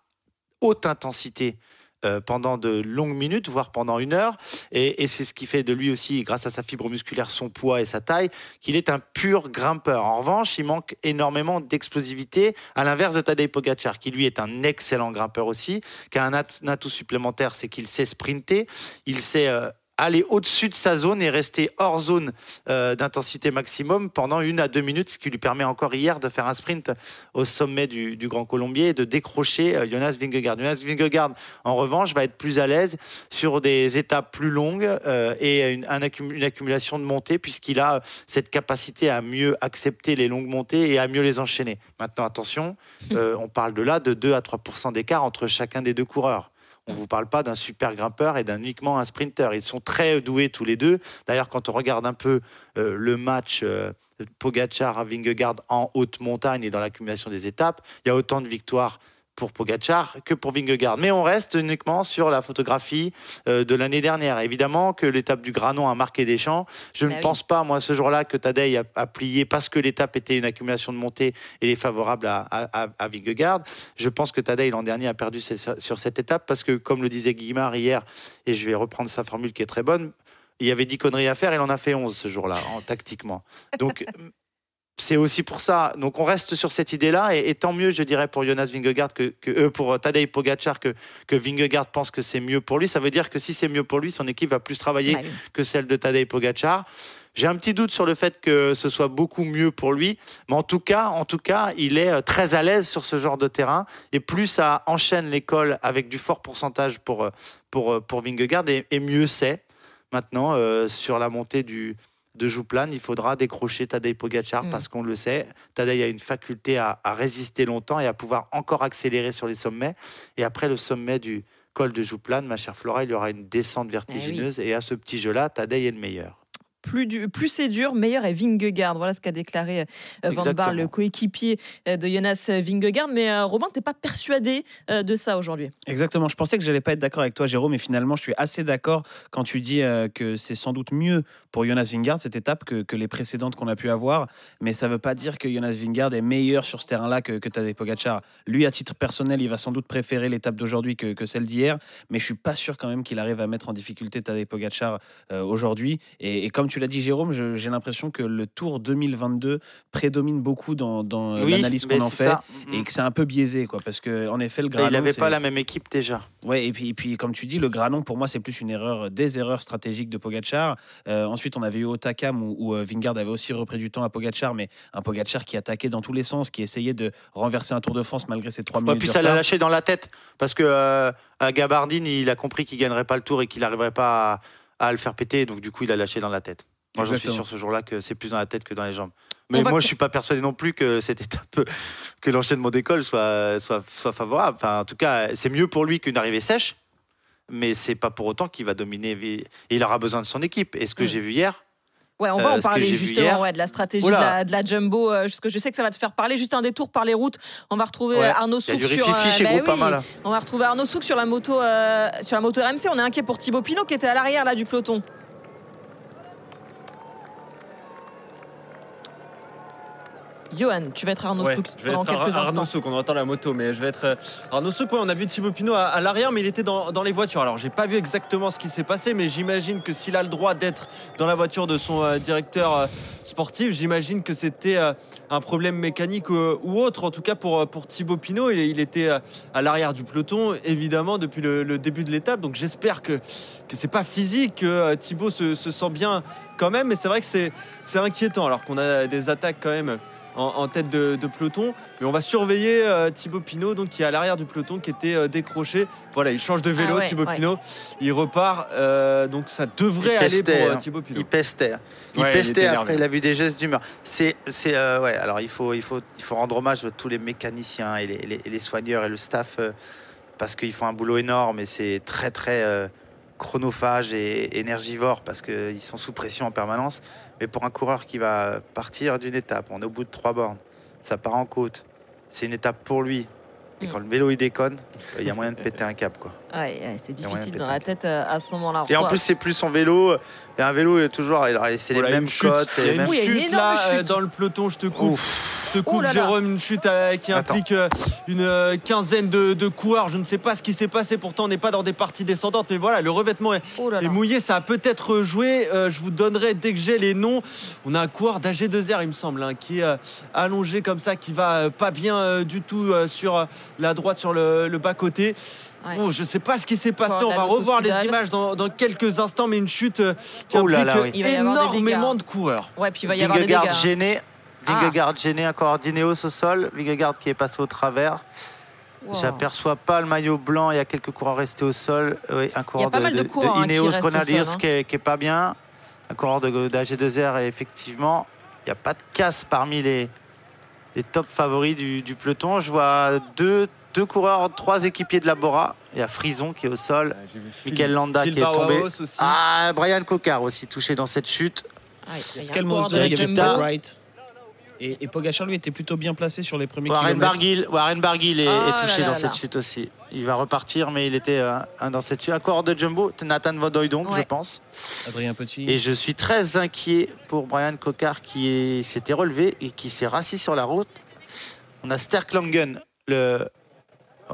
haute intensité euh, pendant de longues minutes, voire pendant une heure. Et, c'est ce qui fait de lui aussi, grâce à sa fibre musculaire, son poids et sa taille, qu'il est un pur grimpeur. En revanche, il manque énormément d'explosivité, à l'inverse de Tadej Pogacar, qui lui est un excellent grimpeur aussi, qui a un atout supplémentaire, c'est qu'il sait sprinter, il sait... euh, aller au-dessus de sa zone et rester hors zone euh, d'intensité maximum pendant une à deux minutes, ce qui lui permet encore hier de faire un sprint au sommet du, du Grand Colombier et de décrocher euh, Jonas Vingegaard. Jonas Vingegaard, en revanche, va être plus à l'aise sur des étapes plus longues euh, et une, un accum- une accumulation de montées, puisqu'il a cette capacité à mieux accepter les longues montées et à mieux les enchaîner. Maintenant, attention, euh, on parle de là de 2 à 3 d'écart entre chacun des deux coureurs. On ne vous parle pas d'un super grimpeur et d'un uniquement un sprinter. Ils sont très doués tous les deux. D'ailleurs, quand on regarde un peu euh, le match euh, Pogacar à Vingegaard en haute montagne et dans l'accumulation des étapes, il y a autant de victoires pour Pogacar que pour Vingegaard. Mais on reste uniquement sur la photographie euh, de l'année dernière. Évidemment que l'étape du Granon a marqué des champs. Je Bah ne oui. pense pas, moi, ce jour-là, que Tadej a, a plié parce que l'étape était une accumulation de montées et est favorable à, à, Vingegaard. Je pense que Tadej, l'an dernier, a perdu sur cette étape parce que, comme le disait Guimard hier, et je vais reprendre sa formule qui est très bonne, il y avait 10 conneries à faire, il en a fait 11 ce jour-là, en, tactiquement. Donc, c'est aussi pour ça. Donc on reste sur cette idée-là et, et tant mieux, je dirais, pour Jonas Vingegaard que, que euh, pour Tadej Pogacar que que Vingegaard pense que c'est mieux pour lui. Ça veut dire que si c'est mieux pour lui, son équipe va plus travailler que celle de Tadej Pogacar. J'ai un petit doute sur le fait que ce soit beaucoup mieux pour lui, mais en tout cas, en tout cas, il est euh, très à l'aise sur ce genre de terrain et plus ça enchaîne l'école avec du fort pourcentage pour euh, pour euh, pour Vingegaard et, et mieux c'est. Maintenant, euh, sur la montée du de Jouplane, il faudra décrocher Tadej Pogacar Mm. parce qu'on le sait, Tadej a une faculté à, à résister longtemps et à pouvoir encore accélérer sur les sommets. Et après le sommet du col de Jouplane, ma chère Flora, il y aura une descente vertigineuse. Et à ce petit jeu-là, Tadej est le meilleur. Plus, du- plus c'est dur, meilleur est Vingegaard. Voilà ce qu'a déclaré euh, Van Exactement. le coéquipier euh, de Jonas Vingegaard. Mais euh, Robin, t'es pas persuadé euh, de ça aujourd'hui? Exactement. Je pensais que j'allais pas être d'accord avec toi, Jérôme, mais finalement, je suis assez d'accord quand tu dis euh, que c'est sans doute mieux pour Jonas Vingard cette étape que, que les précédentes qu'on a pu avoir. Mais ça veut pas dire que Jonas Vingard est meilleur sur ce terrain-là que, que Tadej Pogacar. Lui, à titre personnel, il va sans doute préférer l'étape d'aujourd'hui que, que celle d'hier, mais je suis pas sûr quand même qu'il arrive à mettre en difficulté Tadej Pogacar euh, aujourd'hui. Et, et comme tu l'as dit, Jérôme, j'ai l'impression que le Tour 2022 prédomine beaucoup dans, dans euh, Oui, l'analyse qu'on en fait ça. et que c'est un peu biaisé, quoi, parce que en effet, le Et Granon, il n'avait pas la même équipe déjà. Ouais, et puis, et puis comme tu dis, le Granon, pour moi, c'est plus une erreur, des erreurs stratégiques de Pogachar. Euh, ensuite, on avait eu Otakam où, où, euh, Vingard avait aussi repris du temps à Pogachar, mais un Pogachar qui attaquait dans tous les sens, qui essayait de renverser un Tour de France malgré ses trois Ouais, minutes. puis de ça l'a lâché dans la tête parce que euh, à Gabardine, il a compris qu'il gagnerait pas le tour et qu'il n'arriverait pas à, à le faire péter. Donc du coup, il a lâché dans la tête. Moi, j'en suis sûr ce jour-là que c'est plus dans la tête que dans les jambes. Mais moi, je suis pas persuadé non plus que cette étape, que l'enchaînement d'école soit, soit, soit favorable. Enfin, en tout cas, c'est mieux pour lui qu'une arrivée sèche, mais c'est pas pour autant qu'il va dominer. Il aura besoin de son équipe. Et ce que Mm. j'ai vu hier, Ouais, on Euh, va en ce que parler justement ouais, de la stratégie de la, de la jumbo. euh, parce que je sais que ça va te faire parler. Juste un détour par les routes. On va retrouver Ouais. euh, Arnaud Souk sur. chez bah oui, là. On va retrouver Arnaud Souk sur la moto, euh, sur la moto RMC. On est inquiet pour Thibaut Pinot qui était à l'arrière là du peloton. Johan, tu vas être Arnaud Ouais, Souk je vais pendant être Ar- Arnaud. Souk, on entend la moto, mais je vais être euh, Arnaud Souk. ouais, on a vu Thibaut Pinot à, à l'arrière, mais il était dans, dans les voitures. Alors, j'ai pas vu exactement ce qui s'est passé, mais j'imagine que s'il a le droit d'être dans la voiture de son euh, directeur euh, sportif, j'imagine que c'était euh, un problème mécanique ou autre. En tout cas, pour, pour Thibaut Pinot, il, il était à l'arrière du peloton, évidemment, depuis le, le début de l'étape. Donc, j'espère que, que c'est pas physique, que Thibaut se, se sent bien quand même. Mais c'est vrai que c'est inquiétant, alors qu'on a des attaques quand même en, en tête de, de peloton. Mais on va surveiller euh, Thibaut Pinot, donc, qui est à l'arrière du peloton, qui était euh, décroché. Voilà, il change de vélo, Ah ouais, Thibaut ouais. Pinot. Il repart. euh, donc ça devrait Il aller pestait, pour euh, hein. Thibaut Pinot. Il pestait. Il Ouais, il pestait après, il a vu des gestes d'humeur. C'est, c'est, euh, ouais. Alors il faut, il faut, il faut rendre hommage à tous les mécaniciens et les, les- et les soigneurs et le staff euh, parce qu'ils font un boulot énorme et c'est très très euh, chronophage et énergivore parce qu'ils sont sous pression en permanence. Mais pour un coureur qui va partir d'une étape, on est au bout de trois bornes, ça part en côte. C'est une étape pour lui. Et Mm. quand le vélo il déconne, il y a moyen de péter un cap quoi. Ouais, ouais, c'est difficile dans la tête euh, à ce moment-là. Et en plus c'est plus son vélo. Et un vélo est toujours, c'est les mêmes chute. Il y a les une mêmes. Oui, il y a une chute énorme là euh, chute. dans le peloton, je te coupe. Ouf. Je te Oh coupe, là là. Jérôme, une chute euh, qui Attends. implique euh, une euh, quinzaine de, de coureurs. Je ne sais pas ce qui s'est passé, pourtant on n'est pas dans des parties descendantes, mais voilà, le revêtement est, Oh là est là. mouillé, ça a peut-être joué. Euh, je vous donnerai dès que j'ai les noms. On a un coureur d'AG2R, il me semble, hein, qui est euh, allongé comme ça, qui va euh, pas bien euh, du tout euh, sur euh, la droite, sur le, le bas-côté. Ouais. Bon, je sais pas ce qui s'est passé, on va revoir les images dans, dans quelques instants, mais une chute euh, qui Oh là implique là, oui. Énormément de coureurs. Ouais, puis il va y avoir des dégâts. hein. gêné. Ah. Vingegaard gêné, encore Dineos au sol. Vingegaard qui est passé au travers. Wow. J'aperçois pas le maillot blanc. Il y a quelques coureurs restés au sol. Oui, un coureur pas de, mal de de- hein, qui Ineos au Grenadiers hein. qui, est, qui est pas bien. Un coureur de, d'AG2R et effectivement, il n'y a pas de casse parmi les, les top favoris du, du peloton. Je vois deux, deux coureurs, trois équipiers de la Bora. Il y a Frison qui est au sol. J'ai vu Michael Landa Phil qui est tombé. Aussi. Ah, Brian Cocard aussi touché dans cette chute. Ouais, il y a Est-ce qu'elle Wright. Et, et Pogacar, lui, était plutôt bien placé sur les premiers Warren kilomètres. Barguil, Warren Barguil est, Ah est touché là là dans là. cette chute aussi. Il va repartir, mais il était euh, dans cette chute. Un coureur de Jumbo, Nathan Vodoy donc, Ouais. je pense. Adrien Petit. Et je suis très inquiet pour Brian Cocard qui s'était relevé et qui s'est rassis sur la route. On a Sterklangen, le.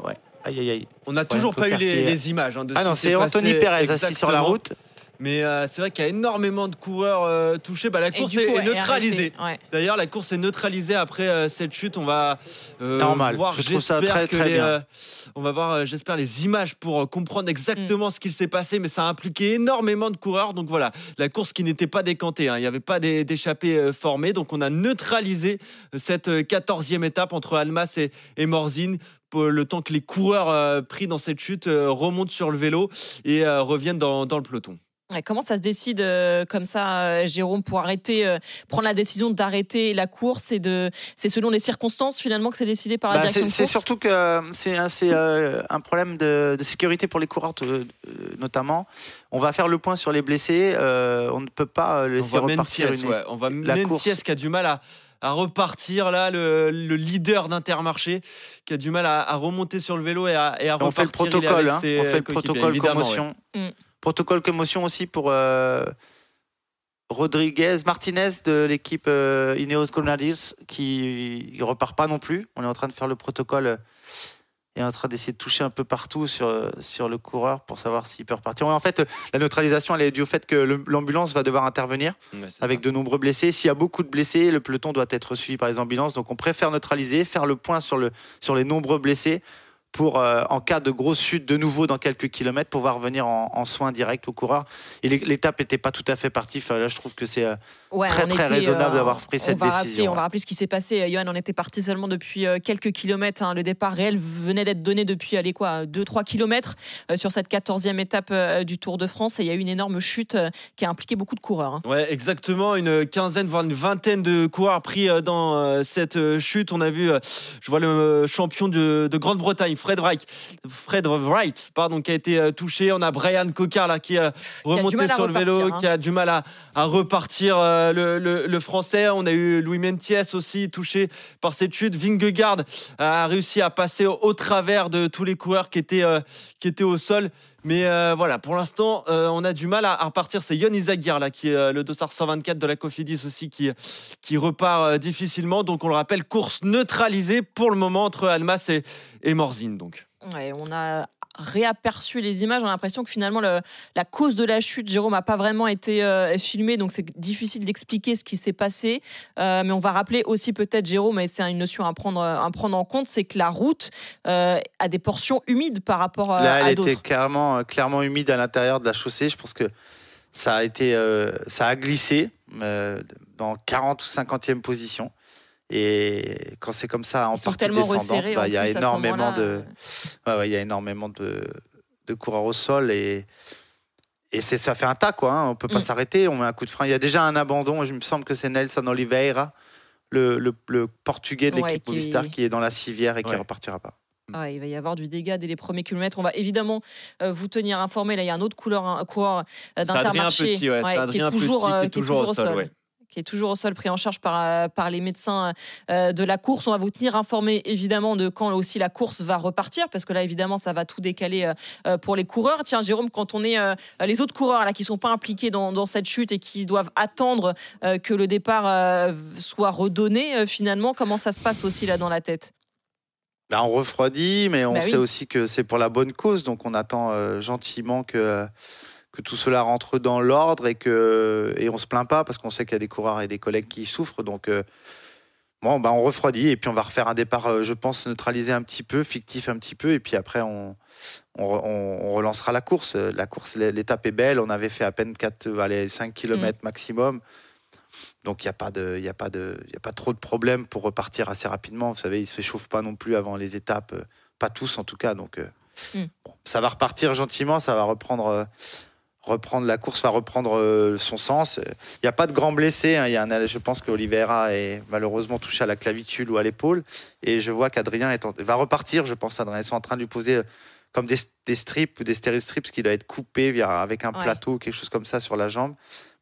Ouais, aïe aïe aïe. On n'a toujours pas eu les, images hein, de ce Ah non, qui s'est c'est Anthony passé Perez assis sur la exactement. route. Mais euh, c'est vrai qu'il y a énormément de coureurs euh, touchés. Bah, la Et course du est, coup, est ouais, neutralisée. ouais. D'ailleurs, la course est neutralisée après euh, cette chute. On va euh, Normal. voir. Je trouve ça j'espère très, que très les, bien. euh, on va voir, euh, j'espère, les images pour euh, comprendre exactement ce qu'il s'est passé. Mais ça a impliqué énormément de coureurs. Donc voilà, la course qui n'était pas décantée. hein. Il n'y avait pas d'é- d'échappée euh, formée. Donc on a neutralisé cette euh, 14e étape entre Almas et, et Morzine le temps que les coureurs euh, pris dans cette chute euh, remontent sur le vélo et euh, reviennent dans, dans le peloton. Comment ça se décide euh, comme ça, euh, Jérôme, pour arrêter, euh, prendre la décision d'arrêter la course et de, c'est selon les circonstances finalement que c'est décidé par la Bah, direction c'est surtout que c'est un, euh, problème de, de sécurité pour les coureurs, euh, notamment. On va faire le point sur les blessés. euh, on ne peut pas On laisser voit repartir Mentiès, une- ouais. On voit la course. Qui a du mal à, à repartir là, le, le leader d'Intermarché, qui a du mal à, à remonter sur le vélo et à, et à on fait le repartir. Il protocole, hein, on fait le protocole commotion. Mm. Protocole commotion aussi pour euh, Rodriguez, Martinez de l'équipe euh, Ineos Grenadiers qui ne repart pas non plus. On est en train de faire le protocole euh, et en train d'essayer de toucher un peu partout sur, sur le coureur pour savoir s'il peut repartir. En fait, la neutralisation, elle est due au fait que l'ambulance va devoir intervenir Ouais, avec de nombreux blessés. S'il y a beaucoup de blessés, le peloton doit être suivi par les ambulances. Donc on préfère neutraliser, faire le point sur, le, sur les nombreux blessés pour, euh, en cas de grosse chute de nouveau dans quelques kilomètres, pouvoir venir en, en soins directs au coureur. Et l'é- l'étape n'était pas tout à fait partie. Enfin, là, je trouve que c'est euh, Ouais, très on très était, raisonnable euh, d'avoir pris on cette rappeler- décision. on va rappeler ce qui s'est passé. Johan en était parti seulement depuis euh, quelques kilomètres. hein. Le départ réel venait d'être donné depuis allez, quoi, 2-3 kilomètres euh, sur cette 14e étape euh, du Tour de France. Et il y a eu une énorme chute euh, qui a impliqué beaucoup de coureurs. hein. Ouais, exactement. Une quinzaine, voire une vingtaine de coureurs pris euh, dans euh, cette euh, chute. On a vu, euh, je vois le euh, champion de, de Grande-Bretagne, Fred Wright, Fred Wright, pardon, qui a été euh, touché. On a Brian Cocard là qui a remonté mal à sur le vélo, hein. qui a du mal à, à repartir. euh, le, le- le français. On a eu Louis Mentiès aussi touché par cette chute. Vingegaard a réussi à passer au, au travers de tous les coureurs qui étaient, euh, qui étaient au sol. Mais euh, voilà, pour l'instant, euh, on a du mal à, repartir. C'est Yon Izagir, là, qui euh, le dossard 124 de la Cofidis aussi, qui, qui repart difficilement. Donc, on le rappelle, course neutralisée pour le moment entre Almas et, Morzine. Donc. On a réaperçu les images. On a l'impression que finalement, le- la cause de la chute, Jérôme, n'a pas vraiment été euh, filmée. Donc, c'est difficile d'expliquer ce qui s'est passé. Euh, mais on va rappeler aussi, peut-être, Jérôme, et c'est une notion à prendre, à prendre en compte, c'est que la route euh, a des portions humides par rapport euh, Là, à elle d'autres. était clairement, clairement humide à l'intérieur de la chaussée. Je pense que ça a été, ça a glissé dans 40 ou 50e position. Et quand c'est comme ça en Ils partie descendante, resserrés, bah, en il y a énormément de, ouais, ouais, il y a énormément de, de coureurs au sol et et c'est ça fait un tas quoi. Hein. On peut pas Mm. s'arrêter. On met un coup de frein. Il y a déjà un abandon. Je me semble que c'est Nelson Oliveira, le, le, le portugais de Ouais, l'équipe qui- Movistar, qui est dans la civière et qui Ouais. repartira pas. Ah, il va y avoir du dégât dès les premiers kilomètres. On va évidemment euh, vous tenir informé. Là, il y a un autre couleur, un coureur euh, d'Intermarché Petit, ouais, ouais, qui est toujours, Petit euh, qui est toujours au sol, ouais. Qui est toujours au sol, pris en charge par, euh, par les médecins euh, de la course. On va vous tenir informé évidemment de quand aussi la course va repartir, parce que là évidemment ça va tout décaler euh, euh, pour les coureurs. Tiens Jérôme, quand on est euh, les autres coureurs là qui sont pas impliqués dans, dans cette chute et qui doivent attendre euh, que le départ euh, soit redonné euh, finalement, comment ça se passe aussi là dans la tête? Bah, on refroidit, mais on Bah sait oui. aussi que c'est pour la bonne cause, donc on attend euh, gentiment que, que tout cela rentre dans l'ordre et que et on se plaint pas parce qu'on sait qu'il y a des coureurs et des collègues qui souffrent, donc euh, bon, bah, on refroidit et puis on va refaire un départ, euh, je pense, neutralisé un petit peu, fictif un petit peu, et puis après on, on, re- on- on relancera la course. La course, l'étape est belle, on avait fait à peine 4, allez, 5 km maximum. Donc il n'y a, pas de- il y a, pas de- y a pas trop de problèmes pour repartir assez rapidement. Vous savez, ils ne se chauffent pas non plus avant les étapes, pas tous en tout cas. Donc euh, Mm. bon, ça va repartir gentiment, ça va reprendre, euh, reprendre la course, va reprendre euh, son sens. Il n'y a pas de grands blessés. hein. Il y a un- je pense qu'Olivera est malheureusement touché à la clavicule ou à l'épaule. Et je vois qu'Adrien va repartir, je pense. Adrien, ils sont en train de lui poser euh, comme des, des strips ou des stéristrips qui doit être coupé via- avec un Ouais. plateau ou quelque chose comme ça sur la jambe.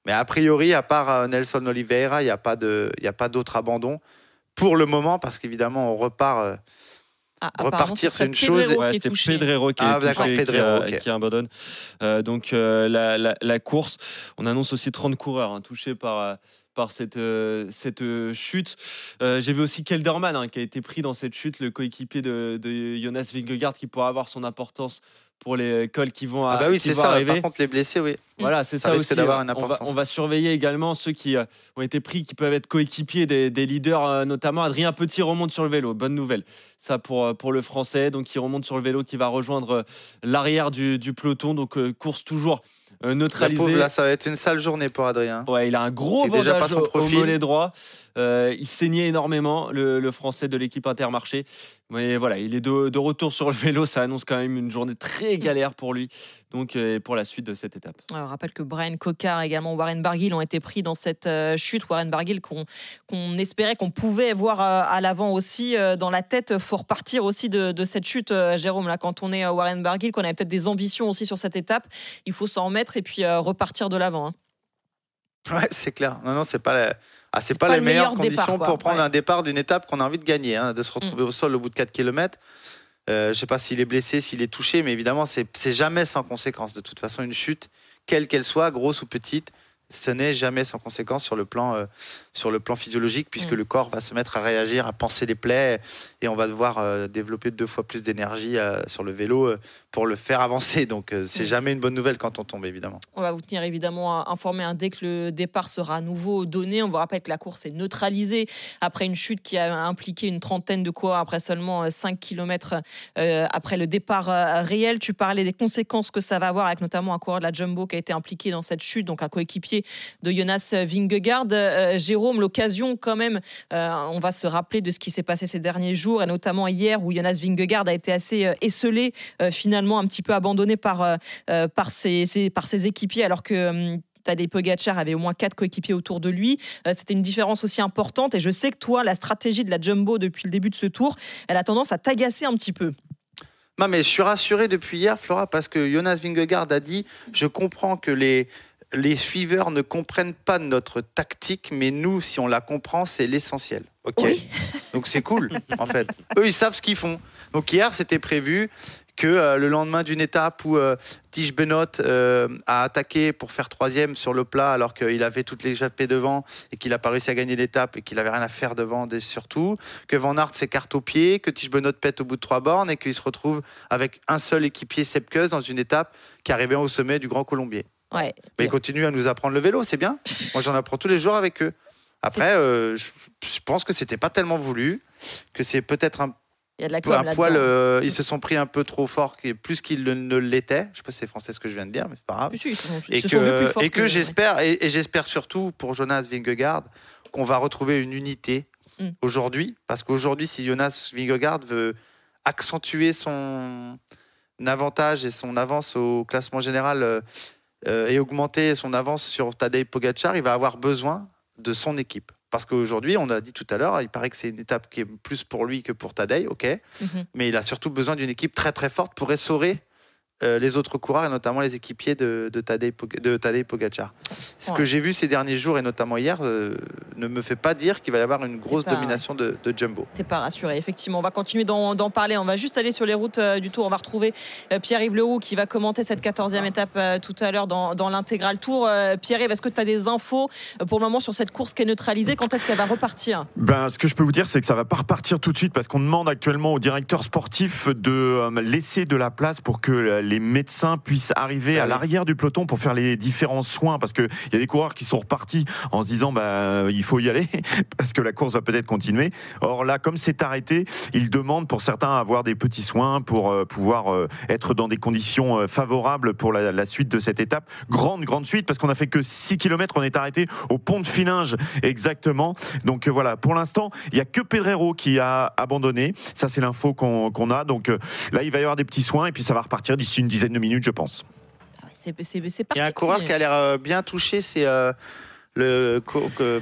Mais a priori, à part euh, Nelson Oliveira, il n'y a pas de- il y a pas d'autre abandon pour le moment, parce qu'évidemment, on repart. Ah, repartir, ce c'est une chose. Ouais, c'est. Pedrero qui, Ah, est d'accord, touché, qui, a- abandonne. Euh, donc euh, la, la- la course, on annonce aussi 30 coureurs hein, touchés par, euh, par cette, euh, cette euh, chute. Euh, J'ai vu aussi Kelderman hein, qui a été pris dans cette chute, le coéquipier de, de Jonas Vingegaard qui pourra avoir son importance pour les cols qui vont, Ah bah oui, qui c'est ça. arriver. Par contre, les blessés, oui. Voilà, c'est Ça ça, risque aussi. hein. une on, va, on va surveiller également ceux qui ont été pris, qui peuvent être coéquipiers des, des leaders, notamment Adrien Petit remonte sur le vélo. Bonne nouvelle, ça pour, pour le français. Donc, il remonte sur le vélo, qui va rejoindre l'arrière du, du peloton. Donc, course toujours euh, La pauvre, là, ça va être une sale journée pour Adrien. Ouais, il a un gros C'est déjà bandage pas son au- au mollet droit. Euh, il saignait énormément, le, le français de l'équipe Intermarché. Mais voilà, il est de, de retour sur le vélo. Ça annonce quand même une journée très galère pour lui. Donc, euh, pour la suite de cette étape. Alors, je rappelle que Brian Cocard et également Warren Barguil ont été pris dans cette euh, chute. Warren Barguil qu'on qu'on espérait qu'on pouvait voir euh, à l'avant aussi euh, dans la tête. faut repartir aussi de, de cette chute, euh, Jérôme. Là, quand on est euh, Warren Barguil, qu'on avait peut-être des ambitions aussi sur cette étape, il faut s'en remettre et puis euh, repartir de l'avant. hein. Ouais, c'est clair. Non, non, c'est pas la- ah, c'est pas, pas les le meilleures départ, conditions pour prendre Ouais. un départ d'une étape qu'on a envie de gagner, hein, de se retrouver au sol au bout de 4 km. Euh, je sais pas s'il est blessé, s'il est touché, mais évidemment, c'est c'est jamais sans conséquence. De toute façon, une chute, quelle qu'elle soit, grosse ou petite, ce n'est jamais sans conséquence sur le plan, euh, sur le plan physiologique, puisque Mm. le corps va se mettre à réagir, à penser les plaies, et on va devoir euh, développer deux fois plus d'énergie euh, sur le vélo euh, pour le faire avancer. Donc, c'est Mm. jamais une bonne nouvelle quand on tombe, évidemment. On va vous tenir évidemment informé hein, dès que le départ sera à nouveau donné. On vous rappelle que la course est neutralisée après une chute qui a impliqué une trentaine de coureurs après seulement euh, 5 km après le départ réel. Tu parlais des conséquences que ça va avoir avec notamment un coureur de la Jumbo qui a été impliqué dans cette chute, donc un coéquipier de Jonas Vingegaard. Euh, Jérôme, l'occasion quand même, euh, on va se rappeler de ce qui s'est passé ces derniers jours et notamment hier où Jonas Vingegaard a été assez euh, esselé, euh, finalement un petit peu abandonné par, euh, ses, équipiers alors que... hum, Tadej Pogacar avait au moins quatre coéquipiers autour de lui. C'était une différence aussi importante. Et je sais que toi, la stratégie de la Jumbo depuis le début de ce tour, elle a tendance à t'agacer un petit peu. Non, mais je suis rassuré depuis hier, Flora, parce que Jonas Vingegaard a dit Je comprends que les, les suiveurs ne comprennent pas notre tactique, mais nous, si on la comprend, c'est l'essentiel. Ok Donc c'est cool, en fait. Eux, ils savent ce qu'ils font. Donc hier, c'était prévu que euh, le lendemain d'une étape où euh, Tige Benoît euh, a attaqué pour faire troisième sur le plat alors qu'il avait toutes les échappées devant et qu'il a pas réussi à gagner l'étape et qu'il avait rien à faire devant et surtout que Van Aert s'écarte au pied, que Tige Benoît pète au bout de trois bornes et qu'il se retrouve avec un seul équipier Sepkus dans une étape qui arrivait au sommet du Grand Colombier. Ouais. Mais ils continuent à nous apprendre le vélo, c'est bien. Moi, j'en apprends tous les jours avec eux. Après, euh, je, je pense que c'était pas tellement voulu, que c'est peut-être un, Il y a de la peu com un poil. euh, ils se sont pris un peu trop fort, plus qu'ils ne l'étaient. Je sais pas si c'est français ce que je viens de dire, mais c'est pas grave. Si, si, ils sont- ils Et que, et que que- j'espère, et, et j'espère surtout pour Jonas Vingegaard qu'on va retrouver une unité Mm. aujourd'hui, parce qu'aujourd'hui, si Jonas Vingegaard veut accentuer son avantage et son avance au classement général euh, et augmenter son avance sur Tadej Pogacar, il va avoir besoin de son équipe. Parce qu'aujourd'hui, on a dit tout à l'heure, il paraît que c'est une étape qui est plus pour lui que pour Tadej, ok, Mhm. mais il a surtout besoin d'une équipe très très forte pour essorer euh, les autres coureurs et notamment les équipiers de, de, Tadej, Pog- de Tadej Pogacar. Ce Ouais. que j'ai vu ces derniers jours et notamment hier euh, ne me fait pas dire qu'il va y avoir une grosse pas- domination de, de Jumbo. T'es pas rassuré, effectivement. On va continuer d'en parler. On va juste aller sur les routes euh, du Tour. On va retrouver euh, Pierre-Yves Leroux qui va commenter cette 14e étape euh, tout à l'heure dans, dans l'intégral Tour. Euh, Pierre-Yves, est-ce que tu as des infos euh, pour le moment sur cette course qui est neutralisée? Quand est-ce qu'elle va repartir? Ben, ce que je peux vous dire, c'est que ça va pas repartir tout de suite parce qu'on demande actuellement au directeur sportif de euh, laisser de la place pour que euh, les médecins puissent arriver à l'arrière du peloton pour faire les différents soins parce qu'il y a des coureurs qui sont repartis en se disant bah, il faut y aller parce que la course va peut-être continuer. Or là, comme c'est arrêté, ils demandent pour certains avoir des petits soins pour euh, pouvoir euh, être dans des conditions euh, favorables pour la, la suite de cette étape. Grande, grande suite parce qu'on a fait que 6 km, on est arrêté au pont de Filinge exactement. Donc euh, voilà, pour l'instant, il y a que Pedrero qui a abandonné. Ça, c'est l'info qu'on a. Donc euh, là, il va y avoir des petits soins et puis ça va repartir d'ici une dizaine de minutes, je pense. C'est c'est- c'est Il y a un coureur qui a l'air euh, bien touché, c'est euh, le co- que,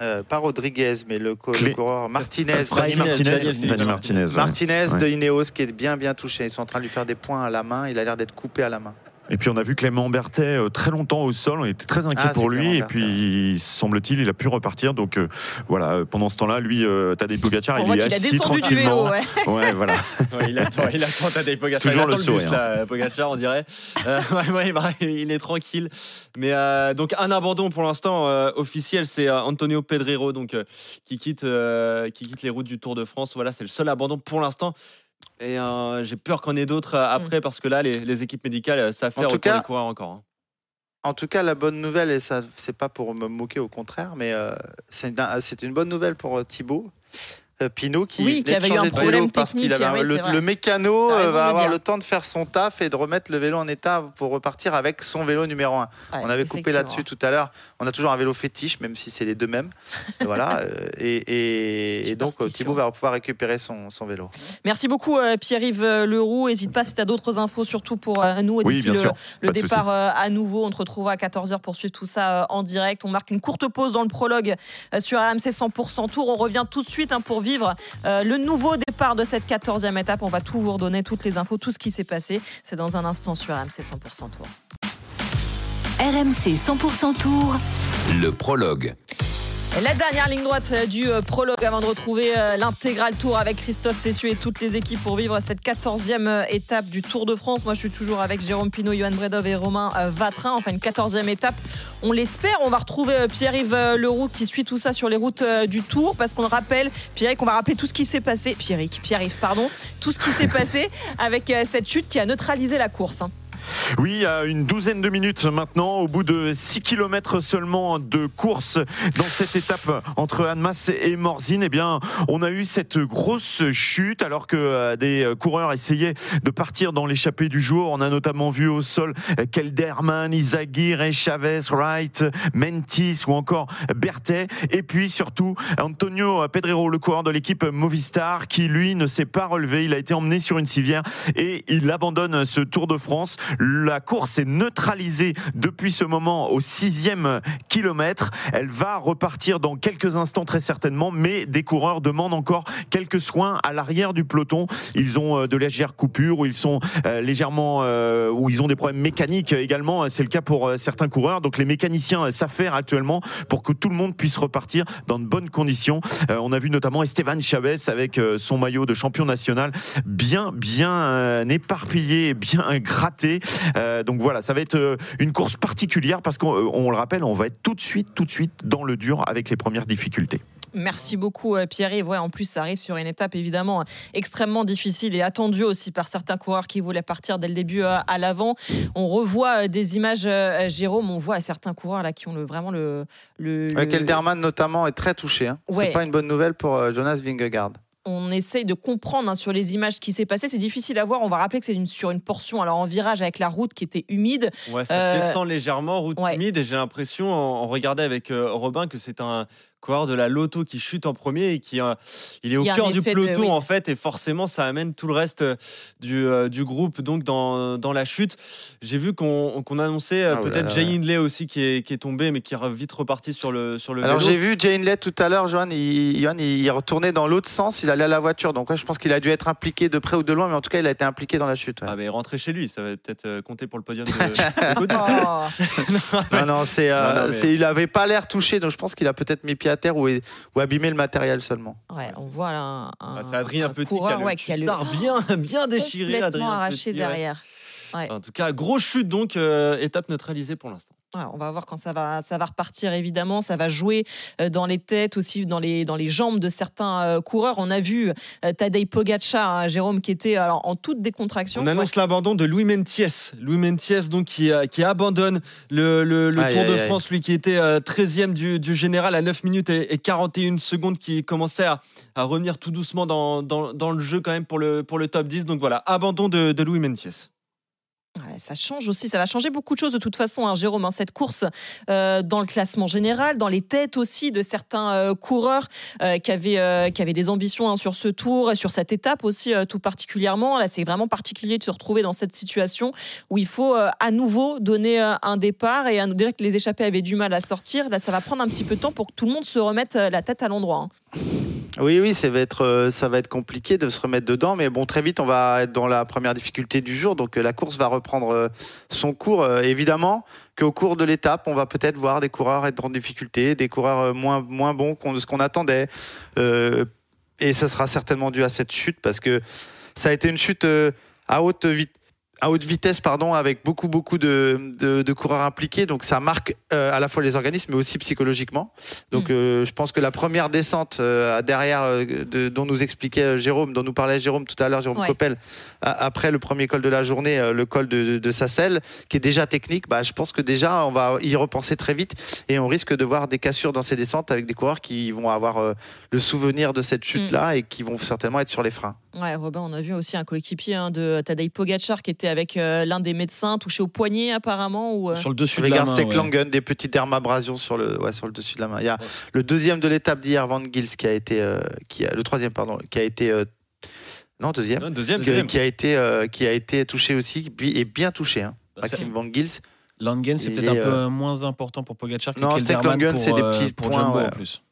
euh, pas Rodriguez, mais le, co- le coureur Martinez. Dani Martinez. Dani Martinez. ouais. Martinez Ouais. de Ineos qui est bien bien touché. Ils sont en train de lui faire des points à la main. Il a l'air d'être coupé à la main. Et puis on a vu Clément Berthet euh, très longtemps au sol, on était très inquiet Ah, pour lui, Clément et puis semble-t-il, il a pu repartir. Donc euh, voilà, euh, pendant ce temps-là, lui, euh, Tadej Pogacar, On il est a assis descendu du tranquillement. vélo, ouais. Ouais, voilà. Ouais, il attend, il attend Tadej Pogacar. Toujours il attend le le, bus, sourire. là, Pogacar, on dirait. Euh, ouais, ouais, bah, il est tranquille. Mais euh, donc un abandon pour l'instant euh, officiel, c'est euh, Antonio Pedrero donc euh, qui quitte, euh, qui quitte les routes du Tour de France. Voilà, c'est le seul abandon pour l'instant. Et euh, j'ai peur qu'on ait d'autres euh, après parce que là, les, les équipes médicales, euh, ça fait En tout retourner cas- les coureurs encore. hein. En tout cas, la bonne nouvelle, et ça, c'est pas pour me moquer, au contraire, mais euh, c'est une, une bonne nouvelle pour euh, Thibaut. Euh, Pinot qui, Oui, qui de avait eu un de vélo problème parce qu'il avait oui, le, mécano euh, va avoir le temps de faire son taf et de remettre le vélo en état pour repartir avec son vélo numéro 1. Ouais, on avait coupé là-dessus tout à l'heure. On a toujours un vélo fétiche, même si c'est les deux mêmes. voilà. euh, et, et- et donc Thibaut va pouvoir récupérer son, son vélo. Merci beaucoup euh, Pierre-Yves Leroux. N'hésite pas si tu as d'autres infos, surtout pour euh, nous Oui, bien le, sûr. le départ euh, à nouveau. On te retrouvera à 14h pour suivre tout ça euh, en direct. On marque une courte pause dans le prologue euh, sur RMC 100% Tour. On revient tout de suite hein, pour vivre euh, le nouveau départ de cette 14e étape. On va tout vous redonner, toutes les infos, tout ce qui s'est passé. C'est dans un instant sur RMC 100% Tour. RMC 100% Tour. Le prologue. La dernière ligne droite euh, du euh, prologue avant de retrouver euh, l'intégral tour avec Christophe Cessieux et toutes les équipes pour vivre cette 14e euh, étape du Tour de France. Moi, je suis toujours avec Jérôme Pinault, Johan Bredov et Romain Vatrin. Enfin, une 14e étape. On l'espère. On va retrouver Pierre-Yves Leroux qui suit tout ça sur les routes du Tour parce qu'on le rappelle, Pierrick, on va rappeler tout ce qui s'est passé. Pierrick, Pierre-Yves, pardon. Tout ce qui s'est passé avec cette chute qui a neutralisé la course. Oui, à une douzaine de minutes maintenant, au bout de 6 km seulement de course dans cette étape entre Annemasse et Morzine, eh bien, on a eu cette grosse chute alors que euh, des coureurs essayaient de partir dans l'échappée du jour. On a notamment vu au sol Kelderman, Izagir, Chavez, Wright, Mentis ou encore Berthet. Et puis surtout Antonio Pedrero, le coureur de l'équipe Movistar, qui lui ne s'est pas relevé. Il a été emmené sur une civière et il abandonne ce Tour de France. La course est neutralisée depuis ce moment au sixième kilomètre. Elle va repartir dans quelques instants très certainement, mais des coureurs demandent encore quelques soins à l'arrière du peloton. Ils ont euh, de légères coupures ou ils sont euh, légèrement euh, ou ils ont des problèmes mécaniques également. C'est le cas pour certains coureurs. Donc les mécaniciens s'affairent actuellement pour que tout le monde puisse repartir dans de bonnes conditions. On a vu notamment Esteban Chavez avec son maillot de champion national bien bien éparpillé, bien gratté. Euh, donc voilà, ça va être euh, une course particulière parce qu'on euh, le rappelle, on va être tout de suite, tout de suite dans le dur avec les premières difficultés. Merci beaucoup Pierre-Yves. Ouais, en plus, ça arrive sur une étape évidemment extrêmement difficile et attendue aussi par certains coureurs qui voulaient partir dès le début à l'avant. On revoit des images, Jérôme, on voit certains coureurs là qui ont le, vraiment le... le, Ouais, le- Kelderman notamment est très touché. hein. Ouais. C'est pas une bonne nouvelle pour Jonas Vingegaard. On essaye de comprendre hein, sur les images ce qui s'est passé. C'est difficile à voir. On va rappeler que c'est une- sur une portion, alors en virage avec la route qui était humide. Ouais, ça Euh, descend légèrement, route humide, et j'ai l'impression, en, en regardant avec euh, Robin, que c'est un coureur de la loto qui chute en premier et qui euh, il est au Il cœur du effet de- peloton oui. en fait, et forcément ça amène tout le reste euh, du, euh, du groupe donc dans, dans la chute. J'ai vu qu'on qu'on annonçait euh, Ah, oh peut-être. Jay Hindley aussi qui est, qui est tombé, mais qui est vite reparti sur le, sur le Alors j'ai vu Jane Lett tout à l'heure, Johan, il, Johan, il retournait dans l'autre sens, il allait à la voiture. Donc ouais, je pense qu'il a dû être impliqué de près ou de loin, mais en tout cas il a été impliqué dans la chute. ouais. Ah, mais rentrer chez lui, ça va peut-être euh, compter pour le podium de, de Gaudin. Non, non, c'est, euh, Non, non, mais- c'est- il avait pas l'air touché, donc je pense qu'il a peut-être mis pied à terre ou, ou abîmé le matériel seulement. Ouais, on voit là un, un- Ah, c'est Adrien un Petit coureur, qui a le ouais, qui a le- bien, bien déchiré. complètement Adrien arraché Petit, ouais. derrière. Ouais. En tout cas, grosse chute donc, euh, étape neutralisée pour l'instant. Ouais, on va voir quand ça va, ça va repartir évidemment. Ça va jouer euh, dans les têtes aussi, dans les, dans les jambes de certains euh, coureurs. On a vu euh, Tadej Pogacar, hein, Jérôme, qui était alors, en toute décontraction. On annonce l'abandon de Louis Mentiès. Louis Mentiès donc qui, qui abandonne le, le- le Aïe, Tour aïe, de aïe. France, lui qui était euh, 13e du, du général à 9 minutes et, et 41 secondes, qui commençait à, à revenir tout doucement dans, dans- dans le jeu quand même pour le, pour le top 10. Donc voilà, abandon de, de Louis Mentiès. Ça change aussi, ça va changer beaucoup de choses de toute façon, hein, Jérôme. hein, cette course euh, dans le classement général, dans les têtes aussi de certains euh, coureurs euh, qui, avaient, des ambitions hein, sur ce tour, sur cette étape aussi tout particulièrement. Là, c'est vraiment particulier de se retrouver dans cette situation où il faut à nouveau donner un départ et à nous dire que les échappés avaient du mal à sortir. Là, ça va prendre un petit peu de temps pour que tout le monde se remette la tête à l'endroit. Oui, oui, ça va, être, compliqué de se remettre dedans, mais bon, très vite, on va être dans la première difficulté du jour, donc la course va reprendre euh, son cours. Euh, évidemment qu'au cours de l'étape, on va peut-être voir des coureurs être en difficulté, des coureurs euh, moins, bons de ce qu'on attendait, et ça sera certainement dû à cette chute, parce que ça a été une chute à haute vitesse à haute vitesse, pardon, avec beaucoup, beaucoup de, de, de coureurs impliqués. Donc, ça marque euh, à la fois les organismes, mais aussi psychologiquement. Donc, euh, je pense que la première descente euh, derrière, euh, de- dont nous expliquait euh, Jérôme, dont nous parlait Jérôme tout à l'heure, Jérôme Ouais. Coppel, a- après le premier col de la journée, euh, le col de, de, de Sassel, qui est déjà technique, bah, je pense que déjà, on va y repenser très vite et on risque de voir des cassures dans ces descentes avec des coureurs qui vont avoir euh, le souvenir de cette chute-là et qui vont certainement être sur les freins. Ouais, Robin, on a vu aussi un coéquipier hein, de Tadej Pogacar qui était avec euh, l'un des médecins touché au poignet apparemment. Ou, euh, Regarde Stek Langen, des petites dermabrasions sur le, ouais, sur le dessus de la main. Il y a le deuxième de l'étape d'hier, Van Gils, qui a été, euh, qui a, le troisième, pardon, qui a été, euh, non deuxième, deuxième, qui, deuxième. qui a été, euh, qui a été touché aussi, et bien touché, hein, Bah, Maxime Van Gils. Langen, c'est peut-être un peu moins important pour Pogacar que Non, Kelderman Langen, pour, c'est des petits points. Jumbo ouais. en plus.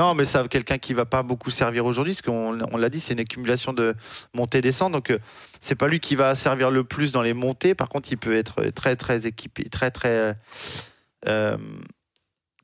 Non, mais ça, quelqu'un qui va pas beaucoup servir aujourd'hui, parce qu'on on l'a dit, c'est une accumulation de montées-descentes. Donc, euh, c'est pas lui qui va servir le plus dans les montées. Par contre, il peut être très, très équipé, très, très, euh, euh,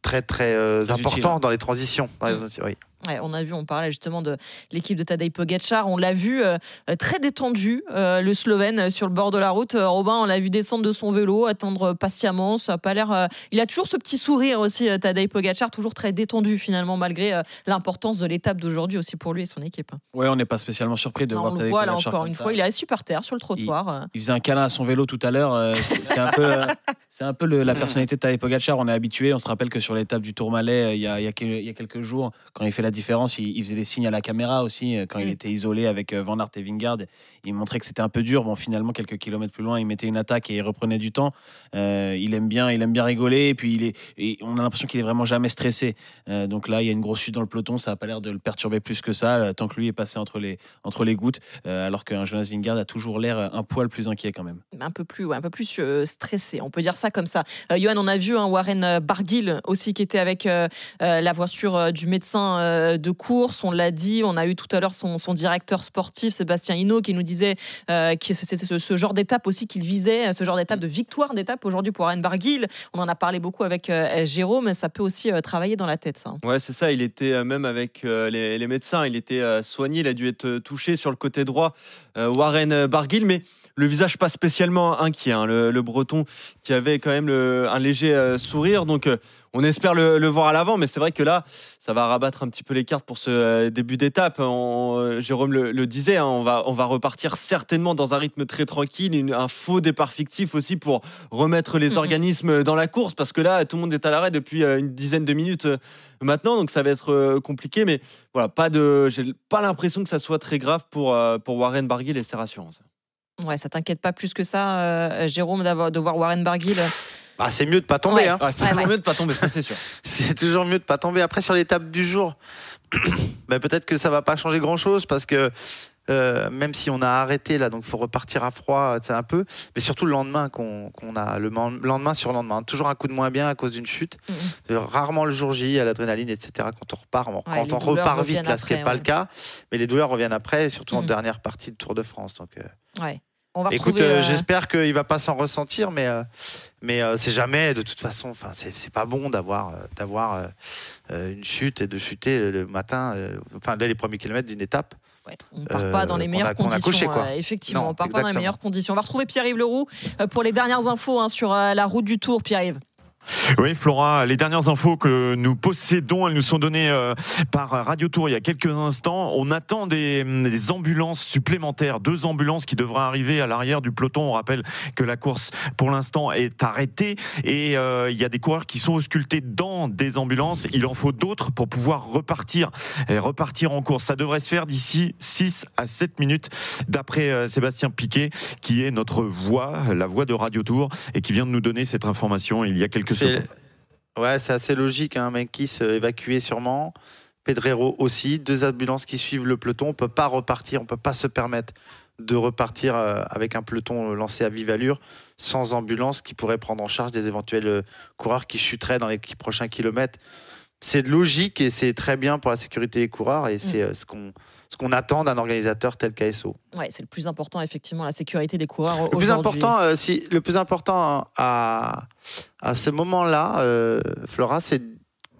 très, euh, important utile. dans les transitions. Dans les- oui. Ouais, on a vu, on parlait justement de l'équipe de Tadej Pogacar. On l'a vu euh, très détendu, euh, le Slovène, euh, sur le bord de la route. Euh, Robin, on l'a vu descendre de son vélo, attendre patiemment. Ça a pas l'air. euh, Il a toujours ce petit sourire aussi, euh, Tadej Pogacar, toujours très détendu finalement, malgré euh, l'importance de l'étape d'aujourd'hui aussi pour lui et son équipe. Ouais, on n'est pas spécialement surpris de Non, voir on Tadej voit là Pogacar encore une fois. Il est assis par terre sur le trottoir. euh. Il faisait un câlin à son vélo tout à l'heure. euh, c'est un peu, euh, c'est un peu le- la personnalité de Tadej Pogacar. On est habitué. On se rappelle que sur l'étape du Tourmalet, euh, il y, a, il y a quelques jours, quand il fait la différence, il, il faisait des signes à la caméra aussi. euh, Quand il était isolé avec euh, Van Aert et Vingard, il montrait que c'était un peu dur. Bon, finalement, quelques kilomètres plus loin, il mettait une attaque et il reprenait du temps. Euh, il aime bien, il aime bien rigoler. Et puis, il est, et on a l'impression qu'il est vraiment jamais stressé. Euh, donc là, il y a une grosse chute dans le peloton. Ça n'a pas l'air de le perturber plus que ça, tant que lui est passé entre les, entre les gouttes. euh, alors qu'un Jonas Vingard a toujours l'air un poil plus inquiet quand même. un peu plus, ouais, un peu plus stressé. On peut dire ça comme ça. Johan, on a vu un Warren euh, Barguil aussi qui était avec la voiture du médecin de course. On l'a dit. On a eu tout à l'heure son, directeur sportif Sébastien Hinault qui nous disait euh, que c'était ce, genre d'étape aussi qu'il visait, ce genre d'étape de victoire d'étape aujourd'hui pour Warren Barguil. On en a parlé beaucoup avec euh, Jérôme. Ça peut aussi euh, travailler dans la tête, ça. Ouais, c'est ça. Il était euh, même avec euh, les, médecins. Il était euh, soigné. Il a dû être euh, touché sur le côté droit. euh, Warren euh, Barguil, mais le visage pas spécialement inquiet. hein, le, Breton qui avait quand même un léger euh, sourire. Donc, euh, on espère le, le voir à l'avant. Mais c'est vrai que là, ça va rabattre un petit peu les cartes pour ce euh, début d'étape. Jérôme le, le disait. hein, on va on va repartir certainement dans un rythme très tranquille. une- un faux départ fictif aussi pour remettre les Mhm. organismes dans la course parce que là, tout le monde est à l'arrêt depuis euh, une dizaine de minutes euh, maintenant, donc ça va être compliqué. Mais voilà, pas de, j'ai pas l'impression que ça soit très grave pour pour Warren Barguil et c'est rassurant. ça. Ouais, ça t'inquiète pas plus que ça, euh, Jérôme, de voir Warren Barguil. Bah, c'est mieux de pas tomber. Ouais. hein. Ouais, c'est Ouais, toujours mieux de pas tomber, ça c'est sûr. c'est toujours mieux de pas tomber. Après, sur l'étape du jour, bah, peut-être que ça va pas changer grand-chose parce que euh, même si on a arrêté là, donc faut repartir à froid, c'est un peu, mais surtout le lendemain qu'on qu'on a, le lendemain sur lendemain, toujours un coup de moins bien à cause d'une chute. Euh, Rarement le jour J, à l'adrénaline, etc. Quand on repart, on- Ouais, quand on repart vite, là, ce qui n'est pas le cas, mais les douleurs reviennent après, surtout en Mhm. dernière partie de Tour de France. Donc, euh, Ouais. On va Écoute, euh, euh, j'espère qu'il va pas s'en ressentir, mais euh, mais c'est jamais de toute façon. Enfin, c'est pas bon d'avoir d'avoir une chute et de chuter le, matin, enfin dès les premiers kilomètres d'une étape. On part pas dans les meilleures a- conditions. coché, quoi. effectivement, Non, on part pas dans les meilleures conditions. On va retrouver Pierre-Yves Leroux pour les dernières infos hein, sur la route du Tour. Pierre-Yves. Oui, Flora, les dernières infos que nous possédons, elles nous sont données euh, par Radio Tour il y a quelques instants. On attend des, des ambulances supplémentaires, deux ambulances qui devraient arriver à l'arrière du peloton. On rappelle que la course, pour l'instant, est arrêtée et euh, il y a des coureurs qui sont auscultés dans des ambulances. Il en faut d'autres pour pouvoir repartir et repartir en course. Ça devrait se faire d'ici 6 à 7 minutes, d'après euh, Sébastien Piquet, qui est notre voix, la voix de Radio Tour, et qui vient de nous donner cette information il y a quelques C'est-. Ouais, c'est assez logique. Hein. Menkis euh, évacué sûrement. Pedrero aussi. Deux ambulances qui suivent le peloton. On peut pas repartir. On peut pas se permettre de repartir euh, avec un peloton euh, lancé à vive allure sans ambulance qui pourrait prendre en charge des éventuels coureurs qui chuteraient dans les prochains kilomètres. C'est logique et c'est très bien pour la sécurité des coureurs et c'est euh, ce qu'on ce qu'on attend d'un organisateur tel qu'ASO. Ouais, c'est le plus important, effectivement, la sécurité des coureurs. Le plus important, euh, si, le plus important à, à ce moment-là, euh, Flora, c'est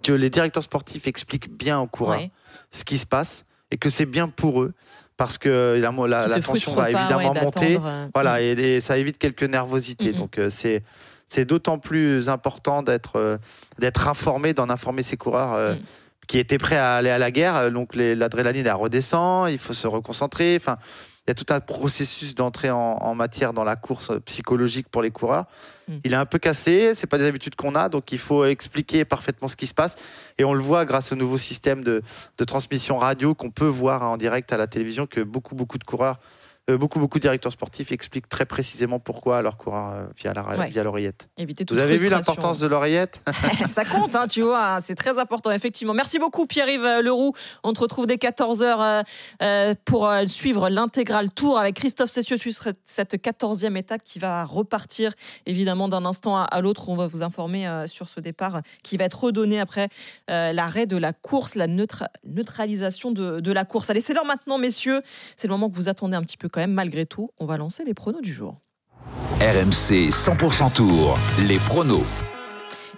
que les directeurs sportifs expliquent bien aux coureurs Ouais. ce qui se passe et que c'est bien pour eux. parce que la, tension va pas, évidemment ouais, monter. euh, Voilà, et, et ça évite quelques nervosités. Donc euh, c'est c'est d'autant plus important d'être euh, d'être informé, d'en informer ses coureurs. euh, Mm. Qui étaient prêts à aller à la guerre, Euh, donc l'adrénaline elle redescend, il faut se reconcentrer. Enfin, il y a tout un processus d'entrée en, en matière dans la course psychologique pour les coureurs. Mm. Il est un peu cassé, c'est pas des habitudes qu'on a, donc il faut expliquer parfaitement ce qui se passe. Et on le voit grâce au nouveau système de, de transmission radio qu'on peut voir en direct à la télévision, que beaucoup beaucoup de coureurs, euh, beaucoup beaucoup de directeurs sportifs expliquent très précisément pourquoi à leurs coureurs euh, via la Ouais. via l'oreillette. Éviter Vous avez vu l'importance de l'oreillette? Ça compte, hein, tu vois, hein, c'est très important, effectivement. Merci beaucoup, Pierre-Yves euh, Leroux. On te retrouve dès 14h pour euh, suivre l'intégral tour avec Christophe Cessieux sur cette 14e étape qui va repartir évidemment d'un instant à, à l'autre. On va vous informer euh, sur ce départ qui va être redonné après euh, l'arrêt de la course, la neutra- neutralisation de, de la course. Allez, c'est l'heure maintenant, messieurs. C'est le moment que vous attendez un petit peu quand même, malgré tout. On va lancer les pronos du jour. RMC 100% Tour, les pronos.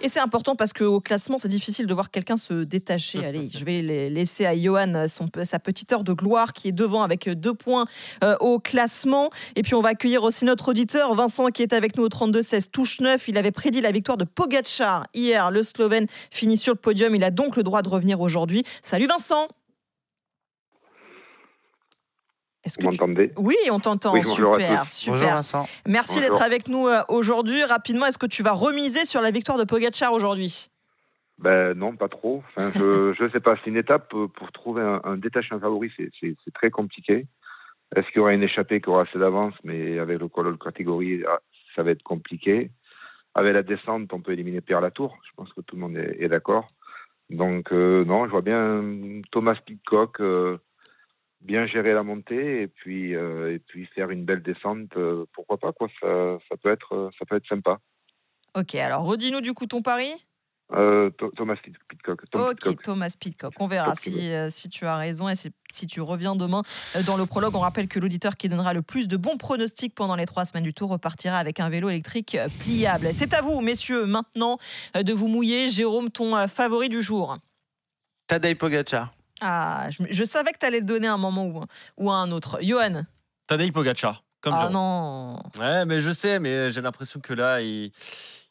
Et c'est important parce qu'au classement, c'est difficile de voir quelqu'un se détacher. Allez, je vais laisser à Johan son, sa petite heure de gloire qui est devant avec deux points euh, au classement. Et puis on va accueillir aussi notre auditeur, Vincent, qui est avec nous au 32-16, touche 9. Il avait prédit la victoire de Pogacar hier. Le Slovène finit sur le podium. Il a donc le droit de revenir aujourd'hui. Salut Vincent Est-ce que Vous tu- m'entendez? Oui, on t'entend. Oui, bonjour à super, tous. super. Bonjour Vincent. Merci d'être avec nous euh, aujourd'hui. Rapidement, est-ce que tu vas remiser sur la victoire de Pogacar aujourd'hui? Ben non, pas trop. Enfin, je je sais pas. C'est une étape euh, pour trouver un, un détachement favori, c'est très compliqué. Est-ce qu'il y aura une échappée qui aura assez d'avance, mais avec le col de catégorie, ah, ça va être compliqué. Avec la descente, on peut éliminer Pierre Latour. Je pense que tout le monde est, est d'accord. Donc euh, non, je vois bien Thomas Pitcock euh, bien gérer la montée et puis euh, et puis faire une belle descente. euh, pourquoi pas quoi Ça ça peut être euh, ça peut être sympa. Ok, alors redis-nous du coup ton pari. Euh, Tho- Thomas Pit- Pitcock. Tom Ok, Pitcock. Thomas Pitcock. On verra si, euh, si tu as raison et si, si tu reviens demain dans le prologue. On rappelle que l'auditeur qui donnera le plus de bons pronostics pendant les trois semaines du tour repartira avec un vélo électrique pliable. C'est à vous, messieurs, maintenant de vous mouiller. Jérôme, ton favori du jour. Tadej Pogacar. Ah, je, je savais que tu allais le donner à un moment ou, ou à un autre. Johan Tadej Pogacar, comme Ah Jérôme. non Ouais, mais je sais, mais j'ai l'impression que là, il,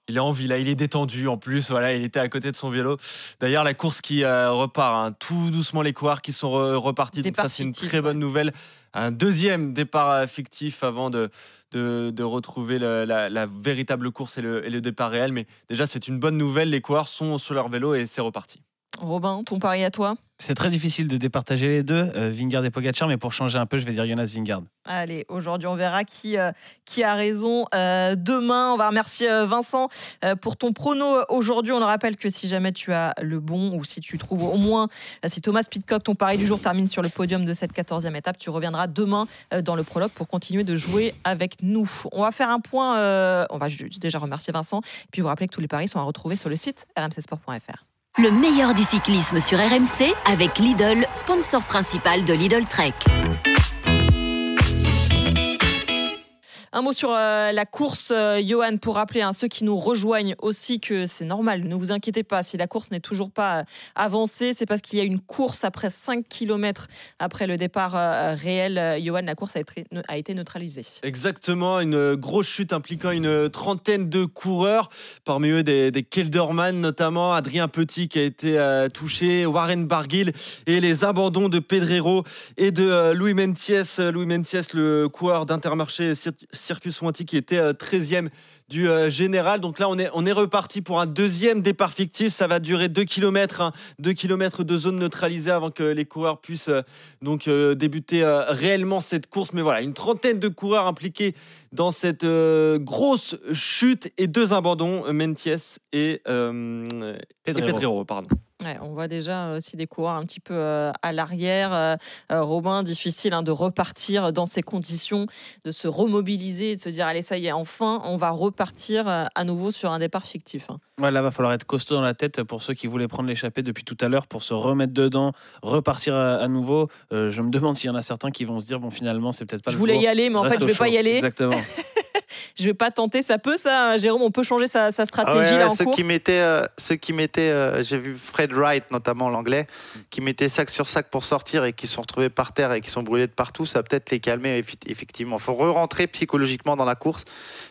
il est en vie, là, il est détendu en plus. Voilà, il était à côté de son vélo. D'ailleurs, la course qui euh, repart, hein, tout doucement les coureurs qui sont re- repartis. Donc ça, c'est une fictif, très bonne nouvelle. Un deuxième départ euh, fictif avant de, de, de retrouver le- la, la véritable course et le, et le départ réel. Mais déjà, c'est une bonne nouvelle. Les coureurs sont sur leur vélo et c'est reparti. Robin, ton pari à toi? C'est très difficile de départager les deux, euh, Vingard et Pogacar, mais pour changer un peu, je vais dire Jonas Vingard. Allez, aujourd'hui, on verra qui, euh, qui a raison. Euh, demain, on va remercier Vincent pour ton prono aujourd'hui. On le rappelle que si jamais tu as le bon ou si tu trouves au moins, si Thomas Pitcock, ton pari du jour, termine sur le podium de cette 14e étape, tu reviendras demain dans le prologue pour continuer de jouer avec nous. On va faire un point. on va déjà remercier Vincent. Puis vous rappeler que tous les paris sont à retrouver sur le site rmcsport.fr. Le meilleur du cyclisme sur RMC avec Lidl, sponsor principal de Lidl Trek. Un mot sur euh, la course, euh, Johan, pour rappeler à ceux qui nous rejoignent aussi que c'est normal, ne vous inquiétez pas, si la course n'est toujours pas euh, avancée, c'est parce qu'il y a une course après 5 km après le départ euh, réel. Johan, la course a été, neutralisée. Exactement, une grosse chute impliquant une trentaine de coureurs, parmi eux des, Kelderman notamment, Adrien Petit qui a été touché, Warren Barguil et les abandons de Pedrero et de Louis Mentiès. Louis Mentiès, le coureur d'Intermarché Circus Wanty qui était euh, 13e du euh, général. Donc là, on est, on est reparti pour un deuxième départ fictif. Ça va durer 2 km, 2 km de zone neutralisée avant que les coureurs puissent euh, donc euh, débuter euh, réellement cette course. Mais voilà, une trentaine de coureurs impliqués dans cette euh, grosse chute et deux abandons, euh, Mentiès et, euh, et Pedrero. Pedrero, pardon. Ouais, on voit déjà aussi des coureurs un petit peu euh, à l'arrière. Euh, Robin, difficile hein, de repartir dans ces conditions, de se remobiliser et de se dire allez, ça y est, enfin, on va repartir euh, à nouveau sur un départ fictif. hein. Ouais, là, va falloir être costaud dans la tête pour ceux qui voulaient prendre l'échappée depuis tout à l'heure pour se remettre dedans, repartir à, à nouveau. Euh, je me demande s'il y en a certains qui vont se dire bon, finalement, c'est peut-être pas Je le voulais jour. y aller, mais en Reste fait, je vais pas y aller. Exactement. je vais pas tenter. Ça peut, ça, Jérôme, on peut changer sa, sa Ah stratégie ouais, là ouais, en ceux cours. qui mettaient, euh, ceux qui mettaient, euh, j'ai vu Fred Wright notamment l'anglais, qui mettaient sac sur sac pour sortir et qui se sont retrouvés par terre et qui sont brûlés de partout, ça va peut-être les calmer effectivement. Il faut re-rentrer psychologiquement dans la course,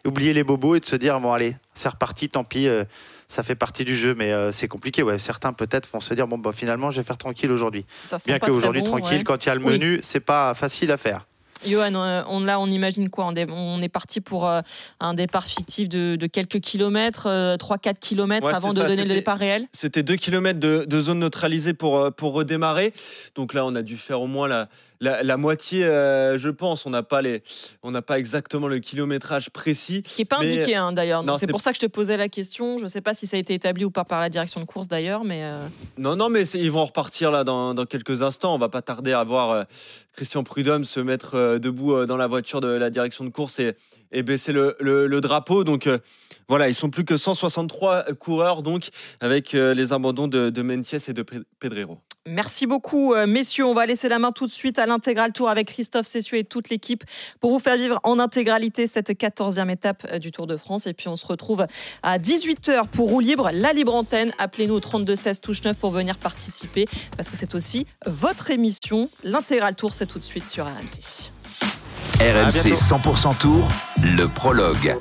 oublier les bobos et de se dire bon allez, c'est reparti, tant pis, euh, ça fait partie du jeu, mais euh, c'est compliqué. Ouais, certains peut-être vont se dire bon bah finalement je vais faire tranquille aujourd'hui. Bien qu'aujourd'hui bon, tranquille, ouais. quand il y a le Oui. menu, c'est pas facile à faire. Johan, euh, on, là, on imagine quoi on est, on est parti pour euh, un départ fictif de, de quelques kilomètres, euh, 3-4 kilomètres Ouais, avant de ça, donner le départ réel? C'était 2 km de, de zone neutralisée pour, euh, pour redémarrer. Donc là, on a dû faire au moins la, la, la moitié, euh, je pense. On n'a pas, les- on n'a pas exactement le kilométrage précis. Qui n'est pas Mais- indiqué hein, d'ailleurs. Non, C'est pour ça que je te posais la question. Je ne sais pas si ça a été établi ou pas par la direction de course d'ailleurs, mais euh, Non, non, mais ils vont repartir là dans, dans quelques instants. On va pas tarder à voir euh, Christian Prudhomme se mettre debout dans la voiture de la direction de course et, et baisser le, le- le drapeau. Donc euh, voilà, ils sont plus que 163 coureurs donc avec euh, les abandons de, de Mentiès et de Pe- Pedrero. Merci beaucoup, euh, messieurs. On va laisser la main tout de suite à l'intégral tour avec Christophe Cessieux et toute l'équipe pour vous faire vivre en intégralité cette 14e étape du Tour de France. Et puis, on se retrouve à 18h pour roue libre, la libre antenne. Appelez-nous au 32 16 touche 9 pour venir participer parce que c'est aussi votre émission. L'intégral tour, c'est tout de suite sur RMC. RMC 100% Tour, le prologue.